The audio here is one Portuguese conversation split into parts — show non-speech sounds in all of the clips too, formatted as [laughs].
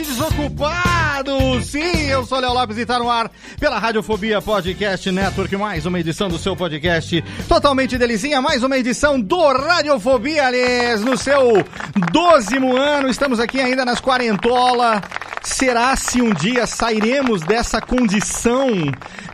Ouvinte desocupado! Sim, eu sou Léo Lopes e tá no ar pela Radiofobia Podcast Network. Mais uma edição do seu podcast totalmente delicinha. Mais uma edição do Radiofobia, aliás, no seu dozimo ano. Estamos aqui ainda nas quarentola. Será se um dia sairemos dessa condição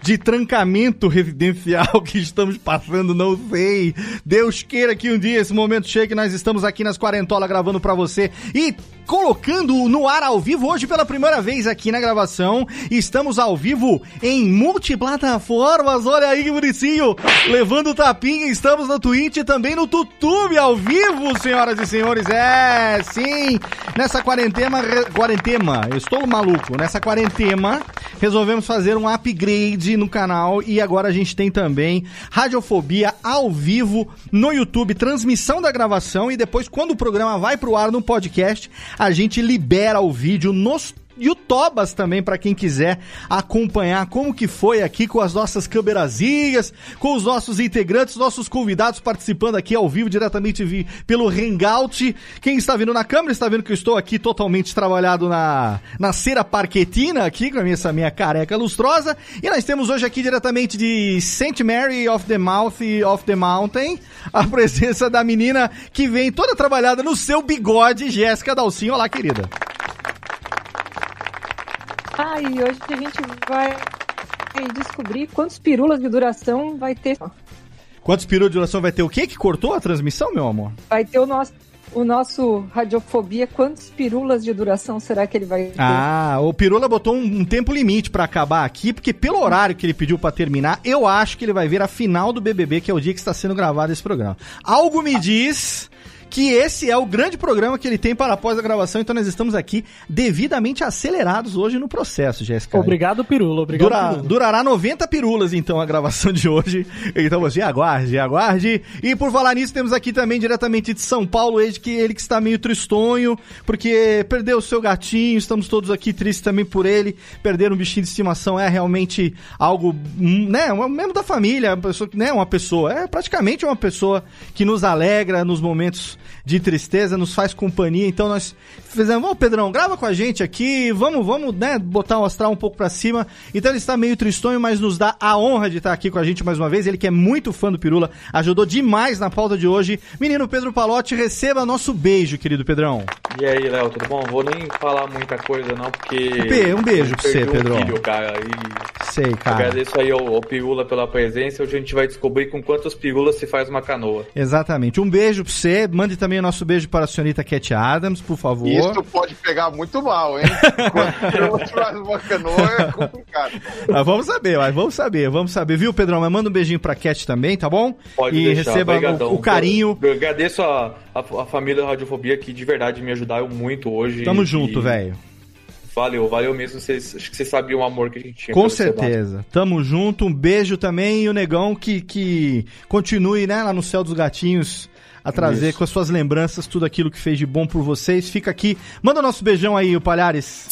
de trancamento residencial [laughs] que estamos passando? Não sei. Deus queira que um dia esse momento chegue. Nós estamos aqui nas quarentola gravando para você e colocando no ar ao vivo hoje pela primeira vez aqui na gravação. Estamos ao vivo em multiplataformas. Olha aí que bonitinho. Levando tapinha, estamos no Twitch e também no YouTube ao vivo, senhoras e senhores. É, sim. Nessa quarentena, re- quarentena, eu estou maluco. Nessa quarentena, resolvemos fazer um upgrade no canal e agora a gente tem também Radiofobia ao vivo no YouTube, transmissão da gravação e depois quando o programa vai pro ar no podcast, a gente libera o vídeo nos YouTubas também para quem quiser acompanhar como que foi aqui com as nossas câmerazinhas, com os nossos integrantes, nossos convidados participando aqui ao vivo diretamente vi- pelo Hangout. Quem está vendo na câmera está vendo que eu estou aqui totalmente trabalhado na, na cera parquetina aqui com essa minha careca lustrosa. E nós temos hoje aqui diretamente de St. Mary of the Mouth of the Mountain a presença da menina que vem toda trabalhada no seu bigode, Jéssica Dalcinho. Olá, querida. Ah, e hoje a gente vai descobrir quantos pirulas de duração vai ter. Quantos períodos de duração vai ter o quê? Que cortou a transmissão, meu amor? Vai ter o nosso, o nosso Radiofobia. Quantos pirulas de duração será que ele vai ter? Ah, o Pirula botou um, um tempo limite pra acabar aqui, porque pelo horário que ele pediu pra terminar, eu acho que ele vai ver a final do BBB, que é o dia que está sendo gravado esse programa. Algo me diz que esse é o grande programa que ele tem para após a gravação, então nós estamos aqui devidamente acelerados hoje no processo, Jéssica. Obrigado, Pirula. Obrigado, Dura- Pirula. durará 90 pirulas, então, a gravação de hoje. Então você aguarde, aguarde. E por falar nisso, temos aqui também diretamente de São Paulo, ele que, ele que está meio tristonho, porque perdeu o seu gatinho, estamos todos aqui tristes também por ele. Perder um bichinho de estimação é realmente algo, hum, né, um membro da família, uma pessoa, né, uma pessoa, é praticamente uma pessoa que nos alegra nos momentos de tristeza, nos faz companhia. Então nós fizemos, ô Pedrão, grava com a gente aqui, vamos, vamos, né, botar o astral um pouco pra cima. Então ele está meio tristonho, mas nos dá a honra de estar aqui com a gente mais uma vez. Ele que é muito fã do Pirula, ajudou demais na pauta de hoje. Menino Pedro Palotti, receba nosso beijo, querido Pedrão. E aí, Léo, tudo bom? Vou nem falar muita coisa, não, porque. Um be- um beijo pra você, um Pedro. Filho, cara, e Sei, cara. agradeço aí ao, ao Pirula pela presença. Hoje a gente vai descobrir com quantas pirulas se faz uma canoa. Exatamente. Um beijo pra você. Mande também o nosso beijo para a senhorita Cat Adams, por favor. Isso pode pegar muito mal, hein? [laughs] Quando traz uma canoa é complicado. Mas vamos saber, mas vamos saber, vamos saber, viu, Pedrão? Mas manda um beijinho pra Cat também, tá bom? Pode e deixar, receba o, o carinho. Eu, eu agradeço a, a, a família da Radiofobia que de verdade me ajudaram muito hoje. Tamo E- junto, velho. Valeu, valeu mesmo. Vocês, acho que vocês sabiam o amor que a gente tinha. Com certeza. Tamo junto. Um beijo também. E o Negão que, que continue, né, lá no céu dos gatinhos, a trazer com as suas lembranças tudo aquilo que fez de bom por vocês. Fica aqui. Manda o nosso beijão aí, o Palhares.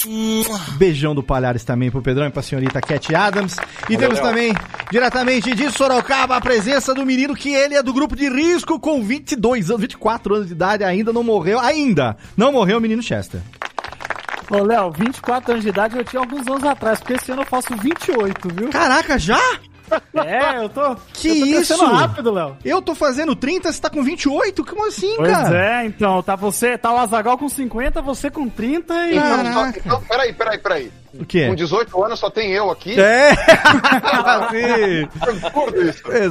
Beijão do Palhares também pro Pedrão e pra senhorita Cat Adams. E temos Léo. também, diretamente de Sorocaba, a presença do menino que ele é do grupo de risco com 22 anos, 24 anos de idade, ainda não morreu. Ainda não morreu o menino Chester. Ô, Léo, 24 anos de idade eu tinha alguns anos atrás, porque esse ano eu faço 28, viu? Caraca, já? É, eu tô. Que eu tô isso? rápido, Léo. Eu tô fazendo 30, você tá com 28? Como assim, Pois cara? é, então, tá você, tá o Azagal com 50, você com 30 e. Então, Caraca. então, peraí, peraí, peraí. O quê? Com 18 anos só tem eu aqui. É! [laughs] Sim.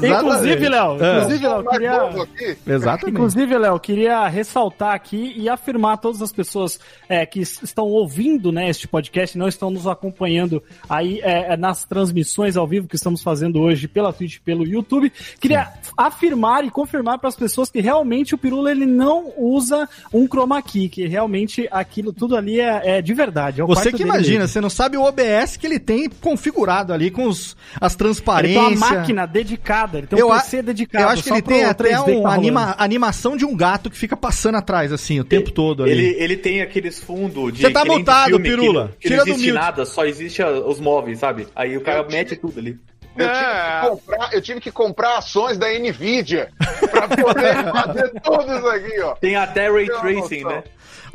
Inclusive, Léo, É. inclusive, Léo, queria. aqui. Exatamente. Inclusive, Léo, queria ressaltar aqui e afirmar a todas as pessoas é, que estão ouvindo né, este podcast, não estão nos acompanhando aí é, é, nas transmissões ao vivo que estamos fazendo hoje pela Twitch e pelo YouTube. Queria afirmar e confirmar para as pessoas que realmente o Pirula ele não usa um chroma key, que realmente aquilo tudo ali é, é de verdade. É o Você que dele imagina, mesmo. você não sabe o OBS que ele tem configurado ali com os, as Ele transparências. tem uma máquina dedicada, ele tem um eu, a- PC dedicado. eu acho que ele tem até 3D que uma tá anima, animação de um gato que fica passando atrás, assim, o tempo todo ali. Ele, ele tem aqueles fundos de. Você tá mutado, Pirula. Que, que Tira não do existe mute. nada, só existe a- os móveis, sabe? Aí o cara Eu mete tudo ali. Eu, tive que comprar, eu tive que comprar ações da Nvidia pra poder [laughs] fazer tudo isso aqui, ó. Tem até Ray Tracing, né?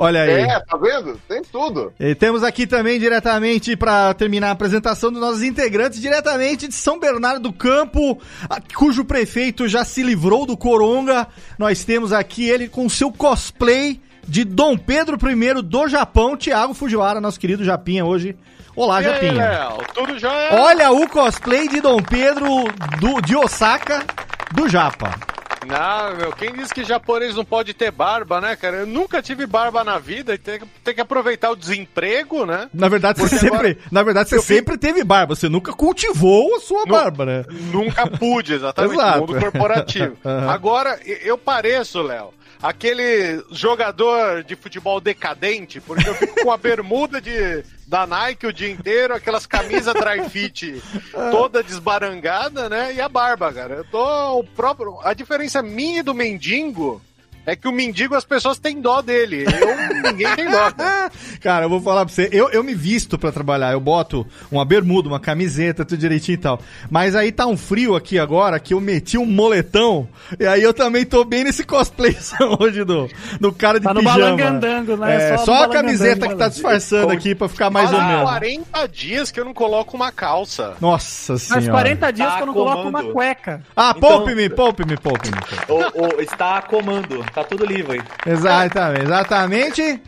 Olha aí. É, tá vendo? Tem tudo. E temos aqui também diretamente para terminar a apresentação dos nossos integrantes, diretamente de São Bernardo do Campo, a- cujo prefeito já se livrou do Coronga. Nós temos aqui ele com seu cosplay de Dom Pedro I do Japão, Thiago Fujiwara, nosso querido Japinha hoje. Olá, Japinha. Léo, tudo é. Olha o cosplay de Dom Pedro do, de Osaka do Japa. Não, meu, quem disse que japonês não pode ter barba, né, cara? Eu nunca tive barba na vida e tem, que- tem que aproveitar o desemprego, né? Na verdade, você sempre, agora- na verdade, você sempre teve barba, você nunca cultivou a sua barba, né? Nunca pude, exatamente, Exato. no mundo corporativo. [laughs] Aham. Agora, e- eu pareço, Léo, aquele jogador de futebol decadente, porque eu fico com a bermuda de, da Nike o dia inteiro, aquelas camisas dry fit toda desbarangada, né? E a barba, cara. Eu tô o próprio. A diferença minha do mendigo é que o mendigo as pessoas têm dó dele. Eu, [laughs] ninguém tem dó. Cara. Cara, eu vou falar pra você, eu, eu me visto pra trabalhar, eu boto uma bermuda, uma camiseta, tudo direitinho e tal. Mas aí tá um frio aqui agora que eu meti um moletão, e aí eu também tô bem nesse cosplay [laughs] hoje do, do cara de Tá no pijama. balangandango, né? É, Só só, no a camiseta que tá disfarçando aqui pra ficar mais ou Faz menos. 40 dias que eu não coloco uma calça. Nossa senhora. Faz 40 dias Tá que eu não coloco comando. uma cueca. Ah, Então- poupe-me, poupe-me, poupe-me. Ou, ou está a comando, tá tudo livre. Exatamente, exatamente.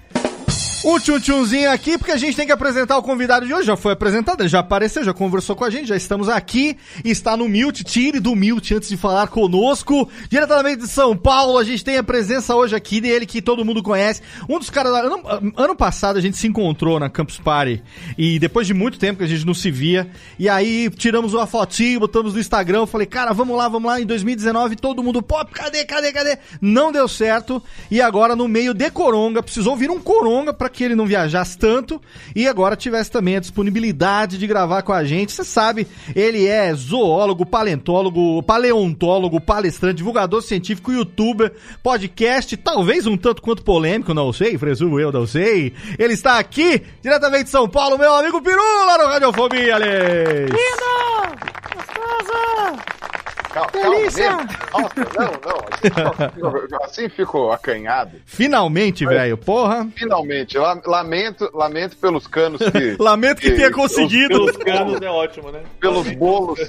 Um tchum-tchumzinho aqui, porque a gente tem que apresentar o convidado de hoje. Já foi apresentado, ele já apareceu, já conversou com a gente, já estamos aqui. Está no mute, tire do mute antes de falar conosco. Diretamente de São Paulo, a gente tem a presença hoje aqui dele, que todo mundo conhece. Um dos caras. Ano, ano passado a gente se encontrou na Campus Party. E depois de muito tempo que a gente não se via. E aí tiramos uma fotinho, botamos no Instagram. Falei, cara, vamos lá, vamos lá. Em 2019, todo mundo, pô, cadê, cadê, cadê? Não deu certo. E agora, no meio de Coronga, precisou vir um Coronga pra que ele não viajasse tanto. E agora tivesse também a disponibilidade de gravar com a gente. Você sabe, ele é zoólogo, paleontólogo, paleontólogo, palestrante, divulgador científico, youtuber, podcast, talvez um tanto quanto polêmico, não sei, presumo eu, não sei. Ele está aqui, diretamente de São Paulo, meu amigo Pirula no Radiofobia, Ale. Calma, Delícia! calma, Nossa, não, não. Assim ficou acanhado. Finalmente, velho, porra. Finalmente, la- lamento, lamento pelos canos que. [laughs] Lamento que tenha conseguido. Pelos canos é ótimo, né? Pelos bolos,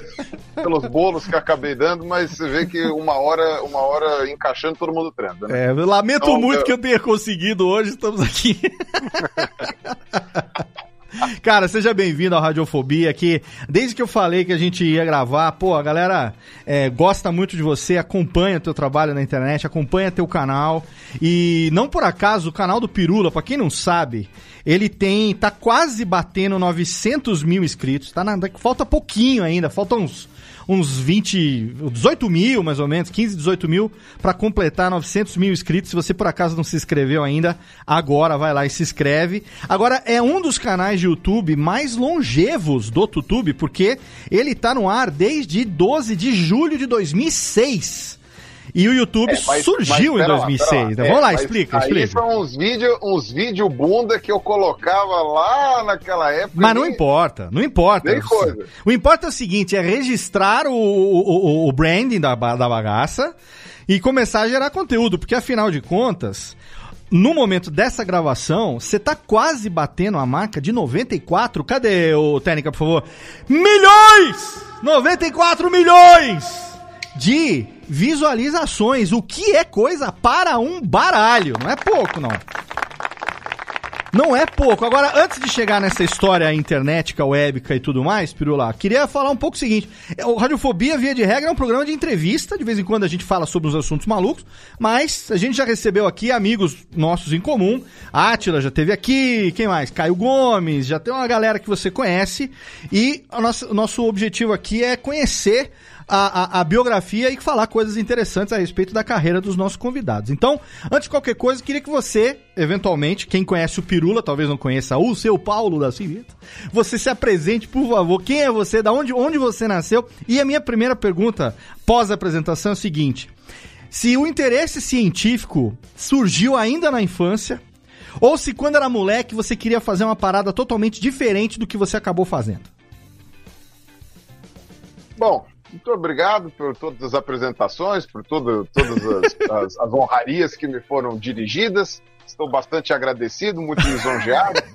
pelos bolos que acabei dando, mas você vê que uma hora, uma hora encaixando todo mundo transa, né? É, eu lamento Não, muito eu- que eu tenha conseguido hoje, estamos aqui. [laughs] [laughs] Cara, seja bem-vindo ao Radiofobia, que desde que eu falei que a gente ia gravar, pô, a galera é, gosta muito de você, acompanha teu trabalho na internet, acompanha teu canal, e não por acaso, o canal do Pirula, pra quem não sabe, ele tem, tá quase batendo 900 mil inscritos, tá na, falta pouquinho ainda, falta uns uns 20, 18 mil mais ou menos, 15, 18 mil, para completar 900 mil inscritos. Se você por acaso não se inscreveu ainda, agora vai lá e se inscreve. Agora, é um dos canais de YouTube mais longevos do YouTube, porque ele tá no ar desde 12 de julho de 2006. E o YouTube É, mas- surgiu mas em pera lá, 2006, pera lá. né? É, Vamos lá, mas explica, aí explica. são uns vídeos uns vídeo bunda que eu colocava lá naquela época. Mas não nem- importa, não importa. Nem coisa. O importa é o seguinte, é registrar o, o, o- branding da, da bagaça e começar a gerar conteúdo, porque afinal de contas, no momento dessa gravação, você tá quase batendo a marca de 94, cadê o técnica, por favor? Milhões! 94 milhões de visualizações, o que é coisa para um baralho, não é pouco não. Não é pouco. Agora, antes de chegar nessa história internetica, webica e tudo mais, Pirula, queria falar um pouco o seguinte. O Radiofobia, via de regra, é um programa de entrevista. De vez em quando a gente fala sobre os assuntos malucos, mas a gente já recebeu aqui amigos nossos em comum. Átila já teve aqui, quem mais? Caio Gomes, já tem uma galera que você conhece. E o nosso objetivo aqui é conhecer a, a- a biografia e falar coisas interessantes a respeito da carreira dos nossos convidados. Então, antes de qualquer coisa, queria que você, eventualmente, quem conhece o Pirula, talvez não conheça o seu Paulo da Civita, você se apresente, por favor. Quem é você? Da onde, onde você nasceu? E a minha primeira pergunta, pós-apresentação, é o seguinte: se o interesse científico surgiu ainda na infância, ou se quando era moleque você queria fazer uma parada totalmente diferente do que você acabou fazendo? Bom, muito obrigado por todas as apresentações, por todas as, [laughs] as- as honrarias que me foram dirigidas. Estou bastante agradecido, muito lisonjeado. [laughs]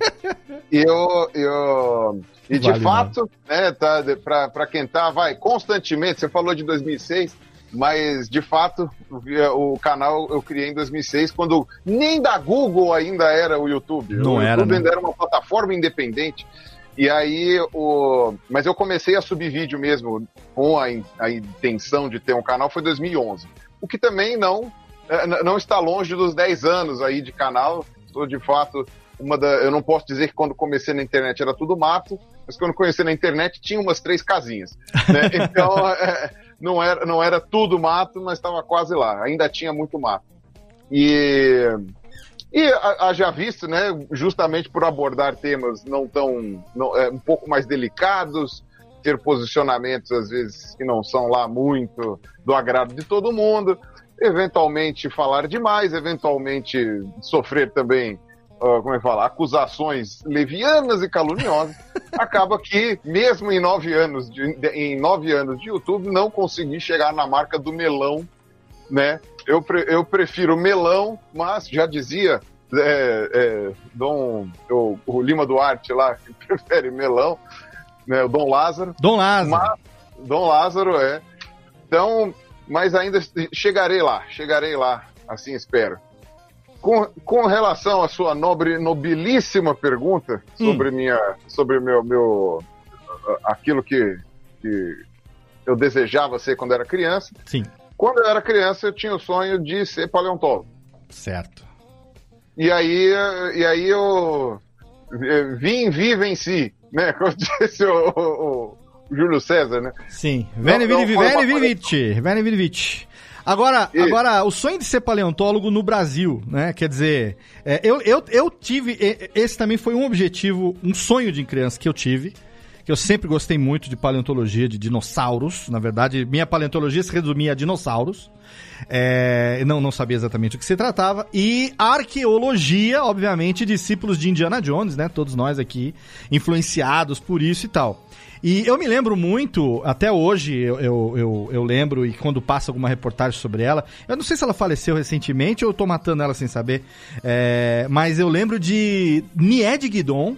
E eu, eu e de Vale, fato, né, tá, para quem tá, vai constantemente. Você falou de 2006, mas de fato o, o canal eu criei em 2006 quando nem da Google ainda era o YouTube. Não o era, YouTube né? ainda era uma plataforma independente. E aí, o... mas eu comecei a subir vídeo mesmo com a, in- a intenção de ter um canal foi 2011. O que também não n- não está longe dos 10 anos aí de canal. Sou de fato uma da. Eu não posso dizer que quando comecei na internet era tudo mato, mas quando comecei na internet tinha umas três casinhas. né? [laughs] Então eh, não, era, não era tudo mato, mas estava quase lá. Ainda tinha muito mato. E e haja visto, né, justamente por abordar temas não tão, não, é, um pouco mais delicados, ter posicionamentos às vezes que não são lá muito do agrado de todo mundo, eventualmente falar demais, eventualmente sofrer também, ah, como é que fala, acusações levianas e caluniosas, [laughs] acaba que mesmo em nove anos de, de- em nove anos de YouTube não consegui chegar na marca do melão né? Eu, pre- eu prefiro melão, mas já dizia é, é, Dom, o, o Lima Duarte lá, que [laughs] prefere melão, né? O Dom Lázaro. Dom Lázaro. Mas, Dom Lázaro, é. Então, mas ainda chegarei lá, chegarei lá, assim espero. Com, com relação à sua nobre, nobilíssima pergunta sobre minha, sobre meu, meu, aquilo que, que eu desejava ser quando era criança. Sim. Quando eu era criança, eu tinha o sonho de ser paleontólogo. Certo. E aí, e aí eu eh, vim, vi, venci, né? [laughs] Como disse o, o- o Júlio César, né? Sim. Vene, vini, vene, vini. Vene, vini. Agora, agora, o sonho de ser paleontólogo no Brasil, né? Quer dizer, é, eu, eu, eu tive. e- Esse também foi um objetivo, um sonho de criança que eu tive. Que eu sempre gostei muito de paleontologia, de dinossauros. Na verdade, minha paleontologia se resumia a dinossauros. É, não, não sabia exatamente o que se tratava. E arqueologia, obviamente, discípulos de Indiana Jones, né? Todos nós aqui influenciados por isso e tal. E eu me lembro muito, até hoje eu, eu, eu, eu lembro, e quando passa alguma reportagem sobre ela, eu não sei se ela faleceu recentemente ou eu tô matando ela sem saber, é, mas eu lembro de Nied Guidon,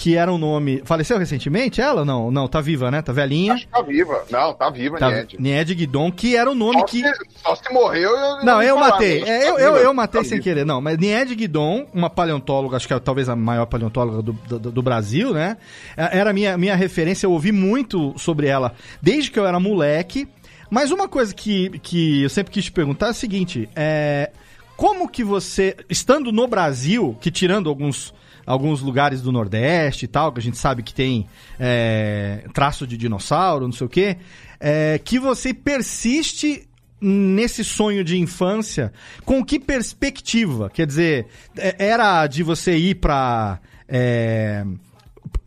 que era um nome. Faleceu recentemente ela? Não, não, tá viva, né? Tá velhinha. Acho que tá viva. Não, tá viva, Tá, Nied. Nied Guidon, que era o nome Só que. se, só se morreu, eu Não, vou eu falar, matei. mas É, tá eu, eu, viva, eu matei tá sem viva. querer. Não, mas Nied Guidon, uma paleontóloga, acho que é talvez a maior paleontóloga do, do, do Brasil, né? É- Era a minha, minha referência, eu ouvi muito sobre ela desde que eu era moleque. Mas uma coisa que, que eu sempre quis te perguntar é o seguinte: é, como que você, estando no Brasil, que tirando alguns, alguns lugares do Nordeste e tal, que a gente sabe que tem é, traço de dinossauro, não sei o quê, é, que você persiste nesse sonho de infância, com que perspectiva? Quer dizer, é- era de você ir pra. é,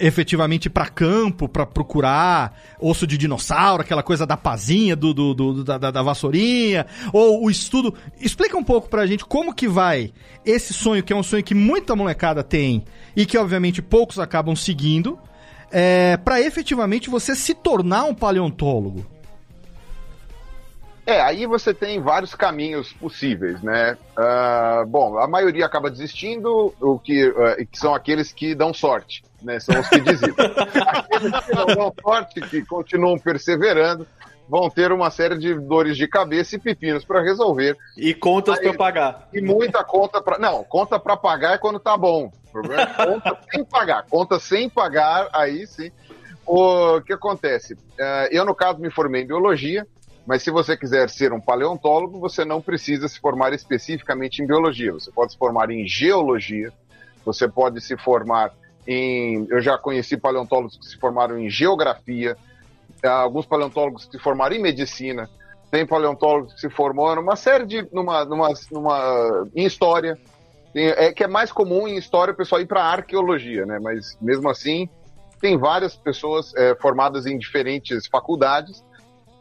efetivamente para campo, para procurar osso de dinossauro, aquela coisa da pazinha, do, do, do- da, da, vassourinha, ou o estudo. Explica um pouco pra gente como que vai esse sonho, que é um sonho que muita molecada tem e que, obviamente, poucos acabam seguindo, é, para efetivamente você se tornar um paleontólogo. É, aí você tem vários caminhos possíveis, né? Ah, bom, a maioria acaba desistindo, o que, ah, que são aqueles que dão sorte, né? São os que desistem. aqueles que não dão sorte, que continuam perseverando, vão ter uma série de dores de cabeça e pepinos para resolver. E contas para pagar. E muita conta para. Não, conta para pagar é quando tá bom. O problema é conta [laughs] sem pagar. Conta sem pagar, aí sim. O que acontece? Eh, eu, no caso, me formei em biologia, mas se você quiser ser um paleontólogo, você não precisa se formar especificamente em biologia. Você pode se formar em geologia, você pode se formar em. Eu já conheci paleontólogos que se formaram em geografia, ah, alguns paleontólogos que se formaram em medicina, tem paleontólogos que se formaram numa série de. numa, numa, numa, em história. Tem- É que é mais comum em história o pessoal ir para arqueologia, né? Mas mesmo assim, tem várias pessoas eh, formadas em diferentes faculdades,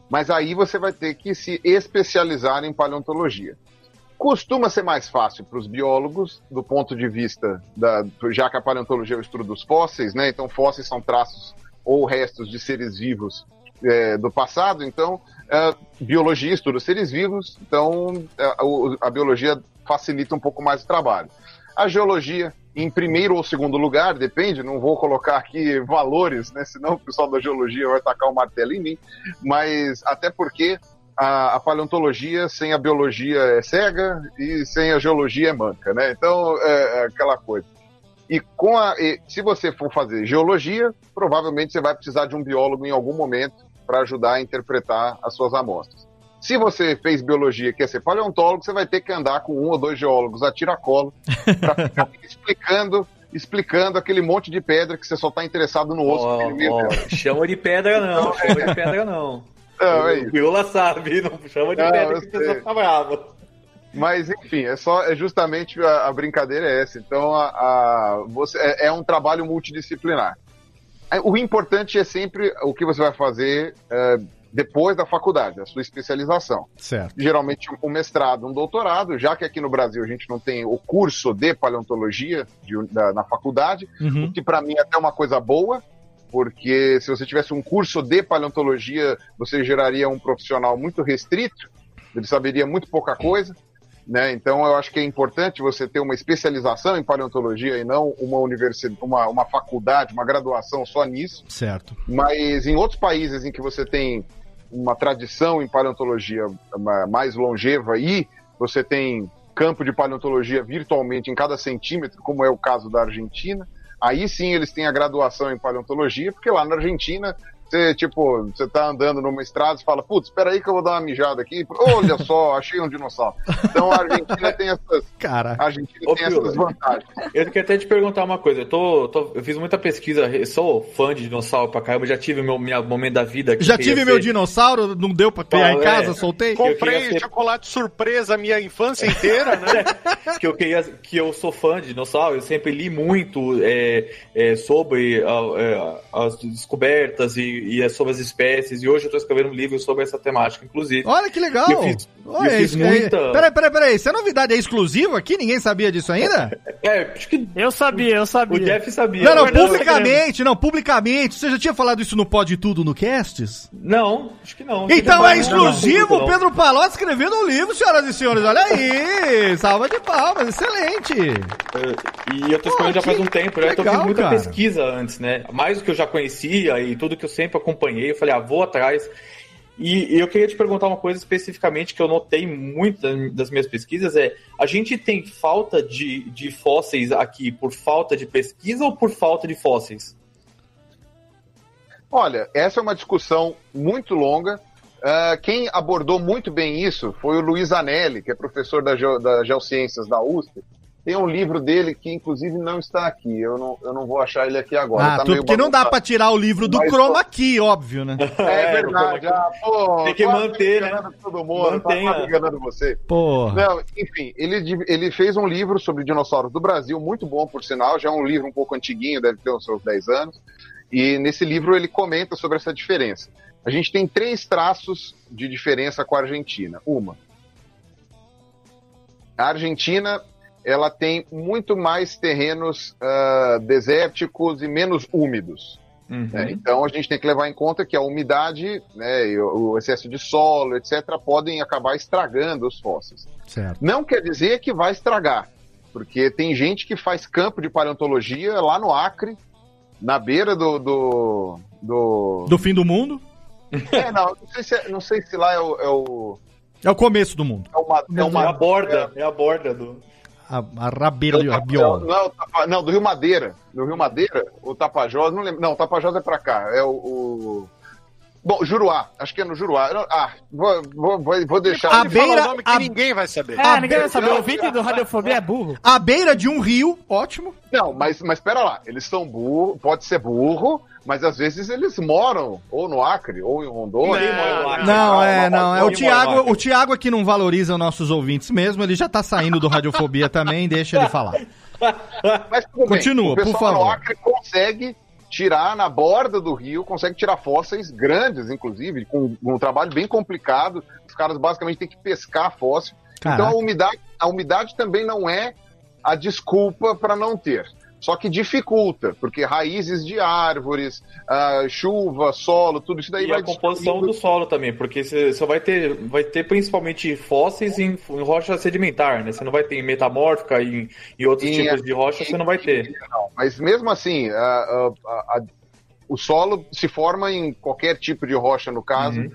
mas aí você vai ter que se especializar em paleontologia. Costuma ser mais fácil para os biólogos, do ponto de vista da. Já que a paleontologia é o estudo dos fósseis, né? Então, fósseis são traços ou restos de seres vivos eh, do passado, então eh, biologia estuda seres vivos, então eh, o- a biologia facilita um pouco mais o trabalho. A geologia, em primeiro ou segundo lugar, depende, não vou colocar aqui valores, né? Senão o pessoal da geologia vai tacar o martelo em mim, mas até porque a, a paleontologia sem a biologia é cega e sem a geologia é manca, né? Então é, é aquela coisa. E com a, e se você for fazer geologia, provavelmente você vai precisar de um biólogo em algum momento para ajudar a interpretar as suas amostras. Se você fez biologia e quer ser paleontólogo, você vai ter que andar com um ou dois geólogos a tiracolo para ficar [laughs] explicando, explicando aquele monte de pedra que você só está interessado no osso. Ó, dela. chama de pedra não, chama de pedra não. Não, é o Viola sabe, não chama de Não, pedra que a pessoa fica brava. Mas enfim, é só é justamente a, a brincadeira é essa. Então a, a- você é, é um trabalho multidisciplinar. É, O importante é sempre o que você vai fazer é, depois da faculdade, a sua especialização. Certo. Geralmente um mestrado, um doutorado, já que aqui no Brasil a gente não tem o curso de paleontologia de- da- na faculdade, Uhum. o que para mim é até uma coisa boa, porque se você tivesse um curso de paleontologia, você geraria um profissional muito restrito, ele saberia muito pouca coisa, né? Então eu acho que é importante você ter uma especialização em paleontologia e não uma universidade, uma, uma faculdade, uma graduação só nisso. Certo. Mas em outros países em que você tem uma tradição em paleontologia ma- mais longeva e você tem campo de paleontologia virtualmente em cada centímetro, como é o caso da Argentina, aí sim eles têm a graduação em paleontologia, porque lá na Argentina você, tipo, você tá andando numa estrada e fala, putz, espera aí que eu vou dar uma mijada aqui. Olha só, [laughs] achei um dinossauro. Então a Argentina tem essas, Cara. a Argentina Ô, tem Pio, essas vantagens. Eu queria até te perguntar uma coisa. Eu, tô, tô- eu fiz muita pesquisa, eu sou fã de dinossauro pra caramba, já tive meu minha momento da vida. que Já tive meu ser- dinossauro, não deu pra criar Ah, em é. casa, soltei? Eu Comprei ser- chocolate surpresa a minha infância inteira, né? [laughs] que eu queria que eu sou fã de dinossauro, eu sempre li muito é, é, sobre é, as descobertas e, e é sobre as espécies, e hoje eu tô escrevendo um livro sobre essa temática, inclusive. Olha que legal! Eu fiz, Olha eu fiz isso, muita. é... Peraí, peraí, peraí. Isso é novidade? É exclusivo aqui? Ninguém sabia disso ainda? [laughs] É, acho que Eu sabia, eu sabia. o Jeff sabia. não, não, publicamente, não, publicamente. Você já tinha falado isso no Pode Tudo no Casts? Não, acho que não. Então é exclusivo, não, não. Pedro Palocci escrevendo um livro, senhoras e senhores. Olha aí! Salva de palmas, excelente! É, E eu tô escrevendo já faz um tempo, né? Então eu legal, fiz muita cara. pesquisa antes, né? Mais do que eu já conhecia e tudo que eu sempre acompanhei, eu falei, ah, vou atrás. E eu queria te perguntar uma coisa especificamente que eu notei muito da- das minhas pesquisas, é, a gente tem falta de, de fósseis aqui por falta de pesquisa ou por falta de fósseis? Olha, essa é uma discussão muito longa. Ah, quem abordou muito bem isso foi o Luiz Anelli, que é professor da, Geo, da Geociências da USP. Tem um livro dele que, inclusive, não está aqui. Eu não, eu não vou achar ele aqui agora. Ah, tá tu, meio porque não dá pra tirar o livro do Mas, Chroma aqui, óbvio, né? [laughs] É verdade. Ah, pô, Tem que manter, né? enganando Todo mundo, Mantenha. tá enganando você. Porra. Não, enfim, ele, ele fez um livro sobre dinossauros do Brasil, muito bom, por sinal. Já é um livro um pouco antiguinho, deve ter uns seus 10 anos. E nesse livro ele comenta sobre essa diferença. A gente tem três traços de diferença com a Argentina. Uma, a Argentina ela tem muito mais terrenos ah, desérticos e menos úmidos. Uhum. né? Então a gente tem que levar em conta que a umidade, né, e o excesso de solo, etc., podem acabar estragando os fósseis. Certo. Não quer dizer que vai estragar, porque tem gente que faz campo de paleontologia lá no Acre, na beira do. do, do... Do fim do mundo? É, não, não sei, se, é- não sei se lá é o. É, o, É o começo do mundo. é uma, é uma É a borda, é a borda do. A, a rabeira de Não, rabiola. não, o Tapa- não, do Rio Madeira. Do Rio Madeira, o Tapajós, não lembro. Não, o Tapajós é pra cá. É o. o- Bom, Juruá, acho que é no Juruá. Não- Ah, vou, vou, vou, deixar. A Ele fala beira- o nome que a- ninguém vai saber. É, ninguém vai saber. não, O ouvinte do Radiofobia é burro. À beira de um rio, ótimo. Não, mas, mas pera lá, eles são burro, pode ser burro, mas às vezes eles moram ou no Acre, ou em Rondônia. Acre. Não, é, não. É o Acre. o Thiago é que não valoriza nossos ouvintes mesmo. Ele já tá saindo do Radiofobia também, deixa ele falar. Mas bem, Continua, o pessoal por favor. no Acre consegue tirar na borda do rio, consegue tirar fósseis grandes, inclusive, com, com um trabalho bem complicado. Os caras basicamente têm que pescar fóssil. Então Caraca. a umidade, a umidade também não é a desculpa para não ter. Só que dificulta, porque raízes de árvores, ah, chuva, solo, tudo isso daí E vai a composição destruindo. do solo também, porque você só vai ter, vai ter principalmente fósseis em, em rocha sedimentar, né? Você não vai ter em metamórfica e em, em outros Sim, tipos de rocha, você não vai ter. Não, mas mesmo assim, a- a- a- a- o solo se forma em qualquer tipo de rocha, no caso. Uhum.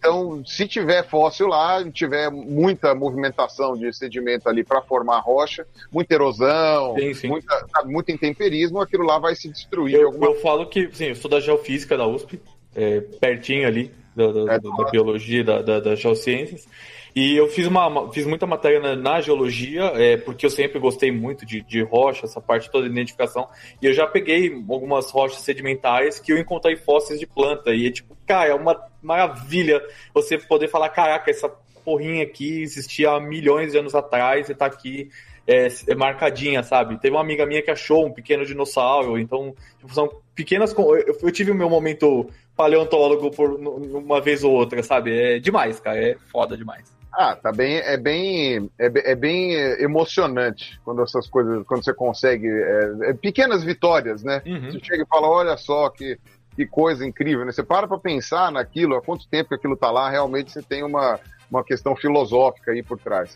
Então, se tiver fóssil lá, tiver muita movimentação de sedimento ali para formar rocha, muita erosão, Sim, sim. Muita, muito intemperismo, aquilo lá vai se destruir. de Eu, alguma... eu falo que, sim, eu sou da geofísica da USP, é, pertinho ali da, da, É, da- da biologia, da, da, das geociências. E eu fiz, uma- fiz muita matéria na, na geologia, é, porque eu sempre gostei muito de, de rocha, essa parte toda de identificação. E eu já peguei algumas rochas sedimentares que eu encontrei fósseis de planta. E é tipo, cara, é uma maravilha você poder falar: caraca, essa porrinha aqui existia há milhões de anos atrás e tá aqui é, é marcadinha, sabe? Teve uma amiga minha que achou um pequeno dinossauro, então tipo, são pequenas. Eu, eu tive o meu momento paleontólogo por uma vez ou outra, sabe? É demais, cara, é foda demais. Ah, tá bem, é bem, é, é bem emocionante quando essas coisas, quando você consegue, é, é pequenas vitórias, né? Uhum. Você chega e fala, olha só que, que coisa incrível, né? Você para pra pensar naquilo, há quanto tempo que aquilo tá lá, realmente você tem uma, uma questão filosófica aí por trás.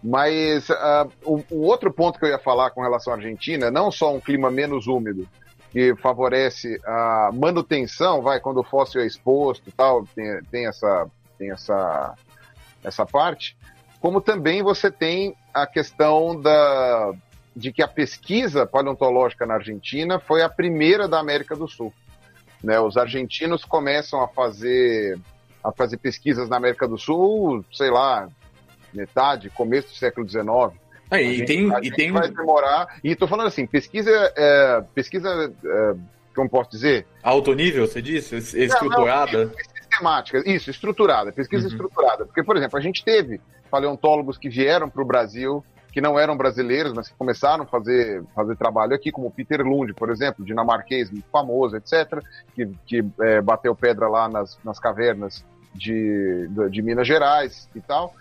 Mas ah, o, o outro ponto que eu ia falar com relação à Argentina, não só um clima menos úmido, que favorece a manutenção, vai, quando o fóssil é exposto tal, tem, tem essa, tem essa, essa parte, como também você tem a questão da, de que a pesquisa paleontológica na Argentina foi a primeira da América do Sul. Né? Os argentinos começam a fazer, a fazer pesquisas na América do Sul, sei lá, metade, começo do século XIX. Ah, A e gente- tem, e tem vai demorar. E tô falando assim, pesquisa, é, pesquisa, é, como posso dizer, alto nível, você disse? Es- Estruturada? não, sistemática, isso, estruturada, pesquisa Uhum. estruturada. Porque, por exemplo, a gente teve paleontólogos que vieram para o Brasil, que não eram brasileiros, mas que começaram a fazer, fazer trabalho aqui, como Peter Lund, por exemplo, dinamarquês, muito famoso, etc., que, que é, bateu pedra lá nas, nas cavernas de, de, Minas Gerais e tal.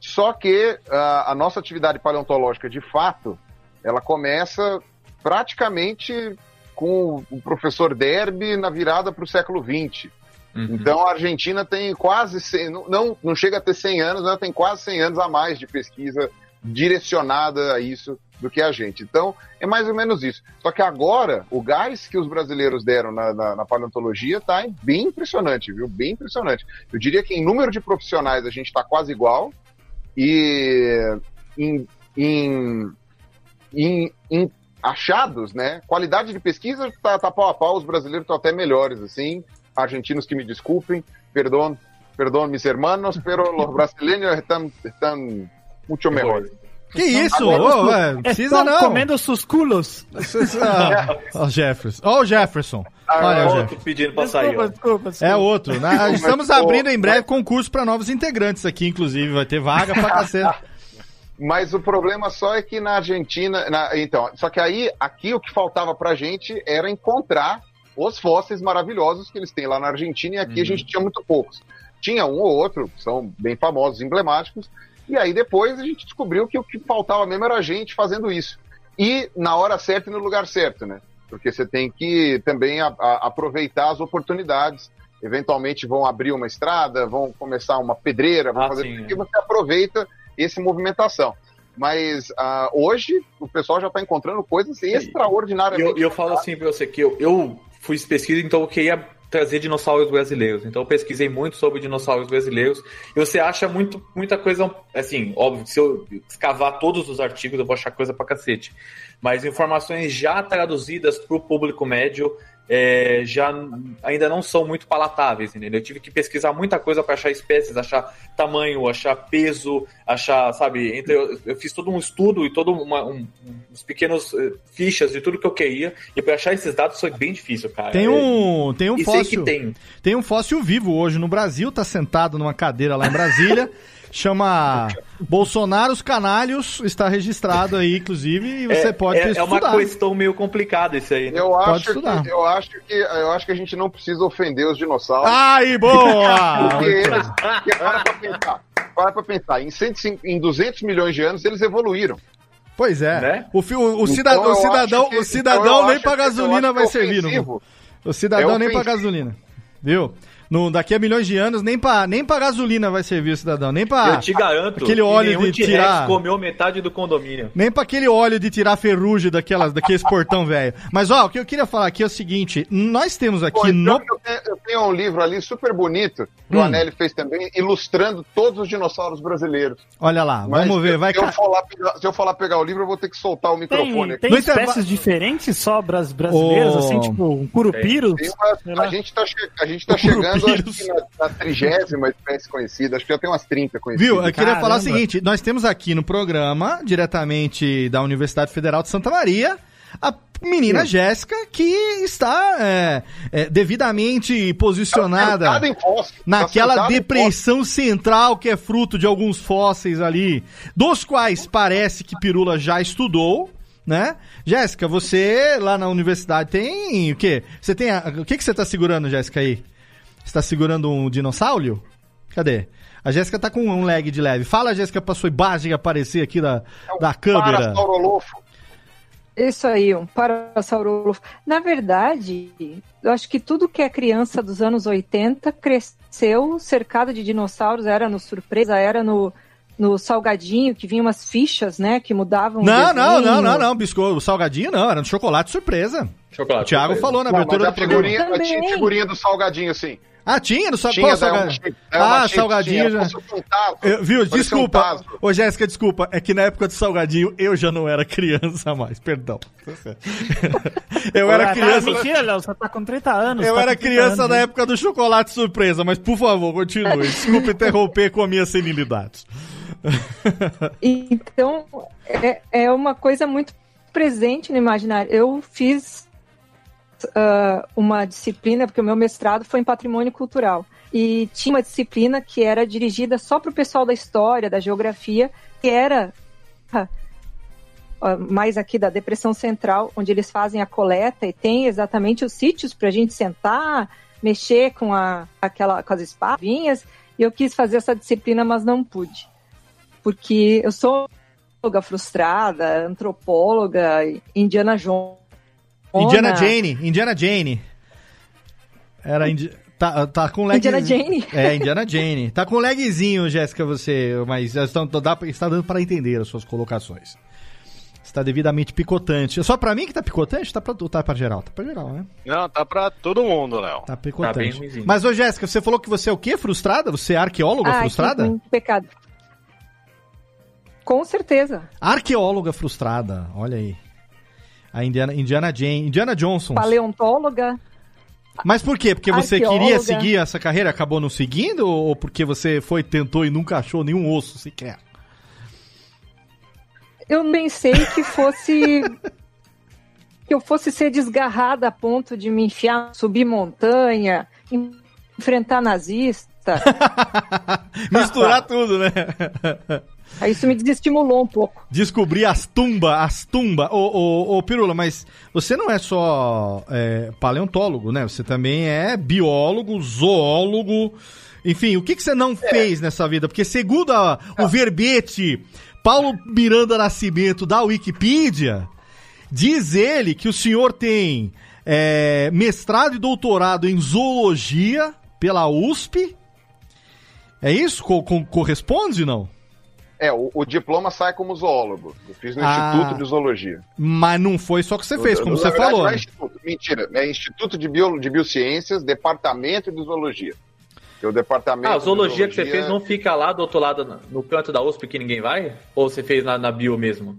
Só que ah, a nossa atividade paleontológica, de fato, ela começa praticamente com o professor Derby na virada para o século XX. Uhum. Então a Argentina tem quase 100, não- não, não chega a ter 100 anos, ela tem quase 100 anos a mais de pesquisa direcionada a isso do que a gente. Então é mais ou menos isso. Só que agora o gás que os brasileiros deram na, na, na paleontologia está bem impressionante, viu? Bem impressionante. Eu diria que em número de profissionais a gente está quase igual e em, em, em, em achados, né? Qualidade de pesquisa tá, tá pau a pau, os brasileiros estão até melhores, assim. Argentinos que me desculpem, perdão, perdão, mis hermanos, pero los brasileños están, están mucho mejor. Que isso? comendo Ô, su- ué, precisa Estão não. comendo sus culos. [laughs] Ó, o Jefferson. Ó, o Jefferson. Olha, o Outro Jefferson. pedindo pra sair. Desculpa, desculpa, desculpa. É outro. né? [laughs] Mas, Estamos abrindo em breve concurso para novos integrantes aqui, inclusive. Vai ter vaga pra cacete. [laughs] Mas o problema só é que na Argentina. na- então, só que aí, aqui o que faltava pra gente era encontrar os fósseis maravilhosos que eles têm lá na Argentina, e aqui a gente tinha muito poucos. Tinha um ou outro, que são bem famosos, emblemáticos, e aí depois a gente descobriu que o que faltava mesmo era a gente fazendo isso. E na hora certa e no lugar certo, né? Porque você tem que também a- a- aproveitar as oportunidades. Eventualmente vão abrir uma estrada, vão começar uma pedreira, vão Ah, fazer sim, tudo que você aproveita essa movimentação. Mas ah, hoje o pessoal já está encontrando coisas E extraordinariamente. eu, e eu falo assim pra você que eu, eu fiz pesquisa, então eu queria trazer dinossauros brasileiros. Então eu pesquisei muito sobre dinossauros brasileiros. E você acha muito, muita coisa, assim, óbvio, se eu escavar todos os artigos, eu vou achar coisa pra cacete. Mas informações já traduzidas pro público médio é, já ainda não são muito palatáveis, entendeu? Eu tive que pesquisar muita coisa para achar espécies, achar tamanho, achar peso, achar, sabe? Entre, eu, eu fiz todo um estudo e todo uma, um, uns pequenos eh, fichas de tudo que eu queria e para achar esses dados foi bem difícil, cara. Tem um, tem um fóssil. tem. Tem um fóssil vivo hoje no Brasil, tá sentado numa cadeira lá em Brasília. [laughs] Chama Bolsonaro os Canalhos, está registrado aí, inclusive, e você é, pode é, é uma estudar. questão meio complicada isso aí. né? Eu Pode acho, estudar. que, eu, acho que, eu acho que a gente não precisa ofender os dinossauros. Ai, boa! [laughs] Porque eles, porque para pra pensar, para pra pensar, em, 105, em 200 milhões de anos eles evoluíram. Pois é. Né? O, o, o Então, o cidadão, que- o cidadão então, nem pra gasolina vai é servir. o cidadão É nem pra gasolina. Viu? No, daqui a milhões de anos, nem pra, nem pra gasolina vai servir o cidadão. Nem pra. eu te garanto aquele que óleo nenhum de T-Rex tirar- comeu metade do condomínio. Nem pra aquele óleo de tirar ferrugem daquelas, daqueles portão velho. Mas, ó, o que eu queria falar aqui é o seguinte: nós temos aqui Pô, então no. eu, tenho, eu tenho um livro ali super bonito, que Hum. o Anelli fez também, ilustrando todos os dinossauros brasileiros. Olha lá, Mas vamos ver, se, vai se, eu ca- for lá pegar, se eu lá pegar o livro, eu vou ter que soltar o microfone Tem, aqui. tem espécies diferentes só bras- brasileiras, Ô. assim, tipo um curupiro? Tem uma- a gente tá, che- a gente tá chegando acho Curupirus. que na, na trigésima espécie conhecida, acho que já tem umas 30 conhecidas. Viu? Eu queria falar o seguinte: nós temos aqui no programa, diretamente da Universidade Federal de Santa Maria, a menina Jéssica, que está é, é, devidamente posicionada fóssil, tá naquela depressão central que é fruto de alguns fósseis ali, dos quais parece que Pirula já estudou. Né? Jéssica, você lá na universidade tem o quê? Você tem a- o que que você tá segurando, Jéssica aí? Você tá segurando um dinossauro? Cadê? A Jéssica tá com um lag de leve. Fala, Jéssica, pra sua imagem aparecer aqui da, da câmera. Parasaurolofo. Isso aí, um parasaurolofo. Na verdade, eu acho que tudo que é criança dos anos 80 cresceu cercado de dinossauros, era no Surpresa, era no, no Salgadinho, que vinha umas fichas, né, que mudavam o Não, não, não, não, não. Biscoito, o salgadinho não, era no chocolate surpresa. Chocolate. O Thiago surpresa. falou na Não, abertura mas do a programa. figurinha, Também. tinha figurinha do salgadinho, sim. Ah, tinha no sal... Tinha, Qual né, salga- é, uma Ah, salgadinho tinha, já. um tazo, Eu- viu? parecia um Desculpa. tazo. Ô, Jéssica, desculpa. É que na época do salgadinho eu já não era [laughs] criança mais. Perdão. [laughs] eu era Ah, criança. Tá, mentira, Léo, você tá com 30 anos. Eu tá era com 30 criança anos, na né? época do chocolate surpresa, mas por favor, continue. [laughs] Desculpa interromper com a minha senilidade. Então, é, é uma coisa muito presente no imaginário. Eu fiz ah, uma disciplina, porque o meu mestrado foi em patrimônio cultural. E tinha uma disciplina que era dirigida só para o pessoal da história, da geografia, que era ah, mais aqui da Depressão Central, onde eles fazem a coleta e tem exatamente os sítios para a gente sentar, mexer com, a, aquela, com as espavinhas. E eu quis fazer essa disciplina, mas não pude porque eu sou frustrada, antropóloga, Indiana Jones. Indiana Jane, Indiana Jane. Era Indi... tá, tá com lag. Indiana Jane. É, Indiana Jane. Tá com lagzinho, Jéssica, você, mas já estão, dá, pra- está dando para entender as suas colocações. Está devidamente picotante. É só pra mim que tá picotante? Tá pra, tá pra geral? Tá pra geral, né? Não, tá pra todo mundo, Léo. Tá Tá bem picotante. ruimzinho. mas, ô Jéssica, você falou que você é o quê? Frustrada? Você é arqueóloga Ah, frustrada? que pecado. Com certeza. Arqueóloga frustrada, olha aí. A Indiana, Indiana Jane, Indiana Johnson. Paleontóloga. Mas por quê? Porque você Arqueóloga. queria seguir essa carreira, acabou não seguindo? Ou porque você foi, tentou e nunca achou nenhum osso sequer? eu pensei que fosse [laughs] que eu fosse ser desgarrada a ponto de me enfiar, subir montanha, enfrentar nazista. [laughs] [laughs] Misturar tudo, né? [laughs] Aí isso me desestimulou um pouco. Descobrir as tumbas, as tumbas. Ô, ô, ô, Pirula, mas você não é só é, paleontólogo, né? Você também é biólogo, zoólogo. Enfim, o que, que você não fez nessa vida? Porque segundo a- o verbete Paulo Miranda Nascimento da Wikipedia, diz ele que o senhor tem é, mestrado e doutorado em zoologia pela USP. É isso? Co- co- corresponde, não? É, o, o diploma sai como zoólogo. Eu fiz no Ah. Instituto de Zoologia. Mas não foi só que você fez, como Na você verdade, falou. não é né? instituto, mentira. É Instituto de, Bio, de Biociências, Departamento de Zoologia. Que é o departamento Ah, a de zoologia que você zoologia- fez não fica lá do outro lado, no- canto da USP que ninguém vai? Ou você fez na, na bio mesmo?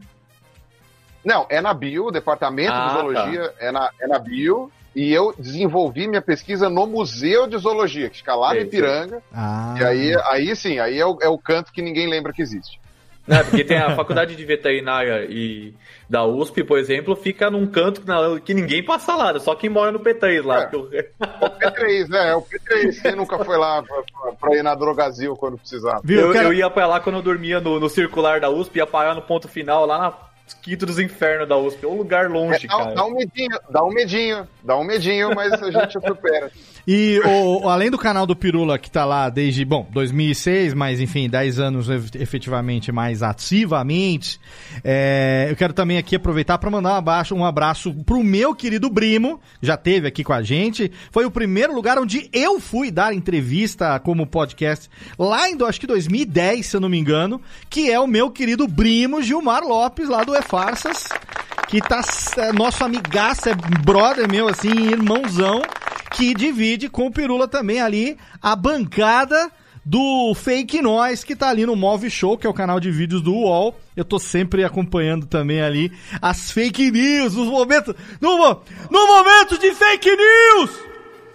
Não, é na Bio, o departamento Ah, de zoologia é, na, é na Bio. E eu desenvolvi minha pesquisa no Museu de Zoologia, que fica lá no Ipiranga. Ah. E aí, aí sim, aí é o, é o canto que ninguém lembra que existe. Né? Porque tem a faculdade de veterinária e da USP, por exemplo, fica num canto que, na- que ninguém passa lá, só quem mora no P3 lá. É. porque o- P3, né? É o P3. Quem nunca foi lá pra, pra- ir na Drogazil quando precisava? Viu? eu, Eu quero- eu ia pra lá quando eu dormia no, no circular da USP, ia parar no ponto final, lá na quinto dos infernos da USP. É um lugar longe, É, dá, cara. dá um medinho, dá um medinho, dá um medinho, mas a gente [laughs] supera. E o, além do canal do Pirula, que tá lá desde, bom, 2006, mas enfim, 10 anos efetivamente mais ativamente, é, eu quero também aqui aproveitar para mandar um abraço, um abraço pro meu querido Brimo, já teve aqui com a gente. Foi o primeiro lugar onde eu fui dar entrevista como podcast, lá em, acho que 2010, se eu não me engano, que é o meu querido Brimo Gilmar Lopes, lá do E Farsas que tá é, nosso amigaço, é brother meu, assim, irmãozão, que divide com o Pirula também ali a bancada do Fake Nós, que tá ali no Move Show, que é o canal de vídeos do UOL. Eu tô sempre acompanhando também ali as fake news, nos momentos. No, no momento de fake news!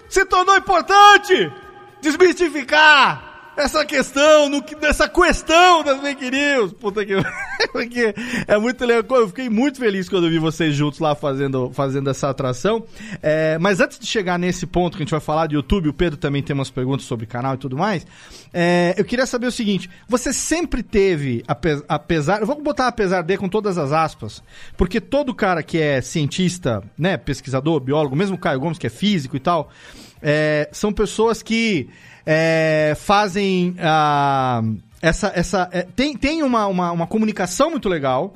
Se tornou importante desmistificar essa questão, no, dessa questão das fake news. Puta que. [laughs] Porque é muito legal. Eu fiquei muito feliz quando eu vi vocês juntos lá fazendo, fazendo essa atração. É, mas antes de chegar nesse ponto que a gente vai falar de YouTube, o Pedro também tem umas perguntas sobre canal e tudo mais. é, eu queria saber o seguinte: você sempre teve, ape- apesar. Eu vou botar apesar de com todas as aspas, porque todo cara que é cientista, né, pesquisador, biólogo, mesmo o Caio Gomes, que é físico e tal, é, são pessoas que é, fazem ah, essa. essa é, tem tem uma, uma, uma comunicação muito legal.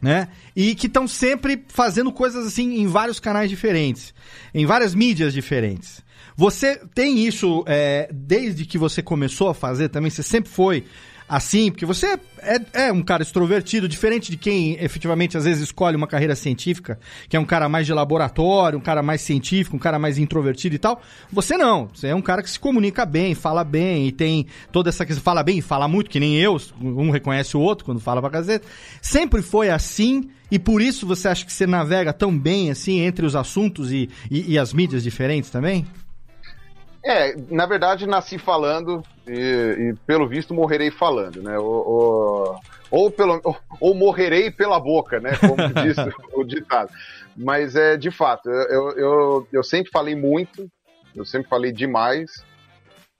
Né? E que estão sempre fazendo coisas assim em vários canais diferentes, em várias mídias diferentes. Você tem isso é, desde que você começou a fazer também? Você sempre foi assim? Porque você é, é um cara extrovertido, diferente de quem efetivamente às vezes escolhe uma carreira científica, que é um cara mais de laboratório, um cara mais científico, um cara mais introvertido e tal. Você não. Você é um cara que se comunica bem, fala bem e tem toda essa questão. Fala bem fala muito, que nem eu. Um reconhece o outro quando fala pra gazeta. Sempre foi assim. E por isso você acha que você navega tão bem assim entre os assuntos e, e, e as mídias diferentes também? É, na verdade, nasci falando e, e, pelo visto, morrerei falando, né? Ou, ou, ou pelo, ou, ou morrerei pela boca, né? Como [laughs] diz o ditado. Mas, é, de fato, eu, eu, eu sempre falei muito, eu sempre falei demais,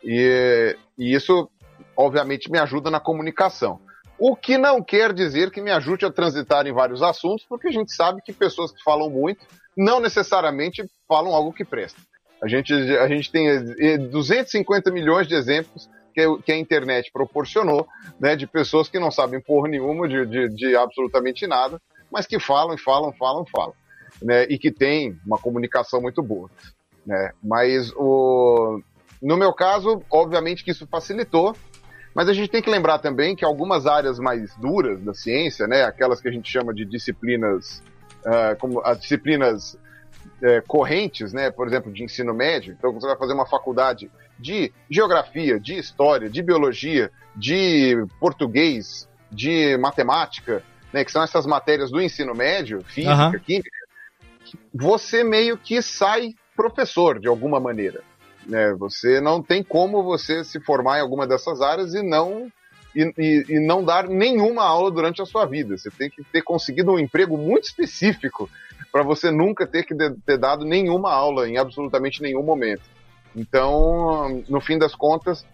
e, e isso, obviamente, me ajuda na comunicação. O que não quer dizer que me ajude a transitar em vários assuntos, porque a gente sabe que pessoas que falam muito não necessariamente falam algo que presta. A gente, a gente tem 250 milhões de exemplos que, que a internet proporcionou, né, de pessoas que não sabem porra nenhuma de, de, de absolutamente nada, mas que falam, falam, falam, falam, né, e que tem uma comunicação muito boa. Né. Mas o, no meu caso, obviamente que isso facilitou, mas a gente tem que lembrar também que algumas áreas mais duras da ciência, né, aquelas que a gente chama de disciplinas, uh, como as disciplinas é, correntes, né, por exemplo, de ensino médio. Então, você vai fazer uma faculdade de geografia, de história, de biologia, de português, de matemática, né, que são essas matérias do ensino médio, física, uhum. química. Você meio que sai professor de alguma maneira. Né? Você não tem como você se formar em alguma dessas áreas e não e, e, e não dar nenhuma aula durante a sua vida. Você tem que ter conseguido um emprego muito específico para você nunca ter que de- ter dado nenhuma aula em absolutamente nenhum momento. Então, no fim das contas,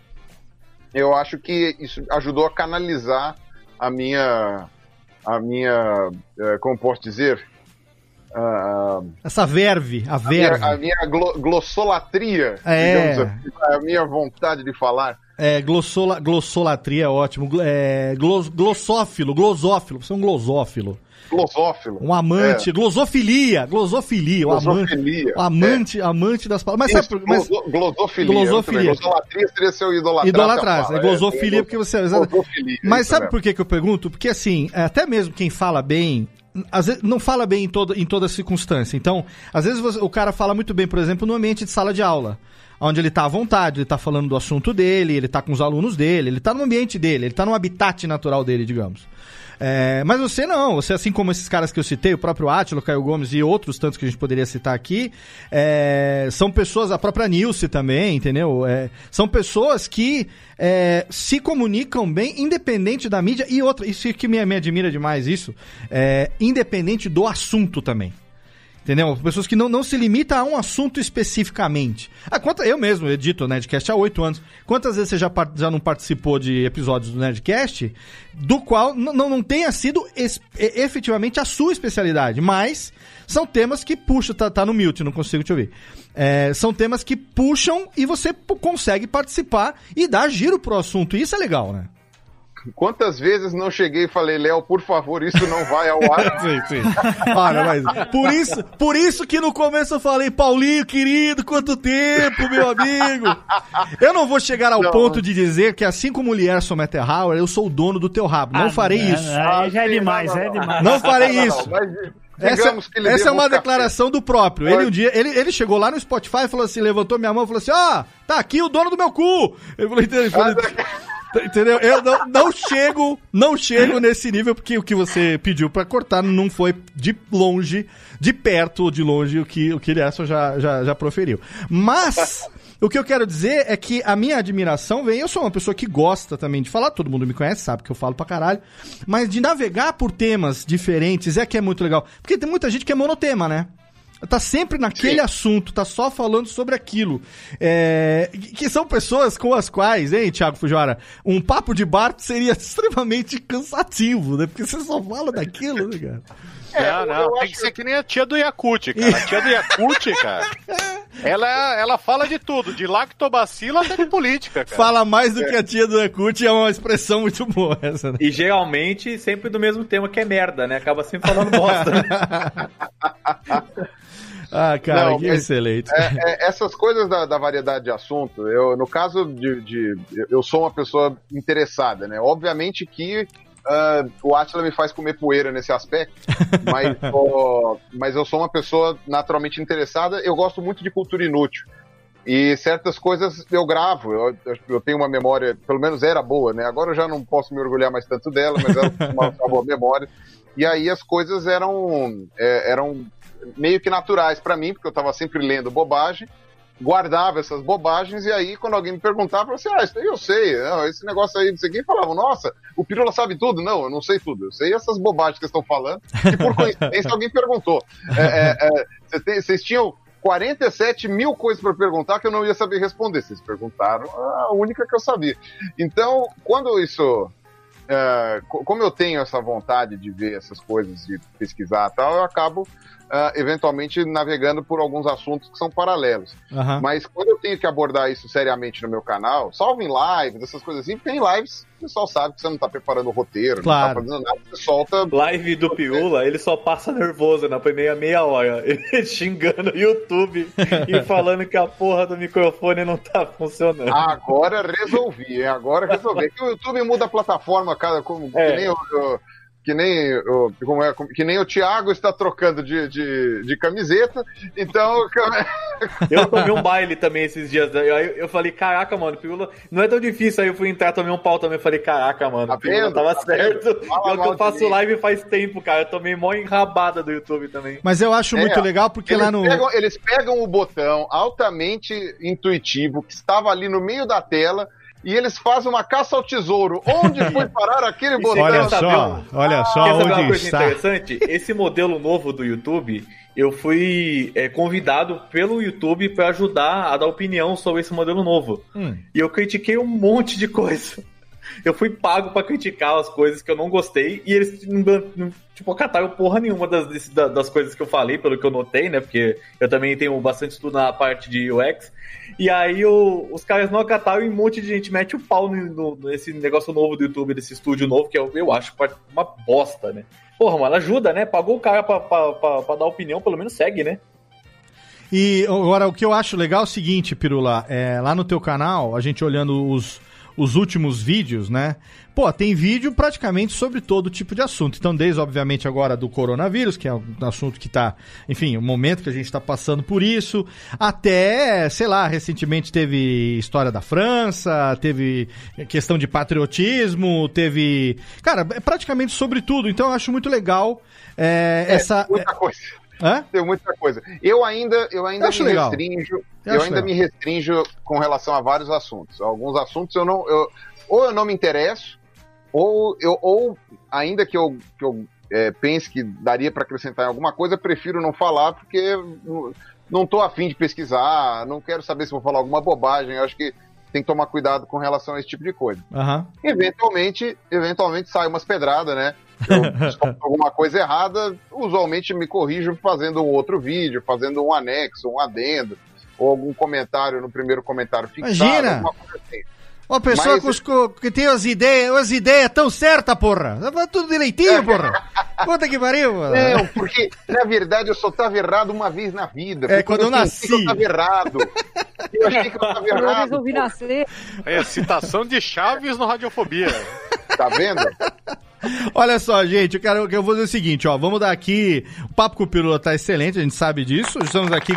eu acho que isso ajudou a canalizar a minha, a minha, eh, como posso dizer, Ah, Essa verve, a a minha, verve. a minha glo- glossolatria, É. digamos assim, a minha vontade de falar. É, glossola, glossolatria é ótimo. É, glos, glossófilo, glosófilo. Você é um glosófilo. Glosófilo. Um amante, glosofilia, glosofilia, o amante, Glosofilia, o amante, amante das palavras. Mas Isso, sabe, por- mas gloso- glosofilia. Glosofilia. Glosolatria seria seu idolatrar. idolatrar, eu é falo, glosofilia porque você Glosofilia, Mas sabe mesmo. por que, que eu pergunto? Porque assim, até mesmo quem fala bem, às vezes não fala bem em toda, em toda circunstância. Então, às vezes você- o cara fala muito bem, por exemplo, no ambiente de sala de aula. Onde ele tá à vontade, ele tá falando do assunto dele, ele tá com os alunos dele, ele tá no ambiente dele, ele tá no habitat natural dele, digamos. É, mas você não, você assim como esses caras que eu citei, o próprio Átilo, Caio Gomes e outros tantos que a gente poderia citar aqui, é, são pessoas, a própria Nilce também, entendeu? É, são pessoas que é, se comunicam bem, independente da mídia, e outra, isso que me, me admira demais, isso, é, independente do assunto também. Entendeu? Pessoas que não, não se limitam a um assunto especificamente. Ah, quanta, eu mesmo edito o Nerdcast há oito anos. Quantas vezes você já, já não participou de episódios do Nerdcast do qual não, não tenha sido es- efetivamente a sua especialidade, mas são temas que puxam, tá, tá no mute, não consigo te ouvir. É, são temas que puxam e você consegue participar e dar giro pro assunto. Isso é legal, né? Quantas vezes não cheguei e falei, Léo, por favor, isso não vai ao ar? [laughs] sim, sim. Olha, mas por isso, por isso que no começo eu falei, Paulinho, querido, quanto tempo, meu amigo. Eu não vou chegar ao Não. ponto de dizer que assim como o Lierson Metterhauer, eu sou o dono do teu rabo. Não Ah, farei não, isso. não, já é sim, demais, não, não, é demais. Não farei Não, não, isso. mas Essa, essa é uma um café. declaração do próprio. Ele um dia, ele, ele chegou lá no Spotify e falou assim, levantou minha mão e falou assim, ó, tá aqui o dono do meu cu. Eu falei, entendeu? Ele falou, Entendeu? Eu não, não chego, não chego nesse nível, porque o que você pediu pra cortar não foi de longe, de perto ou de longe o que o que Eliasson já, já, já proferiu. Mas o que eu quero dizer é que a minha admiração vem. Eu sou uma pessoa que gosta também de falar, todo mundo me conhece, sabe que eu falo pra caralho. Mas de navegar por temas diferentes é que é muito legal. Porque tem muita gente que é monotema, né? Tá sempre naquele assunto, tá só falando sobre aquilo. É, que são pessoas com as quais, hein, Thiago Fujora, um papo de bar seria [laughs] extremamente cansativo, né? Porque você só fala daquilo, né, cara? [laughs] não, não, tem que ser que nem a tia do Yakut, cara. A tia do Yakut, [laughs] cara, ela, ela fala de tudo, de lactobacila até de política, cara. Fala mais do que a tia do Ekut é uma expressão muito boa essa, né? E geralmente sempre do mesmo tema que é merda, né? Acaba sempre falando bosta. Ah, cara, Não, que excelente. É, é, essas coisas da, da variedade de assunto, eu, no caso de, de- Eu sou uma pessoa interessada, né? Obviamente que ah, o Atila me faz comer poeira nesse aspecto, [laughs] mas, ó, mas eu sou uma pessoa naturalmente interessada. Eu gosto muito de cultura inútil. E certas coisas eu gravo, eu, eu tenho uma memória, pelo menos era boa, né? Agora eu já não posso me orgulhar mais tanto dela, mas era uma, uma boa memória. E aí as coisas eram, é, eram meio que naturais pra mim, porque eu tava sempre lendo bobagem, guardava essas bobagens, e aí quando alguém me perguntava, eu falava assim, ah, isso aí eu sei, não, esse negócio aí, não sei quem, falava, nossa, o Pirula sabe tudo. Não, eu não sei tudo, eu sei essas bobagens que estão falando, e por coincidência [laughs] alguém perguntou. É, é, é, vocês tinham 47 mil coisas para perguntar que eu não ia saber responder. Vocês perguntaram a única que eu sabia. Então, quando isso. co- como eu tenho essa vontade de ver essas coisas, de pesquisar e tal, eu acabo ah, eventualmente navegando por alguns assuntos que são paralelos. Aham. Mas quando eu tenho que abordar isso seriamente no meu canal, salvo em lives, essas coisas assim, porque em lives o pessoal sabe que você não tá preparando o roteiro, Claro. não tá fazendo nada, você solta. Live do Piula, ele só passa nervoso na primeira meia hora. [laughs] Ele xingando o YouTube e [laughs] falando que a porra do microfone não tá funcionando. Agora resolvi, hein? agora resolvi. É que o YouTube muda a plataforma, cara, como, É. que nem o. o- que nem, o, como é, que nem o Thiago está trocando de, de, de camiseta, então [laughs] Eu tomei um baile também esses dias. Aí eu, eu falei, caraca, mano, não é tão difícil. Aí eu fui entrar, tomei um pau também. Eu falei, caraca, mano, Tá vendo? tava Tá certo. Fala mal eu de faço mim. live faz tempo, cara. Eu tomei mó enrabada do YouTube também. Mas eu acho É, muito legal porque lá no. pegam, eles pegam o botão altamente intuitivo que estava ali no meio da tela e eles fazem uma caça ao tesouro. Onde foi [laughs] parar aquele botão? Olha só, um- olha só Quer saber uma onde coisa está. interessante? Esse modelo novo do YouTube, eu fui é, convidado pelo YouTube para ajudar a dar opinião sobre esse modelo novo. Hum. E eu critiquei um monte de coisa. Eu fui pago pra criticar as coisas que eu não gostei e eles não, tipo, acataram porra nenhuma das, das coisas que eu falei, pelo que eu notei, né? Porque eu também tenho bastante estudo na parte de UX. E aí os caras não acataram e um monte de gente mete o pau no- no- nesse negócio novo do YouTube, desse estúdio novo, que eu, eu acho uma bosta, né? Porra, mano, ajuda, né? Pagou o cara pra, pra, pra, pra dar opinião, pelo menos segue, né? E agora, o que eu acho legal é o seguinte, Pirula, é, lá no teu canal, a gente olhando os, os últimos vídeos, né? Pô, tem vídeo praticamente sobre todo tipo de assunto. Então, desde, obviamente, agora do coronavírus, que é um assunto que tá, enfim, o momento que a gente tá passando por isso, até, sei lá, recentemente teve história da França, teve questão de patriotismo, teve. Cara, é praticamente sobre tudo. Então, eu acho muito legal é, É, essa. muita coisa. Hã? Tem muita coisa. Eu ainda, eu ainda Eu me legal. restringo. Eu Eu, ainda legal. me restringo com relação a vários assuntos. Alguns assuntos eu não. Eu, ou eu não me interesso, ou eu, ou ainda que eu, que eu é, pense que daria para acrescentar em alguma coisa, eu prefiro não falar, porque não- tô afim de pesquisar, não quero saber se vou falar alguma bobagem. Eu acho que tem que tomar cuidado com relação a esse tipo de coisa. Aham. Eventualmente, eventualmente sai umas pedradas, né? Eu [laughs] alguma coisa errada, usualmente me corrijo fazendo um outro vídeo, fazendo um anexo, um adendo, ou algum comentário no primeiro comentário fixado. Imagina! alguma coisa assim. Uma pessoa Mas- os que tem as ideias, as ideias tão certas, porra. Tá tudo direitinho, porra. Puta que pariu, mano. Não, porque na verdade eu só tava errado uma vez na vida. É, quando eu que nasci. Eu tava errado. Eu achei que eu tava Eu errado. resolvi nascer. É, citação de Chaves no Radiofobia. [laughs] Tá vendo? [laughs] Olha só, gente, eu quero que eu vou fazer o seguinte, ó, vamos dar aqui, o papo com o Pirula tá excelente, a gente sabe disso, estamos aqui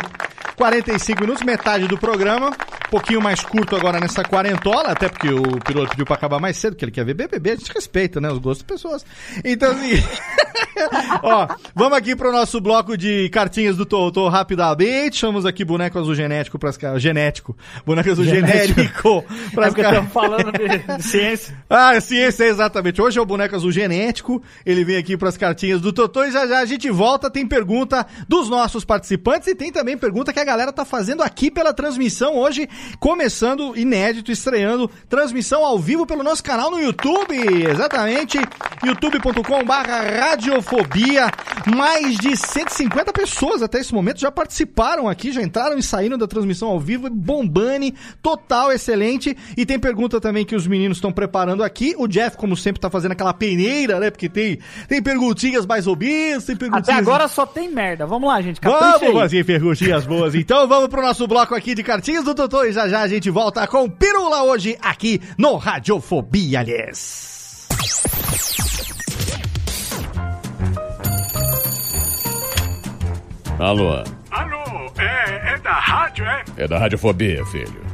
45 minutos, metade do programa, um pouquinho mais curto agora nessa quarentola, até porque o Pirula pediu pra acabar mais cedo, que ele quer ver BBB, a gente respeita, né, os gostos das pessoas. Então, assim, [laughs] ó, vamos aqui pro nosso bloco de cartinhas do Totô rapidamente, chamamos aqui boneco azul genético pras genético, boneco azul Genético. genérico É pras porque ca- estamos falando de, [laughs] ciência. ah, ciência, exatamente. Hoje é o boneco azul genético. Ele vem aqui para as cartinhas do Totô e já já a gente volta. Tem pergunta dos nossos participantes e tem também pergunta que a galera tá fazendo aqui pela transmissão hoje, começando inédito, estreando transmissão ao vivo pelo nosso canal no YouTube. Exatamente, youtube.com/barra radiofobia. Mais de 150 pessoas até esse momento já participaram aqui, já entraram e saíram da transmissão ao vivo. Bombani, total, excelente. E tem pergunta também que os meninos estão preparando aqui. O Jeff, como sempre, tá fazendo aquela peneira, né? Porque tem, tem perguntinhas mais obesas, tem perguntinhas. Até agora só tem merda. Vamos lá, gente. Vamos fazer perguntinhas boas. Então vamos pro nosso bloco aqui de cartinhas do Totô e já já a gente volta com Pirula hoje aqui no Radiofobia, aliás. Alô, Alô, é, é da rádio, é? é da Radiofobia, filho.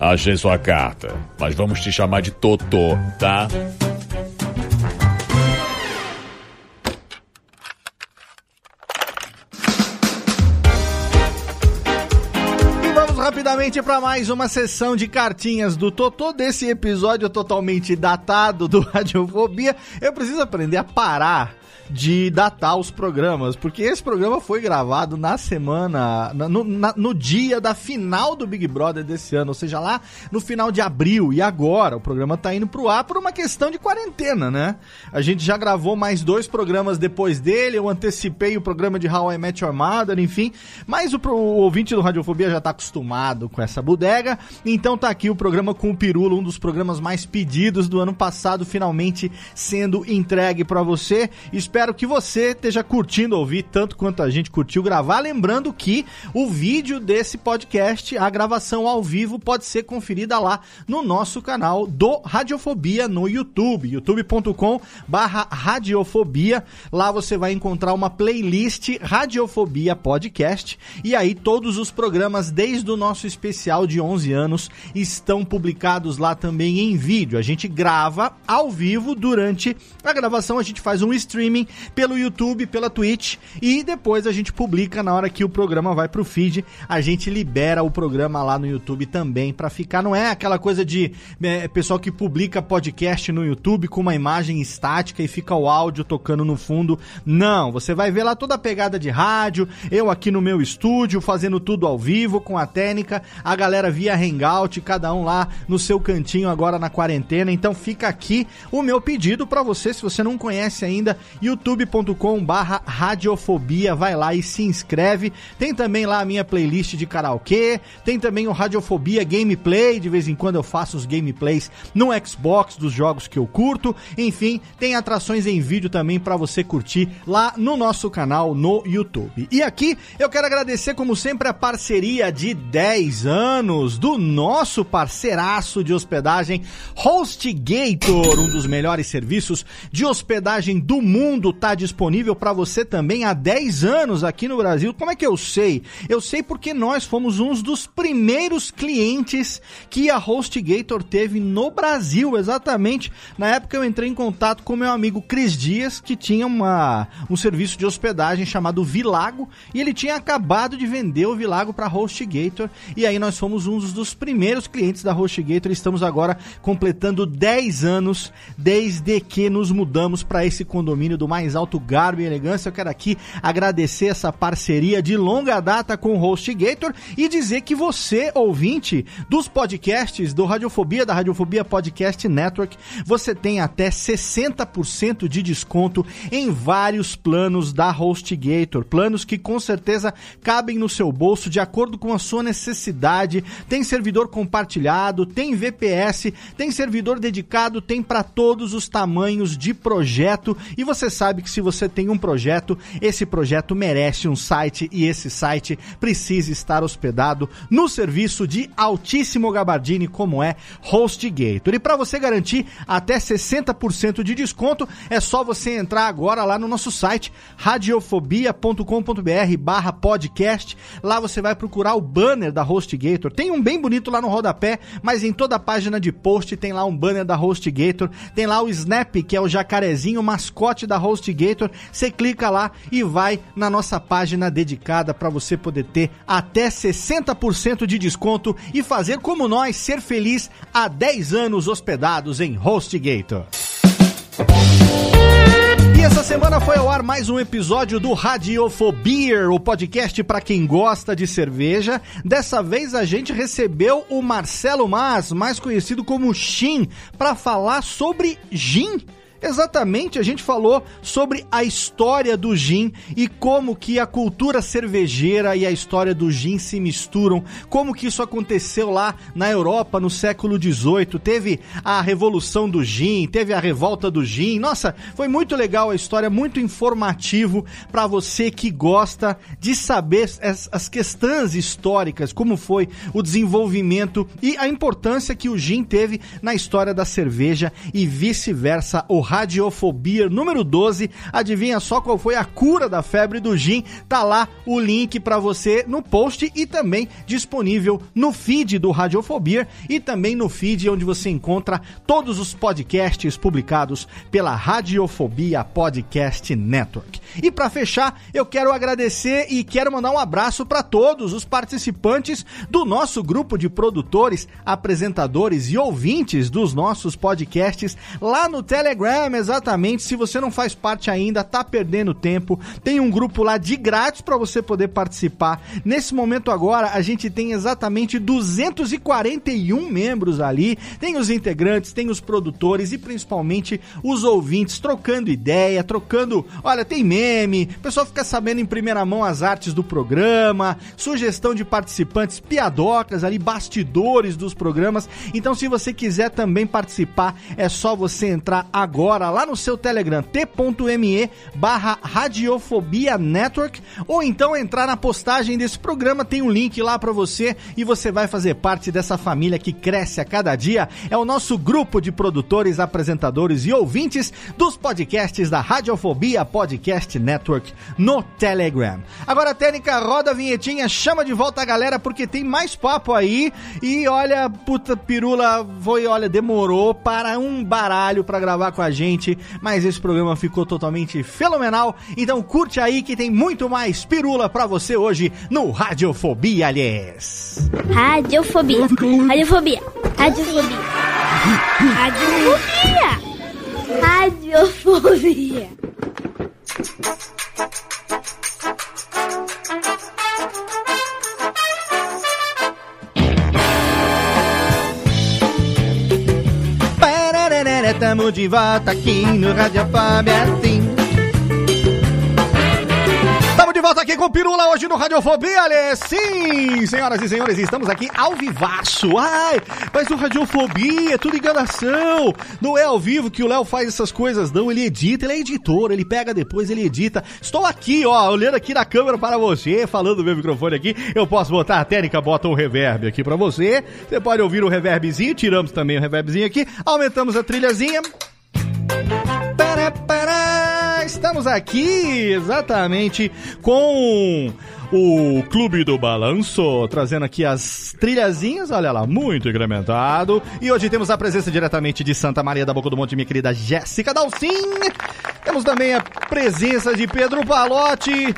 Achei sua carta, mas vamos te chamar de Totô, tá? Vamos rapidamente para mais uma sessão de cartinhas do Totô desse episódio totalmente datado do [laughs] Radiofobia. Eu preciso aprender a parar de datar os programas, porque esse programa foi gravado na semana, na- no, na- no dia da final do Big Brother desse ano, ou seja, lá no final de abril. E agora o programa tá indo pro ar por uma questão de quarentena, né? A gente já gravou mais dois programas depois dele, eu antecipei o programa de How I Met Your Mother, enfim. Mas o, o ouvinte do Radiofobia já tá acostumado acostumado com essa bodega. Então tá aqui o programa com o Pirula, um dos programas mais pedidos do ano passado, finalmente sendo entregue para você. Espero que você esteja curtindo ouvir tanto quanto a gente curtiu gravar. Lembrando que o vídeo desse podcast, a gravação ao vivo, pode ser conferida lá no nosso canal do Radiofobia no YouTube, youtube.com barra radiofobia. Lá você vai encontrar uma playlist Radiofobia Podcast e aí todos os programas desde o nosso especial de 11 anos estão publicados lá também em vídeo. A gente grava ao vivo durante a gravação, a gente faz um streaming pelo YouTube, pela Twitch e depois a gente publica na hora que o programa vai pro feed, a gente libera o programa lá no YouTube também para ficar, não é aquela coisa de é, pessoal que publica podcast no YouTube com uma imagem estática e fica o áudio tocando no fundo. Não, você vai ver lá toda a pegada de rádio, eu aqui no meu estúdio fazendo tudo ao vivo com a técnica, a galera via Hangout, cada um lá no seu cantinho agora na quarentena. Então fica aqui o meu pedido para você, se você não conhece ainda, youtube.com/barra radiofobia, vai lá e se inscreve. Tem também lá a minha playlist de karaokê, tem também o Radiofobia Gameplay, de vez em quando eu faço os gameplays no Xbox dos jogos que eu curto. Enfim, tem atrações em vídeo também para você curtir lá no nosso canal no YouTube. E aqui eu quero agradecer, como sempre, a parceria de 10 anos do nosso parceiraço de hospedagem, HostGator, um dos melhores serviços de hospedagem do mundo, tá disponível para você também há 10 anos aqui no Brasil. Como é que eu sei? Eu sei porque nós fomos uns dos primeiros clientes que a HostGator teve no Brasil, exatamente. Na época eu entrei em contato com meu amigo Cris Dias, que tinha uma, um serviço de hospedagem chamado Vilago, e ele tinha acabado de vender o Vilago para HostGator, e aí nós fomos uns dos primeiros clientes da HostGator, estamos agora completando 10 anos desde que nos mudamos para esse condomínio do mais alto garbo e elegância. Eu quero aqui agradecer essa parceria de longa data com o HostGator e dizer que você, ouvinte dos podcasts do Radiofobia, da Radiofobia Podcast Network, você tem até 60% de desconto em vários planos da HostGator. Planos que com certeza cabem no seu bolso de acordo com a sua necessidade. Tem servidor compartilhado, tem VPS, tem servidor dedicado, tem para todos os tamanhos de projeto. E você sabe que se você tem um projeto, esse projeto merece um site e esse site precisa estar hospedado no serviço de altíssimo gabardine como é HostGator. E para você garantir até 60% de desconto, é só você entrar agora lá no nosso site radiofobia.com.br/barra podcast. Lá você vai procurar o banner da HostGator. Tem um bem bonito lá no rodapé, mas em toda a página de post tem lá um banner da HostGator. Tem lá o Snap, que é o jacarezinho, mascote da HostGator. Você clica lá e vai na nossa página dedicada para você poder ter até 60% de desconto e fazer como nós ser feliz há 10 anos hospedados em HostGator. E essa semana foi ao ar mais um episódio do Radiofobia, o podcast para quem gosta de cerveja. Dessa vez a gente recebeu o Marcelo Mas, mais conhecido como Shin, para falar sobre gin. Exatamente, a gente falou sobre a história do gin e como que a cultura cervejeira e a história do gin se misturam, como que isso aconteceu lá na Europa no século XVIII, teve a revolução do gin, teve a revolta do gin, nossa, foi muito legal a história, muito informativo para você que gosta de saber as, as questões históricas, como foi o desenvolvimento e a importância que o gin teve na história da cerveja e vice-versa, Radiofobia número 12. Adivinha só qual foi a cura da febre do gin? Tá lá o link para você no post e também disponível no feed do Radiofobia e também no feed onde você encontra todos os podcasts publicados pela Radiofobia Podcast Network. E para fechar, eu quero agradecer e quero mandar um abraço para todos os participantes do nosso grupo de produtores, apresentadores e ouvintes dos nossos podcasts lá no Telegram Exatamente. Se você não faz parte ainda, tá perdendo tempo. Tem um grupo lá de grátis para você poder participar. Nesse momento agora, a gente tem exatamente 241 membros ali. Tem os integrantes, tem os produtores e principalmente os ouvintes trocando ideia, trocando. Olha, tem meme, o pessoal fica sabendo em primeira mão as artes do programa, sugestão de participantes, piadocas ali, bastidores dos programas. Então, se você quiser também participar, é só você entrar agora lá no seu Telegram, t.me barra Radiofobia Network, ou então entrar na postagem desse programa, tem um link lá para você e você vai fazer parte dessa família que cresce a cada dia. É o nosso grupo de produtores, apresentadores e ouvintes dos podcasts da Radiofobia Podcast Network no Telegram. Agora, técnica, roda a vinhetinha, chama de volta a galera porque tem mais papo aí. E olha, puta pirula, foi, olha, demorou para um baralho para gravar com a gente, mas esse programa ficou totalmente fenomenal. Então curte aí que tem muito mais pirula para você hoje no Radiofobia, aliás. Radiofobia. Radiofobia. Radiofobia. Radiofobia. Radiofobia. Tamo de volta aqui no Radiofobia, Estamos de volta aqui com o Pirula hoje no Radiofobia, Ale. Sim, senhoras e senhores, estamos aqui ao vivaço. Ai, mas o Radiofobia é tudo enganação. Não é ao vivo que o Léo faz essas coisas, não. Ele edita, ele é editor, ele pega depois, ele edita. Estou aqui, ó, olhando aqui na câmera para você, falando do meu microfone aqui. Eu posso botar a técnica, bota um reverb aqui para você. Você pode ouvir o reverbzinho, tiramos também o reverbzinho aqui, aumentamos a trilhazinha. Para, para, estamos aqui exatamente com o Clube do Balanço, trazendo aqui as trilhazinhas, olha lá, muito incrementado. E hoje temos a presença diretamente de Santa Maria da Boca do Monte, minha querida Jéssica Dalcin. Temos também a presença de Pedro Palotti.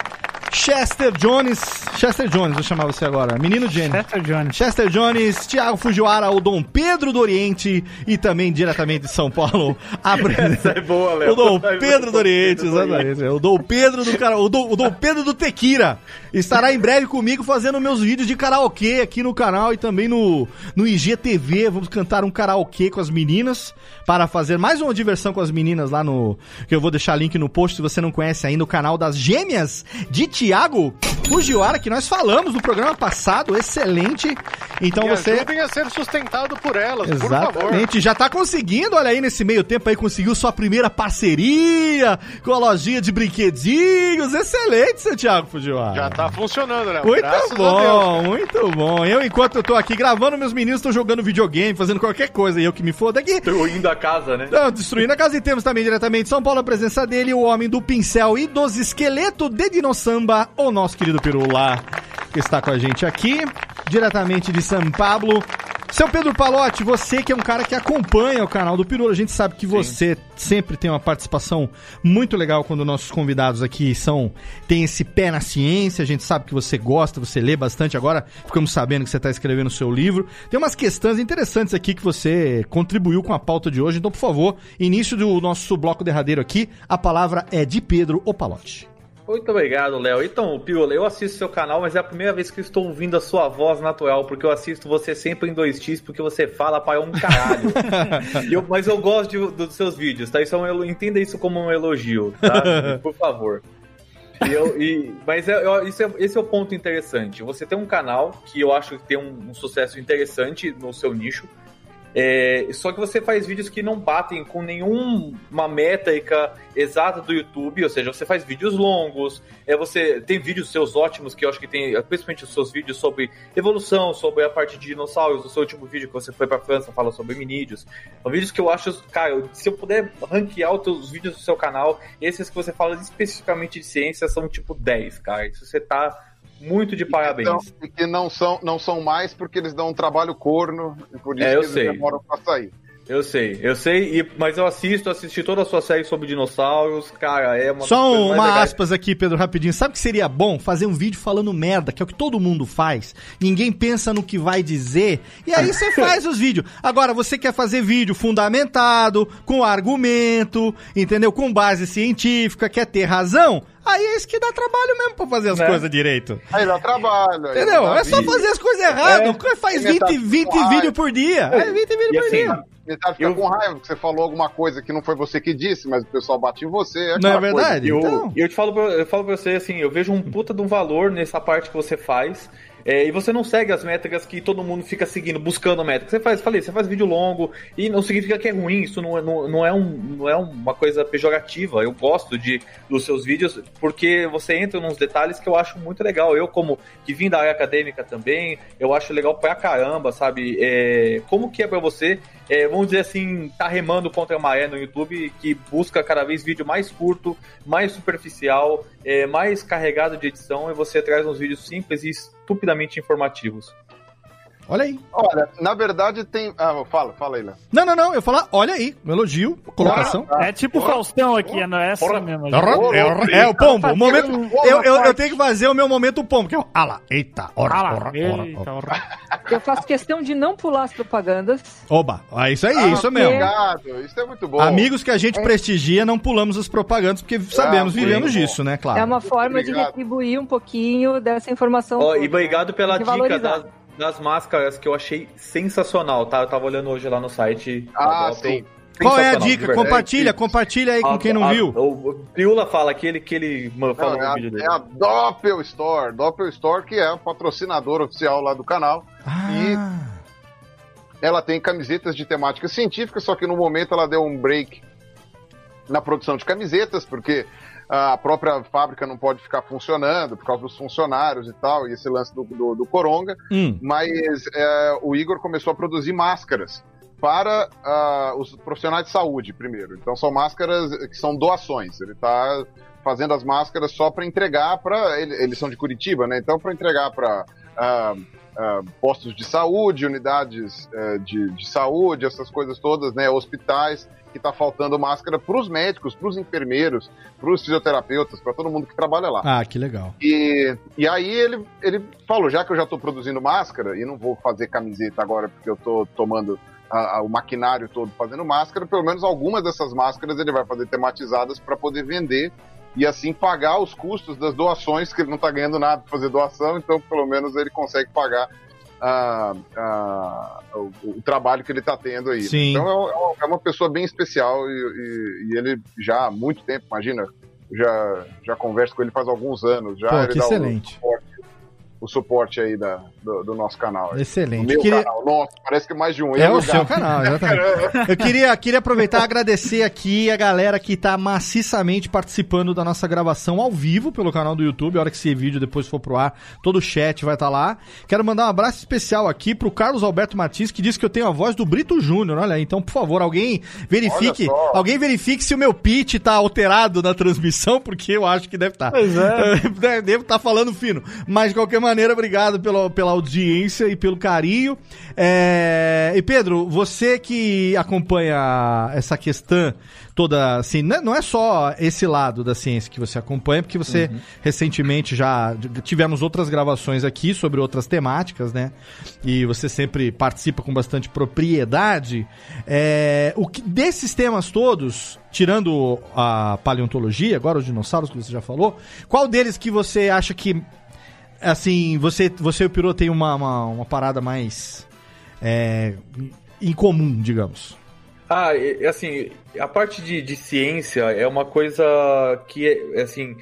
Chester Jones, Chester Jones, eu chamava você agora, menino Jenny. Chester Jones. Chester Jones, Thiago Fujiwara, o Dom Pedro do Oriente e também diretamente de São Paulo, [laughs] a presença. é boa, Léo. O Dom Essa é Pedro do. Oriente, exatamente. O Dom Pedro do cara, o Dom, o Dom Pedro do Tequira estará em breve comigo fazendo meus vídeos de karaokê aqui no canal e também no, no IGTV. Vamos cantar um karaokê com as meninas para fazer mais uma diversão com as meninas lá no. Que eu vou deixar link no post se você não conhece ainda o canal das Gêmeas de Tiago Fujiwara, que nós falamos no programa passado. Excelente. Então Me você. ajudem a ser sustentado por elas, por favor. Exatamente, já tá conseguindo, olha aí, nesse meio tempo aí, conseguiu sua primeira parceria com a lojinha de brinquedinhos. Excelente, seu Thiago Fujiwara. Já tá funcionando, né? Muito Graças bom, muito bom. Eu, enquanto eu tô aqui gravando, meus meninos estão jogando videogame, fazendo qualquer coisa, e eu que me foda aqui. Tô indo a casa, né? Não, destruindo a casa e temos também diretamente São Paulo a presença dele, o homem do pincel e dos esqueletos de O nosso querido Pirula, que está com a gente aqui, diretamente de São Paulo. Seu Pedro Palotti, você que é um cara que acompanha o canal do Pirula, a gente sabe que você sempre tem uma participação muito legal quando nossos convidados aqui são tem esse pé na ciência, a gente sabe que você gosta, você lê bastante agora, ficamos sabendo que você está escrevendo o seu livro. Tem umas questões interessantes aqui que você contribuiu com a pauta de hoje, então por favor, início do nosso bloco derradeiro aqui, a palavra é de Pedro Opalotti. Muito obrigado, Léo. Então, Piola, eu assisto seu canal, mas é a primeira vez que eu estou ouvindo a sua voz natural, porque eu assisto você sempre em 2x, porque você fala para um caralho. [laughs] Eu- mas eu gosto de- dos seus vídeos, tá? Isso é um entenda isso como um elogio, tá? [laughs] Por favor. E eu- e- mas é- eu- isso é- esse é o ponto interessante. Você tem um canal que eu acho que tem um, um sucesso interessante no seu nicho. É, só que você faz vídeos que não batem com nenhuma métrica exata do YouTube, ou seja, você faz vídeos longos, é, você tem vídeos seus ótimos que eu acho que tem, principalmente os seus vídeos sobre evolução, sobre a parte de dinossauros, o seu último vídeo que você foi pra França fala sobre minídeos. São vídeos que eu acho, cara, se eu puder ranquear os teus vídeos do seu canal, esses que você fala especificamente de ciência são tipo 10, cara. Isso você tá muito de parabéns. E que não são, não são mais porque eles dão um trabalho corno, e por isso É, eu eles sei. demoram pra sair. Eu sei, eu sei, e- mas eu assisto, assisti toda a sua série sobre dinossauros, cara, é uma Só um- uma legais. aspas aqui, Pedro, rapidinho. Sabe o que seria bom? Fazer um vídeo falando merda, que é o que todo mundo faz. Ninguém pensa no que vai dizer. E aí você [laughs] faz os vídeos. Agora, você quer fazer vídeo fundamentado, com argumento, entendeu? Com base científica, quer ter razão? Aí é isso que dá trabalho mesmo pra fazer as Né? coisas direito. Aí dá trabalho. aí Entendeu? dá É só fazer as coisas erradas. É. Faz Tem 20, metade 20 com raiva. vídeos por dia. É 20 vídeos por assim, dia. Metade fica com raiva porque você falou alguma coisa que não foi você que disse, mas o pessoal bate em você. Não é aquela coisa. verdade? Eu, Então- eu te falo pra, eu falo pra você assim, eu vejo um puta de um valor nessa parte que você faz. É, e você não segue as métricas que todo mundo fica seguindo, buscando métricas. Você faz, falei, você faz vídeo longo e não significa que é ruim, isso não, é- não, não, é, um, não é uma coisa pejorativa. Eu gosto de dos seus vídeos porque você entra nos detalhes que eu acho muito legal. Eu, como que vim da área acadêmica também, eu acho legal pra caramba, sabe? É, como que é pra você, é, vamos dizer assim, tá remando contra a maré no YouTube, que busca cada vez vídeo mais curto, mais superficial, é, mais carregado de edição, e você traz uns vídeos simples e estupidamente informativos. Olha aí. Olha, na verdade tem. Ah, fala, fala aí, Léo. Não, não, não. Eu falar, olha aí. Um elogio, colocação. É tipo o Faustão aqui, não é assim mesmo. gente. É, é, é o pombo. O momento, eu, eu, eu tenho que fazer o meu momento pombo, que é o. Ah lá, eita, ora, Ah lá, ora, eita, ora. ora. Eu faço questão de não pular as propagandas. Oba, é isso aí, Ah, isso mesmo. Obrigado, isso é muito bom. Amigos que a gente prestigia, não pulamos as propagandas, porque sabemos, muito vivemos bom. disso, né? Claro. É uma forma de Obrigado. retribuir um pouquinho dessa informação. Toda, e obrigado pela dica valorizar. Das, máscaras que eu achei sensacional, tá? Eu tava olhando hoje lá no site. Ah, sim. Qual é a dica? Compartilha, compartilha aí com A- quem não a- viu. O, o Piula fala que ele, que ele mano, falou Não, é, no a, vídeo dele. é a Doppel Store. Doppel Store, que é o patrocinador oficial lá do canal. Ah, Ela tem camisetas de temática científica, só que no momento ela deu um break na produção de camisetas, porque a própria fábrica não pode ficar funcionando por causa dos funcionários e tal, e esse lance do, do, do Coronga. hum. Mas é, o Igor começou a produzir máscaras para ah, os profissionais de saúde, primeiro. Então são máscaras que são doações. Ele está fazendo as máscaras só para entregar para. Eles são de Curitiba, né? Então, para entregar para postos de saúde, unidades eh, de, de saúde, essas coisas todas, né? Hospitais, que está faltando máscara para os médicos, para os enfermeiros, para os fisioterapeutas, para todo mundo que trabalha lá. Ah, que legal. E, e aí ele, ele falou, já que eu já estou produzindo máscara e não vou fazer camiseta agora porque eu estou tomando a- a- o maquinário todo fazendo máscara, pelo menos algumas dessas máscaras ele vai fazer tematizadas para poder vender e assim pagar os custos das doações, que ele não está ganhando nada para fazer doação, então pelo menos ele consegue pagar ah, ah, o, o trabalho que ele está tendo aí. Sim. Então é uma- é uma pessoa bem especial e, e- e ele já há muito tempo, imagina, já, já converso com ele faz alguns anos. Já Pô, ele dá excelente. suporte, o suporte aí da, do, do nosso canal. O Excelente. meu Queria- canal, nossa, parece que é mais de um. É o seu canal, exatamente. [laughs] Eu queria, queria aproveitar e agradecer aqui a galera que tá maciçamente participando da nossa gravação ao vivo pelo canal do YouTube. A hora que esse vídeo depois for pro ar, todo o chat vai estar lá. Quero mandar um abraço especial aqui pro Carlos Alberto Martins, que disse que eu tenho a voz do Brito Júnior. Olha aí, então, por favor, alguém verifique, alguém verifique se o meu pitch tá alterado na transmissão, porque eu acho que deve estar. Pois é. [laughs] Devo estar falando fino. Mas, de qualquer maneira, obrigado pela, pela audiência e pelo carinho. É, E, Pedro, você que acompanha essa questão toda, assim, né, não é só esse lado da ciência que você acompanha, porque você recentemente já tivemos outras gravações aqui sobre outras temáticas, né? E você sempre participa com bastante propriedade. É, o que, desses temas todos, tirando a paleontologia, agora os dinossauros que você já falou, qual deles que você acha que assim, você, você e o Pirô tem uma, uma, uma parada mais é, incomum, digamos. Ah, e- assim, a parte de, de ciência é uma coisa que, é, assim,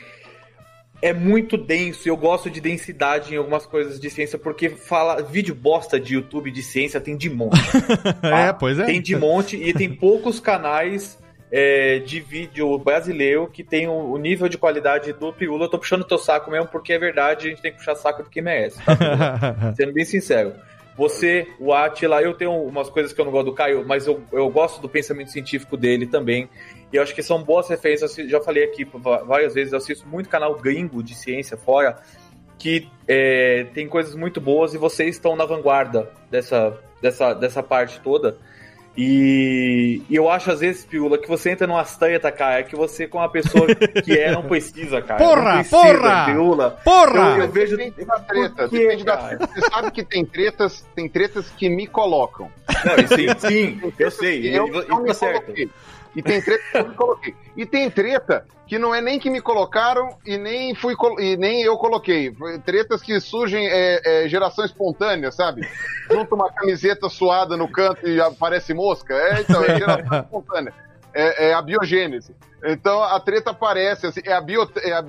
é muito denso eu gosto de densidade em algumas coisas de ciência, porque fala, vídeo bosta de YouTube de ciência tem de monte. [laughs] é, pois é. Tem de monte e tem poucos canais é, de vídeo brasileiro que tem o, o nível de qualidade do Pirula. Eu tô puxando teu saco mesmo, porque é verdade, a gente tem que puxar saco de quem merece, tá? [laughs] Sendo bem sincero. Você, o Atila, eu tenho umas coisas que eu não gosto do Caio, mas eu, eu gosto do pensamento científico dele também. E eu acho que são boas referências. Eu Já falei aqui várias vezes, eu assisto muito canal gringo de ciência fora, que é, tem coisas muito boas e vocês estão na vanguarda dessa, dessa, dessa parte toda. E, e eu acho, às vezes, Piula, que você entra numa treta, cara, que você com uma pessoa que é, não precisa, cara. Porra, precisa, porra! Piula. Porra! Eu, eu vejo. Depende da treta. Quê, depende da. Você sabe que tem tretas, tem tretas que me colocam. Não, sim, sim, eu sei. E eu e, e me tá certo. coloquei. E tem treta que eu me coloquei. E tem treta que não é nem que me colocaram e nem fui e nem eu coloquei. Tretas que surgem é, é, geração espontânea, sabe? Junta uma camiseta suada no canto e aparece mosca. É, então, é geração [laughs] espontânea. É, é a biogênese. Então a treta aparece, assim, é a, bio, é a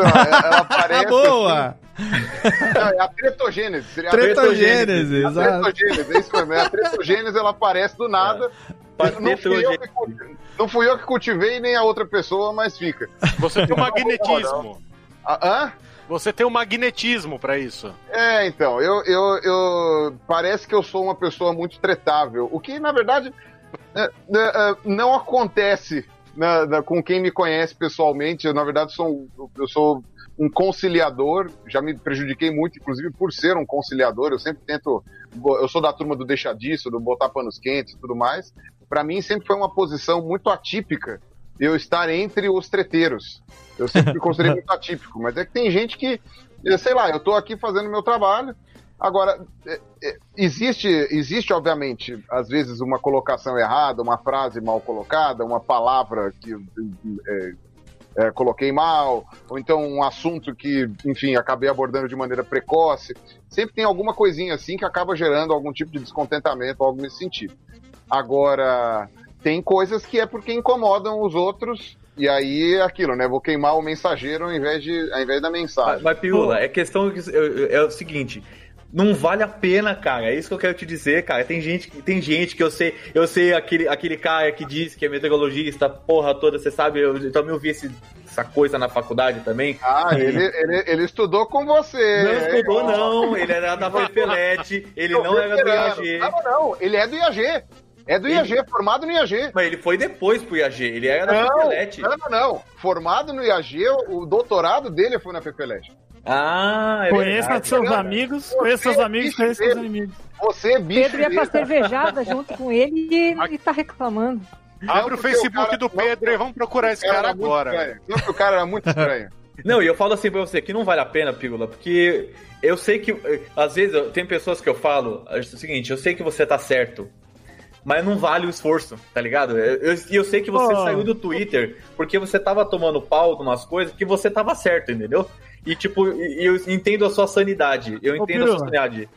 é, ela [laughs] aparece. Boa! assim, não, é a tretogênese. Seria a Tretogênese, a exato. tretogênese, é isso mesmo. É a tretogênese, ela aparece do nada. Não fui, eu que, não fui eu que cultivei, nem a outra pessoa, mas fica. Você tem um [laughs] magnetismo. Ah, hã? Você tem um magnetismo pra isso. É, então, eu, eu, eu. Parece que eu sou uma pessoa muito tretável. O que, na verdade, é, é, é, não acontece na- na- com quem me conhece pessoalmente. Eu, na verdade, sou, eu sou um conciliador. Já me prejudiquei muito, inclusive, por ser um conciliador. Eu sempre tento. Eu sou da turma do deixar disso, do botar panos quentes e tudo mais. Pra mim, sempre foi uma posição muito atípica eu estar entre os treteiros. Eu sempre me considerei [laughs] muito atípico, mas é que tem gente que, eh, sei lá, eu tô aqui fazendo meu trabalho. Agora, é, é, existe, existe, obviamente, às vezes uma colocação errada, uma frase mal colocada, uma palavra que é, é, coloquei mal, ou então um assunto que, enfim, acabei abordando de maneira precoce. Sempre tem alguma coisinha assim que acaba gerando algum tipo de descontentamento, algo nesse sentido. Agora, tem coisas que é porque incomodam os outros, e aí é aquilo, né? Vou queimar o mensageiro ao invés, de, ao invés da mensagem. Mas, mas, Piula, é questão que- é, é o seguinte. Não vale a pena, cara. É isso que eu quero te dizer, cara. Tem gente, que- tem gente que eu sei, eu sei aquele, aquele cara que diz que é meteorologista, porra toda, você sabe, eu, eu também ouvi esse- essa coisa na faculdade também. Ah, ele, ele, ele estudou com você. Não estudou, não. Ele era da Felete, ele Tô não era do. IAG. Não, não, ele é do IAG. É do IAG, formado no IAG. Mas ele foi depois pro IAG, ele era da Não, Felete. não, não, não. Formado no IAG, o doutorado dele foi na FEFELET. Ah, é Conheça verdade. seus amigos, conheça seus amigos, conheça seus inimigos. Você é bicho Pedro ia pra cervejada junto com ele e, [laughs] e tá reclamando. Abre o Facebook o cara- do Pedro e vamos procurar esse cara cara agora. o cara era muito estranho. [laughs] Não, e eu falo assim pra você que não vale a pena, Pílula, porque eu sei que, eh, às vezes, eu- tem pessoas que eu falo, é o seguinte, eu sei que você tá certo, mas não vale o esforço, tá ligado? Eu- eu- E eu, sei que você Pô. saiu do Twitter porque você tava tomando pau de umas coisas que você tava certo, entendeu? E, tipo, e- e eu entendo a sua sanidade, eu Ô, entendo a sua sanidade.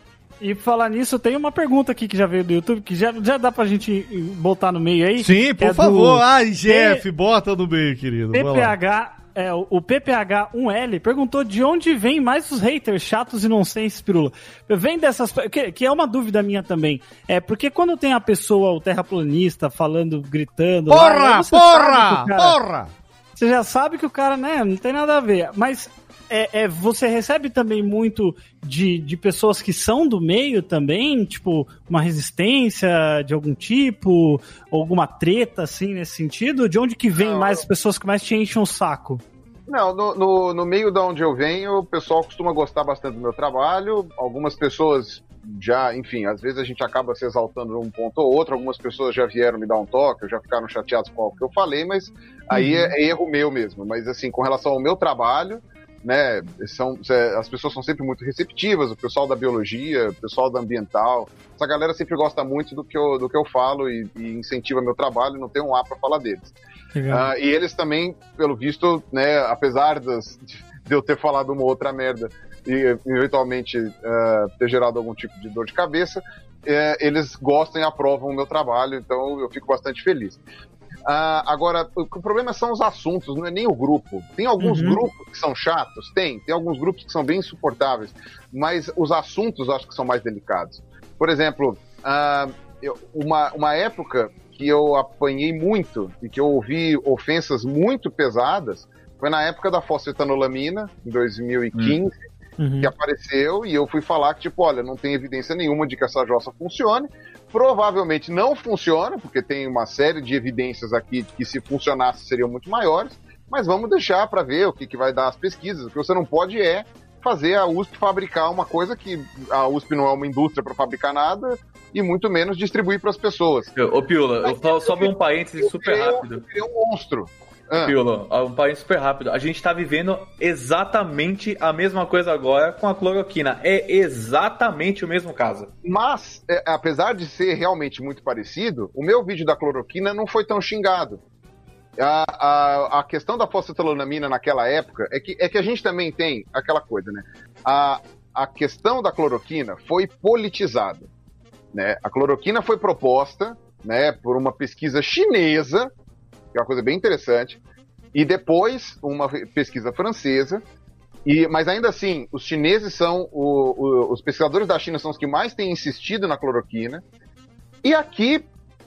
E falar nisso, tem uma pergunta aqui que já veio do YouTube, que já, já dá pra gente botar no meio aí. Sim, por É do favor. Ai, Jeff, bota no meio, querido. PPH, é, o o PPH1L perguntou de onde vem mais os haters chatos e nonsense, Pirula. Vem dessas. Que, que é uma dúvida minha também. É porque quando tem a pessoa, o terraplanista, falando, gritando. lá, Porra, sabe porra, cara- porra! Você já sabe que o cara, né, não tem nada a ver. Mas é, é, você recebe também muito de, de pessoas que são do meio também, tipo, uma resistência de algum tipo, alguma treta, assim, nesse sentido? De onde que vem Não. mais as pessoas que mais te enchem o saco? Não, no, no, no meio de onde eu venho, o pessoal costuma gostar bastante do meu trabalho. Algumas pessoas já, enfim, às vezes a gente acaba se exaltando num ponto ou outro. Algumas pessoas já vieram me dar um toque, já ficaram chateadas com algo que eu falei, mas aí Uhum. é, é erro meu mesmo. Mas assim, com relação ao meu trabalho, né, são, as pessoas são sempre muito receptivas, o pessoal da biologia, o pessoal da ambiental. Essa galera sempre gosta muito do que eu, do que eu falo e, e incentiva meu trabalho, não tem um A para falar deles. Ah, e eles também, pelo visto, né, apesar das, de eu ter falado uma outra merda e eventualmente ah, ter gerado algum tipo de dor de cabeça, eh, eles gostam e aprovam o meu trabalho, então eu fico bastante feliz. Ah, agora, o o problema são os assuntos, não é nem o grupo. Tem alguns Uhum. grupos que são chatos, tem, tem alguns grupos que são bem insuportáveis, mas os assuntos acho que são mais delicados. Por exemplo, ah, eu- uma, uma época que eu apanhei muito e que eu ouvi ofensas muito pesadas foi na época da fosfetanolamina, em 2015, Uhum. que apareceu e eu fui falar que, tipo, olha, não tem evidência nenhuma de que essa jossa funcione. Provavelmente não funciona, porque tem uma série de evidências aqui que se funcionasse seriam muito maiores, mas vamos deixar para ver o que, que vai dar as pesquisas. O que você não pode é fazer a USP fabricar uma coisa que a USP não é uma indústria para fabricar nada, e muito menos distribuir para as pessoas. Ô, Piula, eu só um parênteses super rápido. eu virei um monstro. Ah. Piula, um parênteses super rápido. A gente tá vivendo exatamente a mesma coisa agora com a cloroquina. É exatamente o mesmo caso. Mas, é, apesar de ser realmente muito parecido, o meu vídeo da cloroquina não foi tão xingado. A, a, a questão da fosfetanolamina naquela época é que, é que a gente também tem aquela coisa, né? A, a questão da cloroquina foi politizada. Né? A cloroquina foi proposta né, por uma pesquisa chinesa, que é uma coisa bem interessante, e depois uma pesquisa francesa, e, mas ainda assim, os chineses são, o- o- os pesquisadores da China são os que mais têm insistido na cloroquina, e aqui,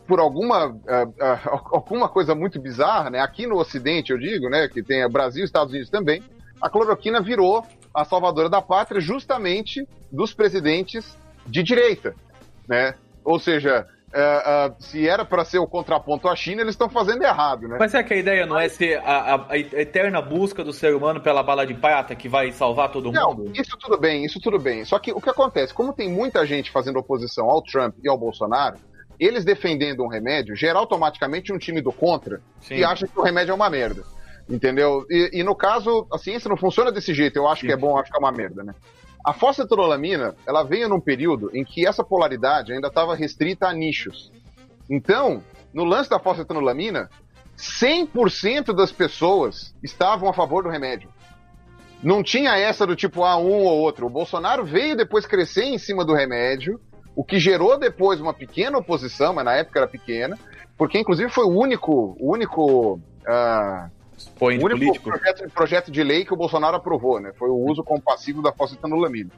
por alguma, ah, ah, [laughs] alguma coisa muito bizarra, né, aqui no Ocidente, eu digo, né, que tem Brasil e Estados Unidos também, a cloroquina virou a salvadora da pátria justamente dos presidentes de direita, né? Ou seja, ah, ah, se era para ser o contraponto à China, eles estão fazendo errado, né? Mas será que a ideia não é ser a, a- a eterna busca do ser humano pela bala de prata que vai salvar todo Não, mundo? isso tudo bem, isso tudo bem. Só que o que acontece, como tem muita gente fazendo oposição ao Trump e ao Bolsonaro, eles defendendo um remédio gera automaticamente um time do contra Sim. que acha que o remédio é uma merda. Entendeu? E, e no caso, a ciência não funciona desse jeito. Eu acho que é bom, acho que é uma merda, né? A fosfetanolamina, ela veio num período em que essa polaridade ainda estava restrita a nichos. Então, no lance da fosfetanolamina, 100% das pessoas estavam a favor do remédio. Não tinha essa do tipo, ah, um ou outro. O Bolsonaro veio depois crescer em cima do remédio, o que gerou depois uma pequena oposição, mas na época era pequena, porque inclusive foi o único, o único, ah, o único político. projeto, projeto de lei que o Bolsonaro aprovou, né? Foi o uso compassivo da fosfetanolamina.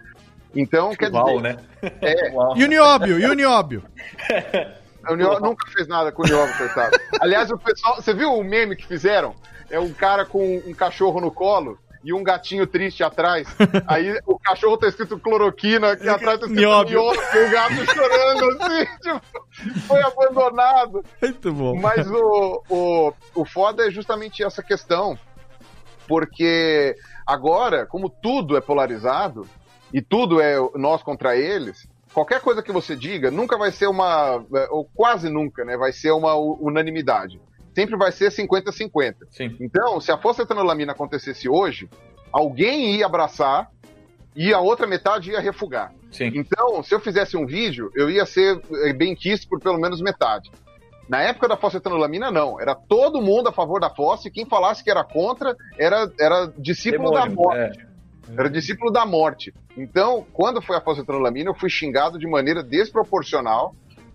Então, quer Uau, dizer, né? é, [laughs] E o nióbio, e o nióbio. [laughs] o Nió- nunca fez nada com o Nióbio, coitado. Aliás, o pessoal. Você viu o meme que fizeram? É um cara com um cachorro no colo e um gatinho triste atrás. [laughs] Aí o cachorro tá escrito cloroquina, e atrás tá escrito Nióbio. e o gato chorando assim, [laughs] tipo, foi abandonado. Muito bom. Mas o, o, o foda é justamente essa questão. Porque agora, como tudo é polarizado, e tudo é nós contra eles, qualquer coisa que você diga nunca vai ser uma. ou quase nunca, né? Vai ser uma unanimidade. Sempre vai ser 50-50. Então, se a fosfetanolamina acontecesse hoje, alguém ia abraçar e a outra metade ia refugar. Então, se eu fizesse um vídeo, eu ia ser eh, bem quisto por pelo menos metade. Na época da fosfetanolamina, não. Era todo mundo a favor da fósforo e quem falasse que era contra era, era discípulo da Demônio, morte. Era discípulo da morte. Então, quando foi a fosfetanolamina, eu fui xingado de maneira desproporcional,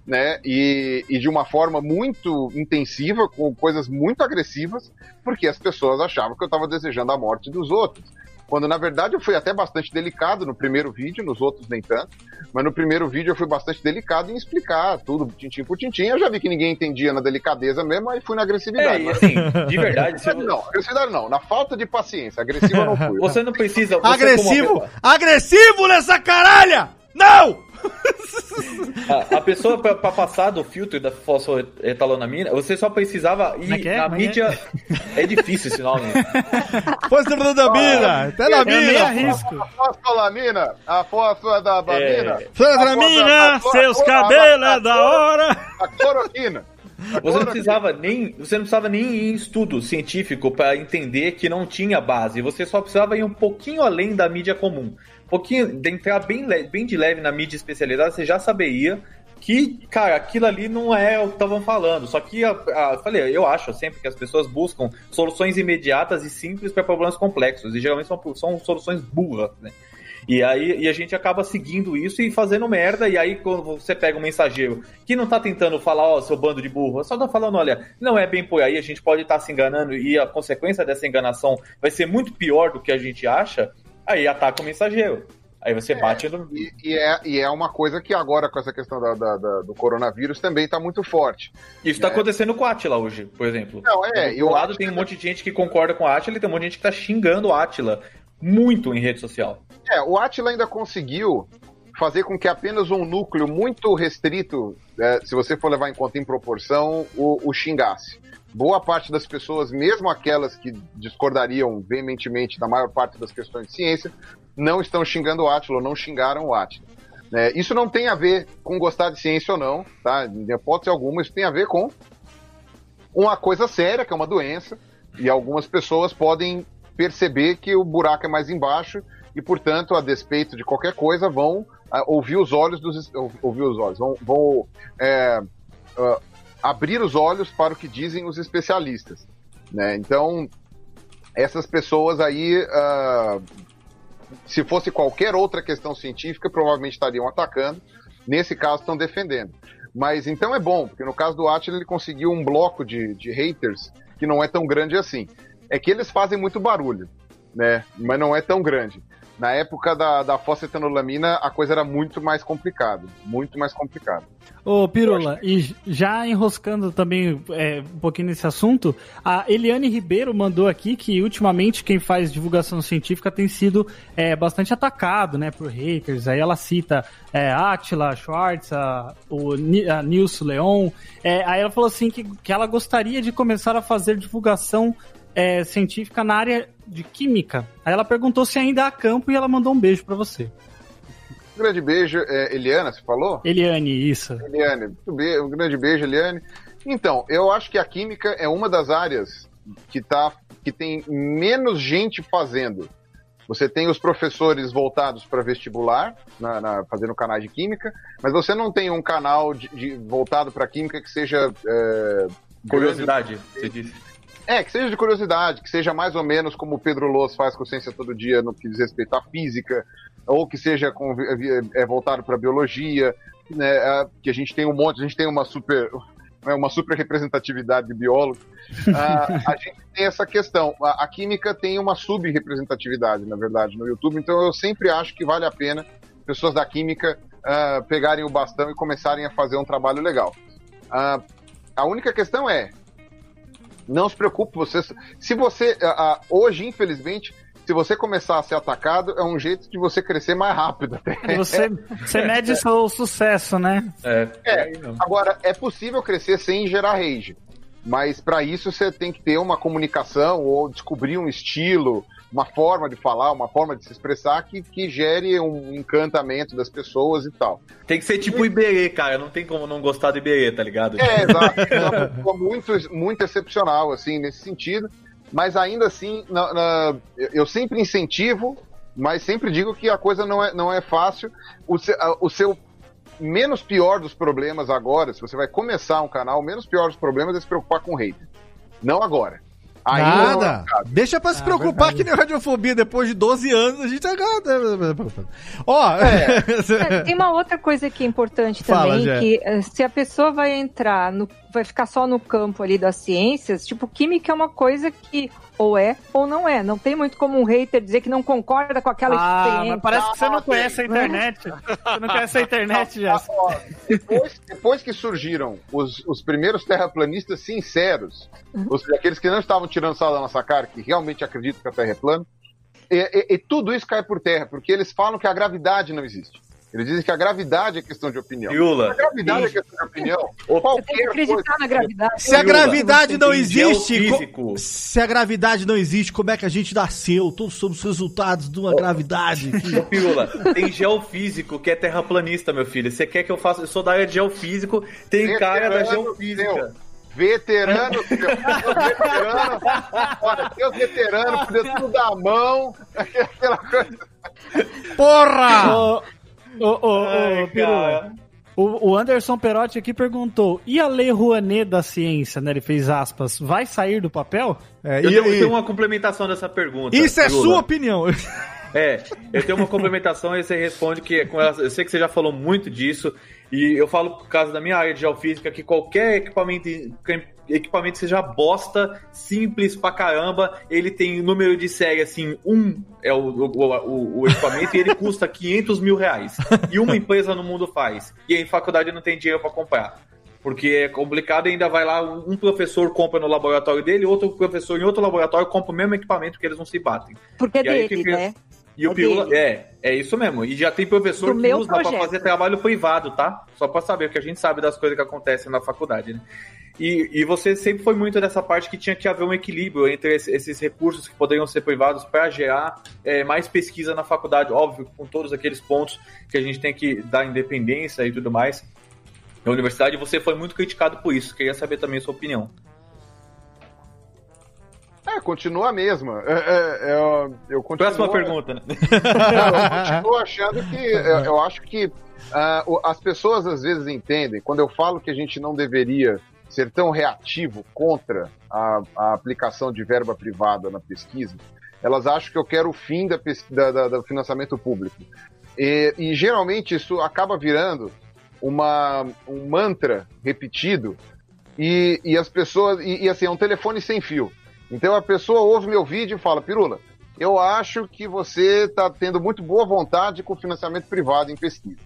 né? E, e de uma forma muito intensiva, com coisas muito agressivas, porque as pessoas achavam que eu estava desejando a morte dos outros. Quando na verdade eu fui até bastante delicado no primeiro vídeo, nos outros nem tanto. Mas no primeiro vídeo eu fui bastante delicado em explicar tudo, tintim por tintim. Eu já vi que ninguém entendia na delicadeza mesmo, aí fui na agressividade. É, Mas- assim, de verdade, eu- [laughs] Não, agressividade não. Na falta de paciência. Agressivo eu não fui. Você não precisa. você Agressivo! Agressivo nessa caralha! Não! A, a pessoa, pra, pra passar do filtro da fosfoetalonamina, você só precisava ir é é? na é que mídia. É difícil esse nome. Fosfetanolamina! Até na mina! A fosfolamina, a fosfolamina. Fosfetanolamina, seus cabelos é da hora! A cloroquina. Você não precisava nem, você não precisava nem ir em estudo científico para entender que não tinha base. Você só precisava ir um pouquinho além da mídia comum. Pouquinho, de entrar bem, bem de leve na mídia especializada, você já saberia que, cara, aquilo ali não é o que estavam falando. Só que, a, a- eu falei, eu acho sempre que as pessoas buscam soluções imediatas e simples para problemas complexos. E geralmente são, são soluções burras, né? E aí e a gente acaba seguindo isso e fazendo merda. E aí, quando você pega um mensageiro que não tá tentando falar, ó, seu bando de burro, só tá falando, olha, não é bem por aí, a gente pode estar se enganando e a consequência dessa enganação vai ser muito pior do que a gente acha, aí ataca o mensageiro. Aí você bate no. E, e é, e é uma coisa que agora, com essa questão da- da- da- do coronavírus, também está muito forte. Isso tá acontecendo com o Atila hoje, por exemplo. Não, é, Do eu lado tem um monte de gente que concorda com o Atila e tem um monte de gente que tá xingando o Atila muito em rede social. É, o Atila ainda conseguiu fazer com que apenas um núcleo muito restrito, é, se você for levar em conta em proporção, o, o xingasse. Boa parte das pessoas, mesmo aquelas que discordariam veementemente da maior parte das questões de ciência, não estão xingando o Atila, não xingaram o Atila. né? Isso não tem a ver com gostar de ciência ou não, tá? De hipótese alguma, isso tem a ver com uma coisa séria, que é uma doença, e algumas pessoas podem perceber que o buraco é mais embaixo e, portanto, a despeito de qualquer coisa, vão ah, ouvir os olhos dos ouvir os olhos, vão, vão é, ah, abrir os olhos para o que dizem os especialistas, né? Então, essas pessoas aí, ah, se fosse qualquer outra questão científica, provavelmente estariam atacando. Nesse caso, estão defendendo. Mas então é bom, porque no caso do Atila ele conseguiu um bloco de, de haters que não é tão grande assim. É que eles fazem muito barulho, né? Mas não é tão grande. Na época da, da fosfetanolamina, a coisa era muito mais complicada. Muito mais complicada. Ô, Pirula, e já enroscando também é, um pouquinho nesse assunto, a Eliane Ribeiro mandou aqui que ultimamente quem faz divulgação científica tem sido é, bastante atacado, né, por haters. Aí ela cita é, Atila, Schwartz, a, o a Nilson Leon. É, aí ela falou assim que, que ela gostaria de começar a fazer divulgação é, científica na área de química. Aí ela perguntou se ainda há campo e ela mandou um beijo pra você. Um grande beijo, é, Eliana, você falou? Eliane, isso. Eliane, muito bem, um grande beijo, Eliane. Então, eu acho que a química é uma das áreas que, tá, que tem menos gente fazendo. Você tem os professores voltados para vestibular, na, na- fazendo canais de química, mas você não tem um canal de, de- voltado para química que seja. é, Curiosidade, você disse. É, que seja de curiosidade, que seja mais ou menos como o Pedro Loss faz com Ciência Todo Dia no que diz respeito à física, ou que seja com- é, voltado para biologia, né, é, que a gente tem um monte, a gente tem uma super, né, uma super representatividade de biólogos. Ah, a [laughs] gente tem essa questão. A, a química tem uma sub-representatividade, na verdade, no YouTube, então eu sempre acho que vale a pena pessoas da química ah, pegarem o bastão e começarem a fazer um trabalho legal. Ah, a única questão é, não se preocupe, você, se você ah, hoje, infelizmente, se você começar a ser atacado, é um jeito de você crescer mais rápido. até. Você, você mede seu sucesso, né? É, agora, é possível crescer sem gerar rage. Mas para isso você tem que ter uma comunicação ou descobrir um estilo, uma forma de falar, uma forma de se expressar que, que gere um encantamento das pessoas e tal. Tem que ser tipo Iberê, cara. Não tem como não gostar do Iberê, tá ligado? É, exato. É muito, muito excepcional, assim, nesse sentido. Mas ainda assim, na- na- eu- eu sempre incentivo, mas sempre digo que a coisa não é, não é fácil. O, se- a- o seu menos pior dos problemas agora, se você vai começar um canal, o menos pior dos problemas é se preocupar com hater. Não agora. É Nada. Deixa pra se preocupar que nem radiofobia. Depois de 12 anos, a gente agora. Ó, É, tem uma outra coisa que é importante Fala, também, que eh, se a pessoa vai entrar, no, vai ficar só no campo ali das ciências, tipo, química é uma coisa que ou é ou não é. Não tem muito como um hater dizer que não concorda com aquela Ah, experiência. mas parece que você não conhece a internet. Você não conhece a internet, já. Depois, depois que surgiram os, os primeiros terraplanistas sinceros, os, aqueles que não estavam tirando sal da nossa cara, que realmente acreditam que a Terra é plana, e, e- e tudo isso cai por terra, porque eles falam que a gravidade não existe. Eles dizem que a gravidade é questão de opinião. Viula. A gravidade é questão de opinião. Você tem que acreditar coisa. na gravidade. Se a gravidade não existe, co- se a gravidade não existe, como é que a gente nasceu? Todos somos resultados de uma gravidade. Ô, Pirula, tem [laughs] geofísico que é terraplanista, meu filho. Você quer que eu faça? Eu sou da área de geofísico, tem cara da Veterano geofísica. seu. Veterano, seu. veterano, olha, seus veteranos, tudo da mão, [laughs] aquela coisa. Porra! Ô, ô, ô, ô, Pirula. O, o Anderson Perotti aqui perguntou: e a Lei Rouanet da ciência, né? Ele fez aspas, vai sair do papel? É, Eu e- tenho, e- tenho uma complementação dessa pergunta. Isso é sua opinião. [laughs] É, eu tenho uma complementação e você responde que com ela, eu sei que você já falou muito disso e eu falo por causa da minha área de geofísica que qualquer equipamento equipamento seja bosta, simples pra caramba, ele tem número de série assim, um é o, o, o- o equipamento e ele [laughs] custa 500 mil reais. E uma empresa no mundo faz. E aí faculdade não tem dinheiro pra comprar. Porque é complicado e ainda vai lá, um professor compra no laboratório dele, outro professor em outro laboratório compra o mesmo equipamento que eles não se batem. Porque é E aí dele, que- né? E o É dele. é, é isso mesmo. E já tem professor Do que usa pra projeto. fazer trabalho privado, tá? Só pra saber, porque a gente sabe das coisas que acontecem na faculdade, né? E, e você sempre foi muito dessa parte que tinha que haver um equilíbrio entre esse- esses recursos que poderiam ser privados para gerar é, mais pesquisa na faculdade, óbvio, com todos aqueles pontos que a gente tem que dar independência e tudo mais. Na universidade, você foi muito criticado por isso. Queria saber também a sua opinião. É, continua a mesma. É, é, é, eu continuo, Próxima pergunta, né? Eu continuo achando que. Eu, eu acho que o- as pessoas às vezes entendem, quando eu falo que a gente não deveria ser tão reativo contra a, a aplicação de verba privada na pesquisa, elas acham que eu quero o fim da, da- da- do financiamento público. E, e geralmente isso acaba virando uma, um mantra repetido e, e as pessoas. E, e, assim, é um telefone sem fio. Então a pessoa ouve meu vídeo e fala, Pirula, eu acho que você está tendo muito boa vontade com financiamento privado em pesquisa.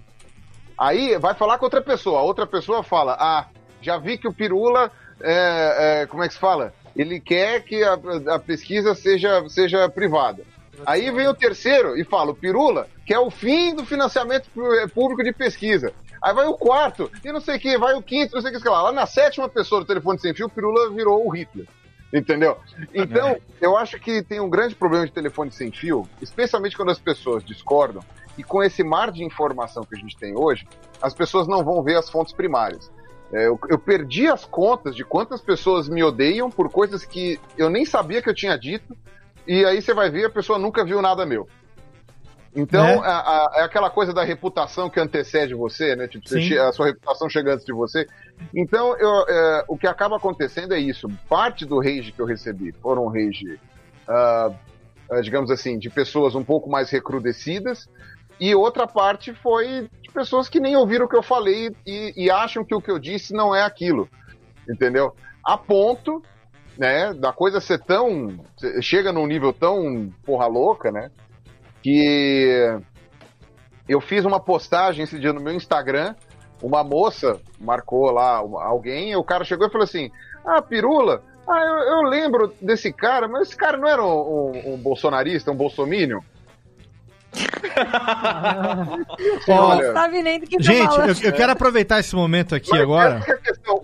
Aí vai falar com outra pessoa, a outra pessoa fala, ah, já vi que o Pirula, é, é, como é que se fala? Ele quer que a, a pesquisa seja, seja privada. Aí vem o terceiro e fala, o Pirula quer o fim do financiamento pu- público de pesquisa. Aí vai o quarto, e não sei o que, vai o quinto, não sei o que, sei lá. Lá na sétima pessoa do telefone sem fio, o Pirula virou o Hitler. Entendeu? Então, eu acho que tem um grande problema de telefone sem fio, especialmente quando as pessoas discordam, e com esse mar de informação que a gente tem hoje, as pessoas não vão ver as fontes primárias. É, eu, eu perdi as contas de quantas pessoas me odeiam por coisas que eu nem sabia que eu tinha dito, e aí você vai ver, a pessoa nunca viu nada meu. Então, É. a- a- é aquela coisa da reputação que antecede você, né? Tipo, você a sua reputação chega antes de você. Então, eu, é, o que acaba acontecendo é isso. Parte do rage que eu recebi foram rage, ah, digamos assim, de pessoas um pouco mais recrudescidas, e outra parte foi pessoas que nem ouviram o que eu falei e, e acham que o que eu disse não é aquilo. Entendeu? A ponto, né, da coisa ser tão. chega num nível tão porra louca, né? Que eu fiz uma postagem esse dia no meu Instagram, uma moça marcou lá alguém, o cara chegou e falou assim: Ah, Pirula, ah, eu, eu lembro desse cara, mas esse cara não era um, um- um bolsonarista, um bolsominion? [laughs] Ó, Não sabe nem do que tá Gente, eu, eu quero aproveitar esse momento aqui Mas agora.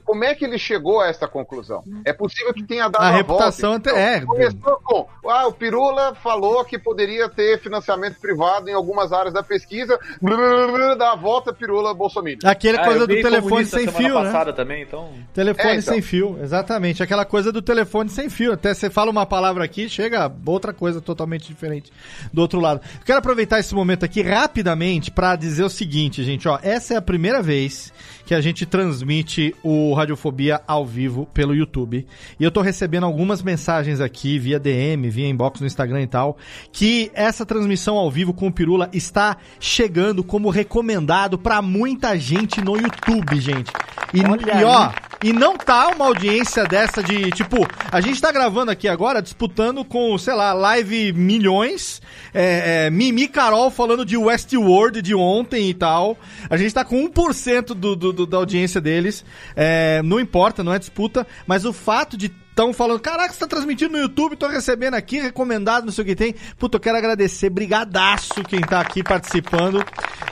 É. Como é que ele chegou a essa conclusão? É possível que tenha dado A a, reputação volta. ante- é. Começou com, ah, o Pirula falou que poderia ter financiamento privado em algumas áreas da pesquisa, blá, blá, blá, dá a volta, Pirula, Bolsonaro. Aquele Ah, coisa do telefone sem fio, né? passada também, então. Telefone É, então. sem fio, exatamente. Aquela coisa do telefone sem fio. Até você fala uma palavra aqui, chega outra coisa totalmente diferente do outro lado. Eu quero aproveitar esse momento aqui rapidamente para dizer o seguinte, gente, ó, essa é a primeira vez que a gente transmite o Radiofobia ao vivo pelo YouTube. E eu tô recebendo algumas mensagens aqui via DM, via inbox no Instagram e tal, que essa transmissão ao vivo com o Pirula está chegando como recomendado para muita gente no YouTube, gente. E, e ó. E não tá uma audiência dessa de, tipo, a gente tá gravando aqui agora disputando com, sei lá, live milhões, é, é, Mimi Carol falando de Westworld de ontem e tal. A gente tá com 1% do, do, do- da audiência deles. É, não importa, não é disputa, mas o fato de estão falando, caraca, você tá transmitindo no YouTube, tô recebendo aqui, recomendado, não sei o que tem. Puta, eu quero agradecer, brigadaço quem tá aqui participando,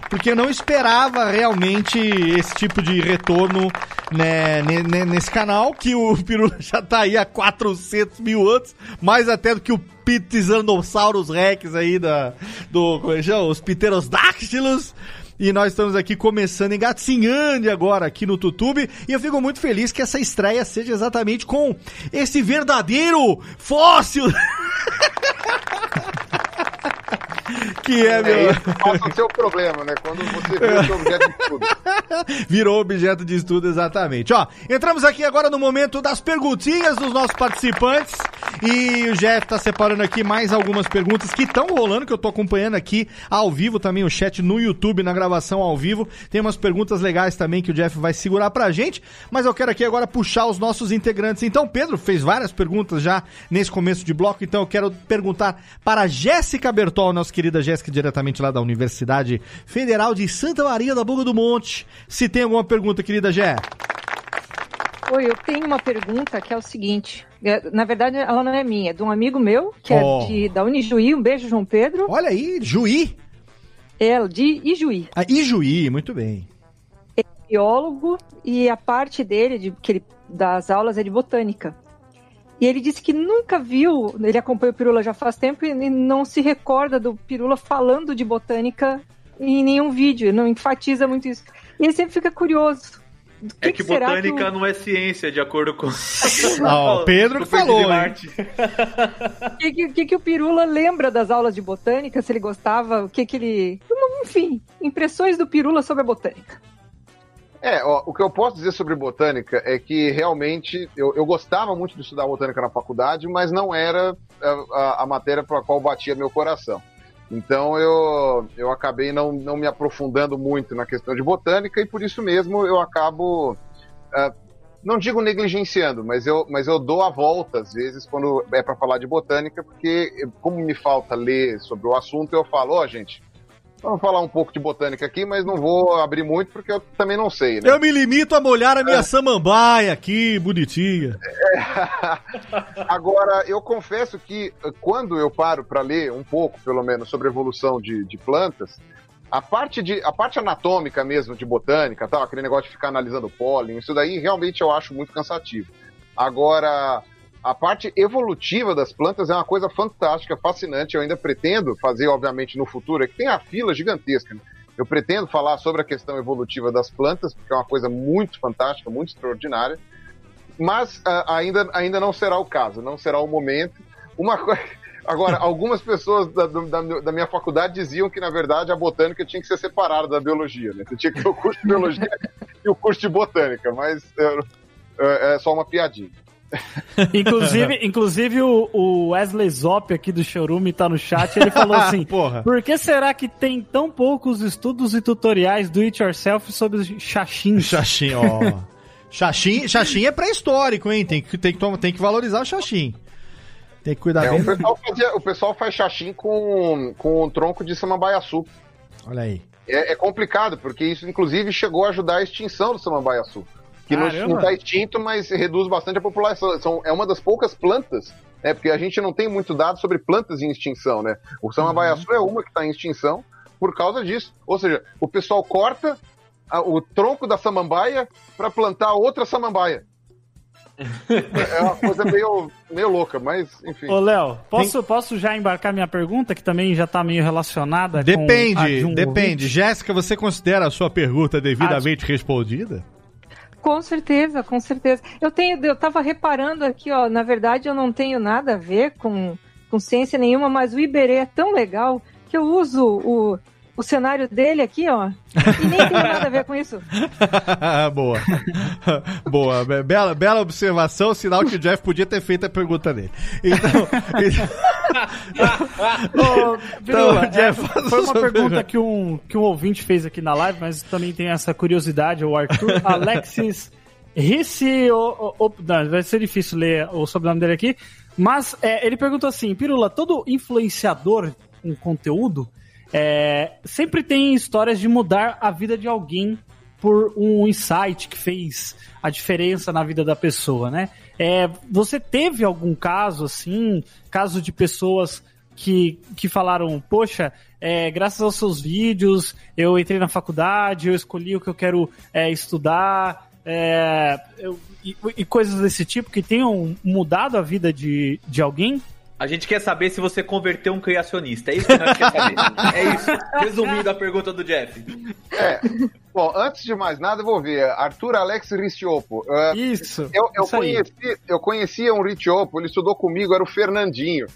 porque eu não esperava realmente esse tipo de retorno né, ne- ne- nesse canal, que o [laughs] Peru já tá aí há 400 mil anos, mais até do que o Pterosaurus Rex aí da, do, como é que chama? Os. E nós estamos aqui começando engatinhando agora aqui no YouTube. E eu fico muito feliz que essa estreia seja exatamente com esse verdadeiro fóssil. [laughs] que é, meu. É, passa a ser o problema, né? Quando você seu objeto de estudo. [laughs] Virou objeto de estudo, exatamente. Ó, entramos aqui agora no momento das perguntinhas dos nossos participantes. E o Jeff tá separando aqui mais algumas perguntas que estão rolando, que eu tô acompanhando aqui ao vivo também, o chat no YouTube, na gravação ao vivo. Tem umas perguntas legais também que o Jeff vai segurar pra gente. Mas eu quero aqui agora puxar os nossos integrantes. Então, Pedro fez várias perguntas já nesse começo de bloco, então eu quero perguntar para Jéssica Bertol, nossa querida Jéssica, diretamente lá da Universidade Federal de Santa Maria da Boca do Monte. Se tem alguma pergunta, querida Jé. Oi, eu tenho uma pergunta que é o seguinte. É, na verdade, ela não é minha, é de um amigo meu, que Oh. é de, da Unijuí. Um beijo, João Pedro. Olha aí, Juí. É, de Ijuí. Ah, Ijuí, muito bem. biólogo e a parte dele, de, que ele, das aulas, é de botânica. E ele disse que nunca viu, ele acompanha o Pirula já faz tempo e não se recorda do Pirula falando de botânica em nenhum vídeo, não enfatiza muito isso. E ele sempre fica curioso. Do É que, será botânica o- não é ciência, de acordo com. [laughs] Ah, o Pedro que falou. O [laughs] que, que, que, que o Pirula lembra das aulas de botânica, se ele gostava, o que que ele... Enfim, impressões do Pirula sobre a botânica. É, ó, o que eu posso dizer sobre botânica é que realmente eu, eu gostava muito de estudar botânica na faculdade, mas não era a, a- a matéria para a qual batia meu coração. Então eu, eu acabei não, não me aprofundando muito na questão de botânica e por isso mesmo eu acabo, ah, não digo negligenciando, mas eu, mas eu dou a volta às vezes quando é para falar de botânica, porque como me falta ler sobre o assunto, eu falo, ó gente, vamos falar um pouco de botânica aqui, mas não vou abrir muito porque eu também não sei, né? Eu me limito a molhar a minha samambaia aqui, bonitinha. [laughs] Agora, eu confesso que eh, quando eu paro para ler um pouco, pelo menos, sobre a evolução de, de plantas, a parte, de, a parte anatômica mesmo de botânica, tal, aquele negócio de ficar analisando pólen, isso daí realmente eu acho muito cansativo. Agora, a parte evolutiva das plantas é uma coisa fantástica, fascinante. Eu ainda pretendo fazer, obviamente, no futuro, é que tem a fila gigantesca. né? Eu pretendo falar sobre a questão evolutiva das plantas, porque é uma coisa muito fantástica, muito extraordinária mas ah, ainda, ainda não será o caso, não será o momento. Uma coisa. [laughs] Agora, algumas pessoas da, da, da minha faculdade diziam que, na verdade, a botânica tinha que ser separada da biologia, né? Você tinha que ter o curso de biologia [laughs] e o curso de botânica, mas é- é só uma piadinha. [laughs] Inclusive, inclusive o, o Wesley Zop aqui do Chorume tá no chat, ele falou [laughs] assim: Porra. Por que será que tem tão poucos estudos e tutoriais do it yourself sobre xaxim? Xaxim, ó. [laughs] Xaxim, xaxim é pré-histórico, hein? Tem que, tem, que, tem que valorizar o xaxim. Tem que cuidar É, bem. o, pessoal fazia- o pessoal faz xaxim com, com o tronco de samambaiaçu. Olha aí. É, é complicado, porque isso, inclusive, chegou a ajudar a extinção do samambaiaçu. Que não Caramba. está extinto, mas reduz bastante a população. São, é uma das poucas plantas, né? Porque a gente não tem muito dado sobre plantas em extinção, né? O samambaiaçu é uma que está em extinção por causa disso. Ou seja, o pessoal corta a- o tronco da samambaia para plantar outra samambaia. [laughs] é uma coisa meio, meio louca, mas enfim. Ô, Léo, posso, posso já embarcar minha pergunta, que também já tá meio relacionada com a de Depende, um depende. ouvinte? Jéssica, você considera a sua pergunta devidamente respondida? Com certeza, com certeza. Eu tenho, eu tava reparando aqui, ó, na verdade eu não tenho nada a ver com, com ciência nenhuma, mas o Iberê é tão legal que eu uso o, o cenário dele aqui, ó, e nem tem nada a ver com isso. [laughs] Boa. Boa. Be- Bela, bela observação, sinal que o Jeff podia ter feito a pergunta dele. Então, [laughs] [laughs] Ô, Pirula, Então, é, foi uma pergunta que um, que um ouvinte fez aqui na live, mas também tem essa curiosidade, o Arthur [laughs] Alexis Rissi, o, o, o- não, vai ser difícil ler o sobrenome dele aqui, mas é, ele perguntou assim, Pirula, todo influenciador com conteúdo é, sempre tem histórias de mudar a vida de alguém por um insight que fez a diferença na vida da pessoa, né? É, você teve algum caso assim, caso de pessoas que, que falaram, poxa, é, graças aos seus vídeos, eu entrei na faculdade, eu escolhi o que eu quero é, estudar, é, eu- e, e coisas desse tipo que tenham mudado a vida de, de alguém? A gente quer saber se você converteu um criacionista. É isso que nós queremos saber. [laughs] É isso. Resumindo a pergunta do Jeff. É. Bom, antes de mais nada, eu vou ver. Arthur Alex Riciopo. Uh, Isso. Eu, eu, isso aí. conheci, eu conhecia um Riciopo, ele estudou comigo, era o Fernandinho.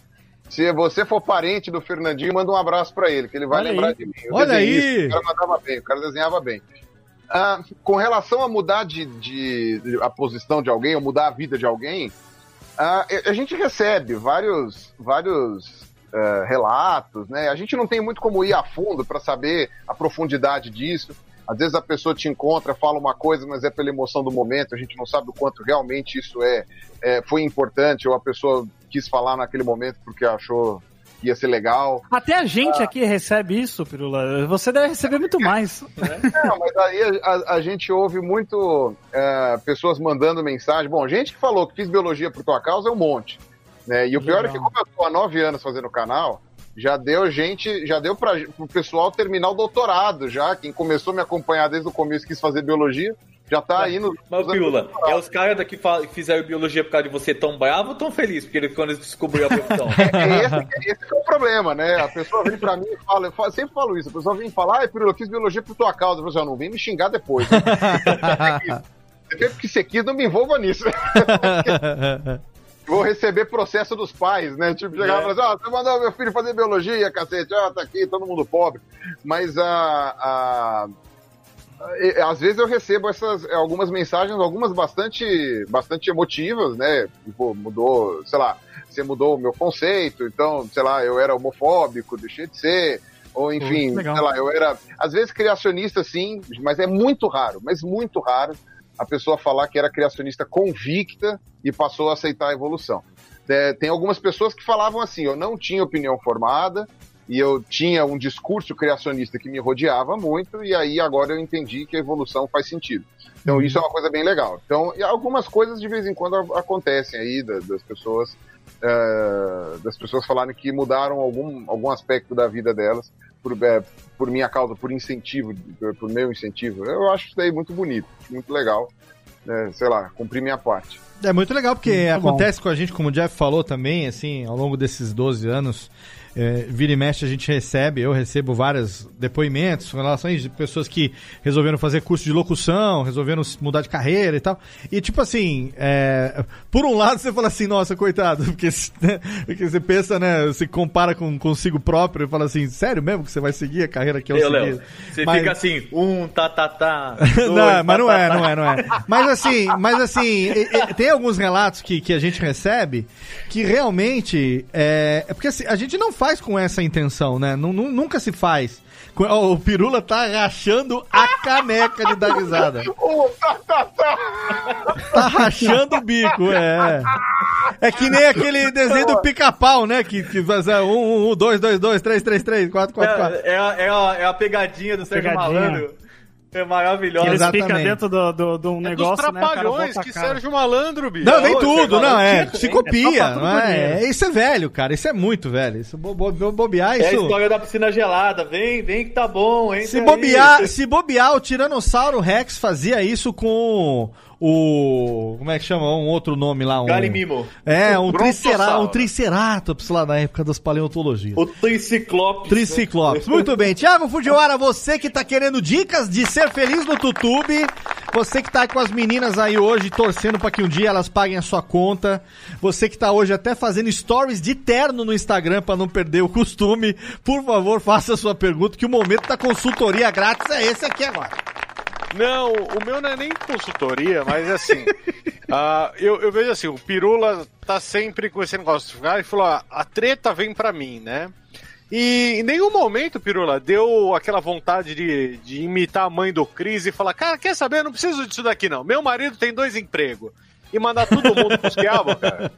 Se você for parente do Fernandinho, manda um abraço pra ele, que ele vai Olha lembrar aí. de mim. Eu Olha aí. O cara mandava bem, o cara desenhava bem. Ah, com relação a mudar de, de- de- a posição de alguém, ou mudar a vida de alguém, ah, a- a gente recebe vários, vários eh, relatos, né? A gente não tem muito como ir a fundo para saber a profundidade disso. Às vezes a pessoa te encontra, fala uma coisa, mas é pela emoção do momento, a gente não sabe o quanto realmente isso é, é, foi importante, ou a pessoa quis falar naquele momento porque achou ia ser legal. Até a gente aqui recebe isso, Pirula. Você deve receber muito mais. Não, mas aí a, a gente ouve muito é, pessoas mandando mensagem. Bom, gente que falou que fiz biologia por tua causa é um monte. Né? E o pior é que, como eu tô há nove anos fazendo o canal, já deu gente, já deu para o pessoal terminar o doutorado já. Quem começou a me acompanhar desde o começo quis fazer biologia, já tá aí no. Mas, Piula, é os caras daqui que fizeram biologia por causa de você tão bravo ou tão feliz? Porque eles, quando eles descobriram a profissão. é, esse, esse que é o problema, né? A pessoa vem pra mim e fala, eu falo- sempre falo isso, a pessoa vem falar, ai, Pirula, eu fiz biologia por tua causa. Eu falo assim, "Ah, não vem me xingar depois. né? [laughs] Você fez porque você quis, não me envolva nisso. Vou receber processo dos pais, né? Tipo, chegar e falar assim, ó, você mandou meu filho fazer biologia, cacete, ó, tá aqui, todo mundo pobre. Mas a. a- e- às vezes eu recebo essas algumas mensagens, algumas bastante, bastante emotivas, né? Tipo, mudou, sei lá, você mudou o meu conceito, então, sei lá, eu era homofóbico, deixei de ser, ou enfim, legal. sei lá, eu era, às vezes criacionista sim, mas é muito raro, mas muito raro a pessoa falar que era criacionista convicta e passou a aceitar a evolução. É, tem algumas pessoas que falavam assim, eu não tinha opinião formada, e eu tinha um discurso criacionista que me rodeava muito, e aí agora eu entendi que a evolução faz sentido. Então isso é uma coisa bem legal. Então, e algumas coisas de vez em quando acontecem aí da- das pessoas eh, das pessoas falarem que mudaram algum, algum aspecto da vida delas por, eh, por minha causa, por incentivo, por, por meu incentivo. Eu acho isso daí muito bonito, muito legal. né, sei lá, cumprir minha parte. É muito legal, porque bom. acontece com a gente, como o Jeff falou também, assim, ao longo desses 12 anos, é, vira e mexe a gente recebe, eu recebo vários depoimentos, relações de pessoas que resolveram fazer curso de locução, resolveram mudar de carreira e tal. E tipo assim, é, por um lado você fala assim, nossa, coitado, [laughs] porque, né, porque você pensa, né, se compara com consigo próprio e fala assim, sério mesmo que você vai seguir a carreira que eu Eu, segui? Léo, você Mas- fica assim, um, tá, tá, tá. [laughs] dois, não, mas não tá, é, tá, não tá. é, não é. Mas assim, mas assim, tem alguns relatos que, que a gente recebe que realmente é, é porque assim, a gente não faz com essa intenção, né? Nu- nu- nunca se faz. O Pirula tá rachando a caneca de dar risada. Tá rachando o bico, é. É que nem aquele desenho do pica-pau, né? Que, que faz é, um, um, um, dois, dois, dois, três, três, três, quatro, quatro, quatro. É, é, a, é, a, é a pegadinha do Sérgio Pegadinha. Malandro. É maravilhosa. Eles ficam dentro do, do, de um É dos negócio, né? o cara trapalhões, a que. Sérgio Malandro, bicho. Não, vem tudo, não, é, se copia, É não é, é, isso é velho, cara, isso é muito velho, isso bo, bo, bo- bobear, É a isso... história da piscina gelada. Vem, vem que tá bom, hein? Se bobear, se bobear, o Tiranossauro Rex fazia isso com o... como é que chama? Um outro nome lá, um... Galimimo. É, um, brontossauro. um triceratops lá na época das paleontologias. O Triciclopes. Triciclopes. Muito bem. Tiago Fujiwara, você que tá querendo dicas de ser feliz no YouTube, você que tá com as meninas aí hoje torcendo pra que um dia elas paguem a sua conta, você que tá hoje até fazendo stories de terno no Instagram pra não perder o costume, por favor, faça a sua pergunta que o momento da consultoria grátis é esse aqui agora. Não, o meu não é nem consultoria, mas assim. [laughs] ah, eu, eu vejo assim, o Pirula tá sempre com esse negócio. Ah, Ele falou, ah, a treta vem pra mim, né? E em nenhum momento, Pirula, deu aquela vontade de, de imitar a mãe do Cris e falar: Cara, quer saber? Eu não preciso disso daqui, não. Meu marido tem dois empregos. E mandar todo mundo pros quiabos, cara.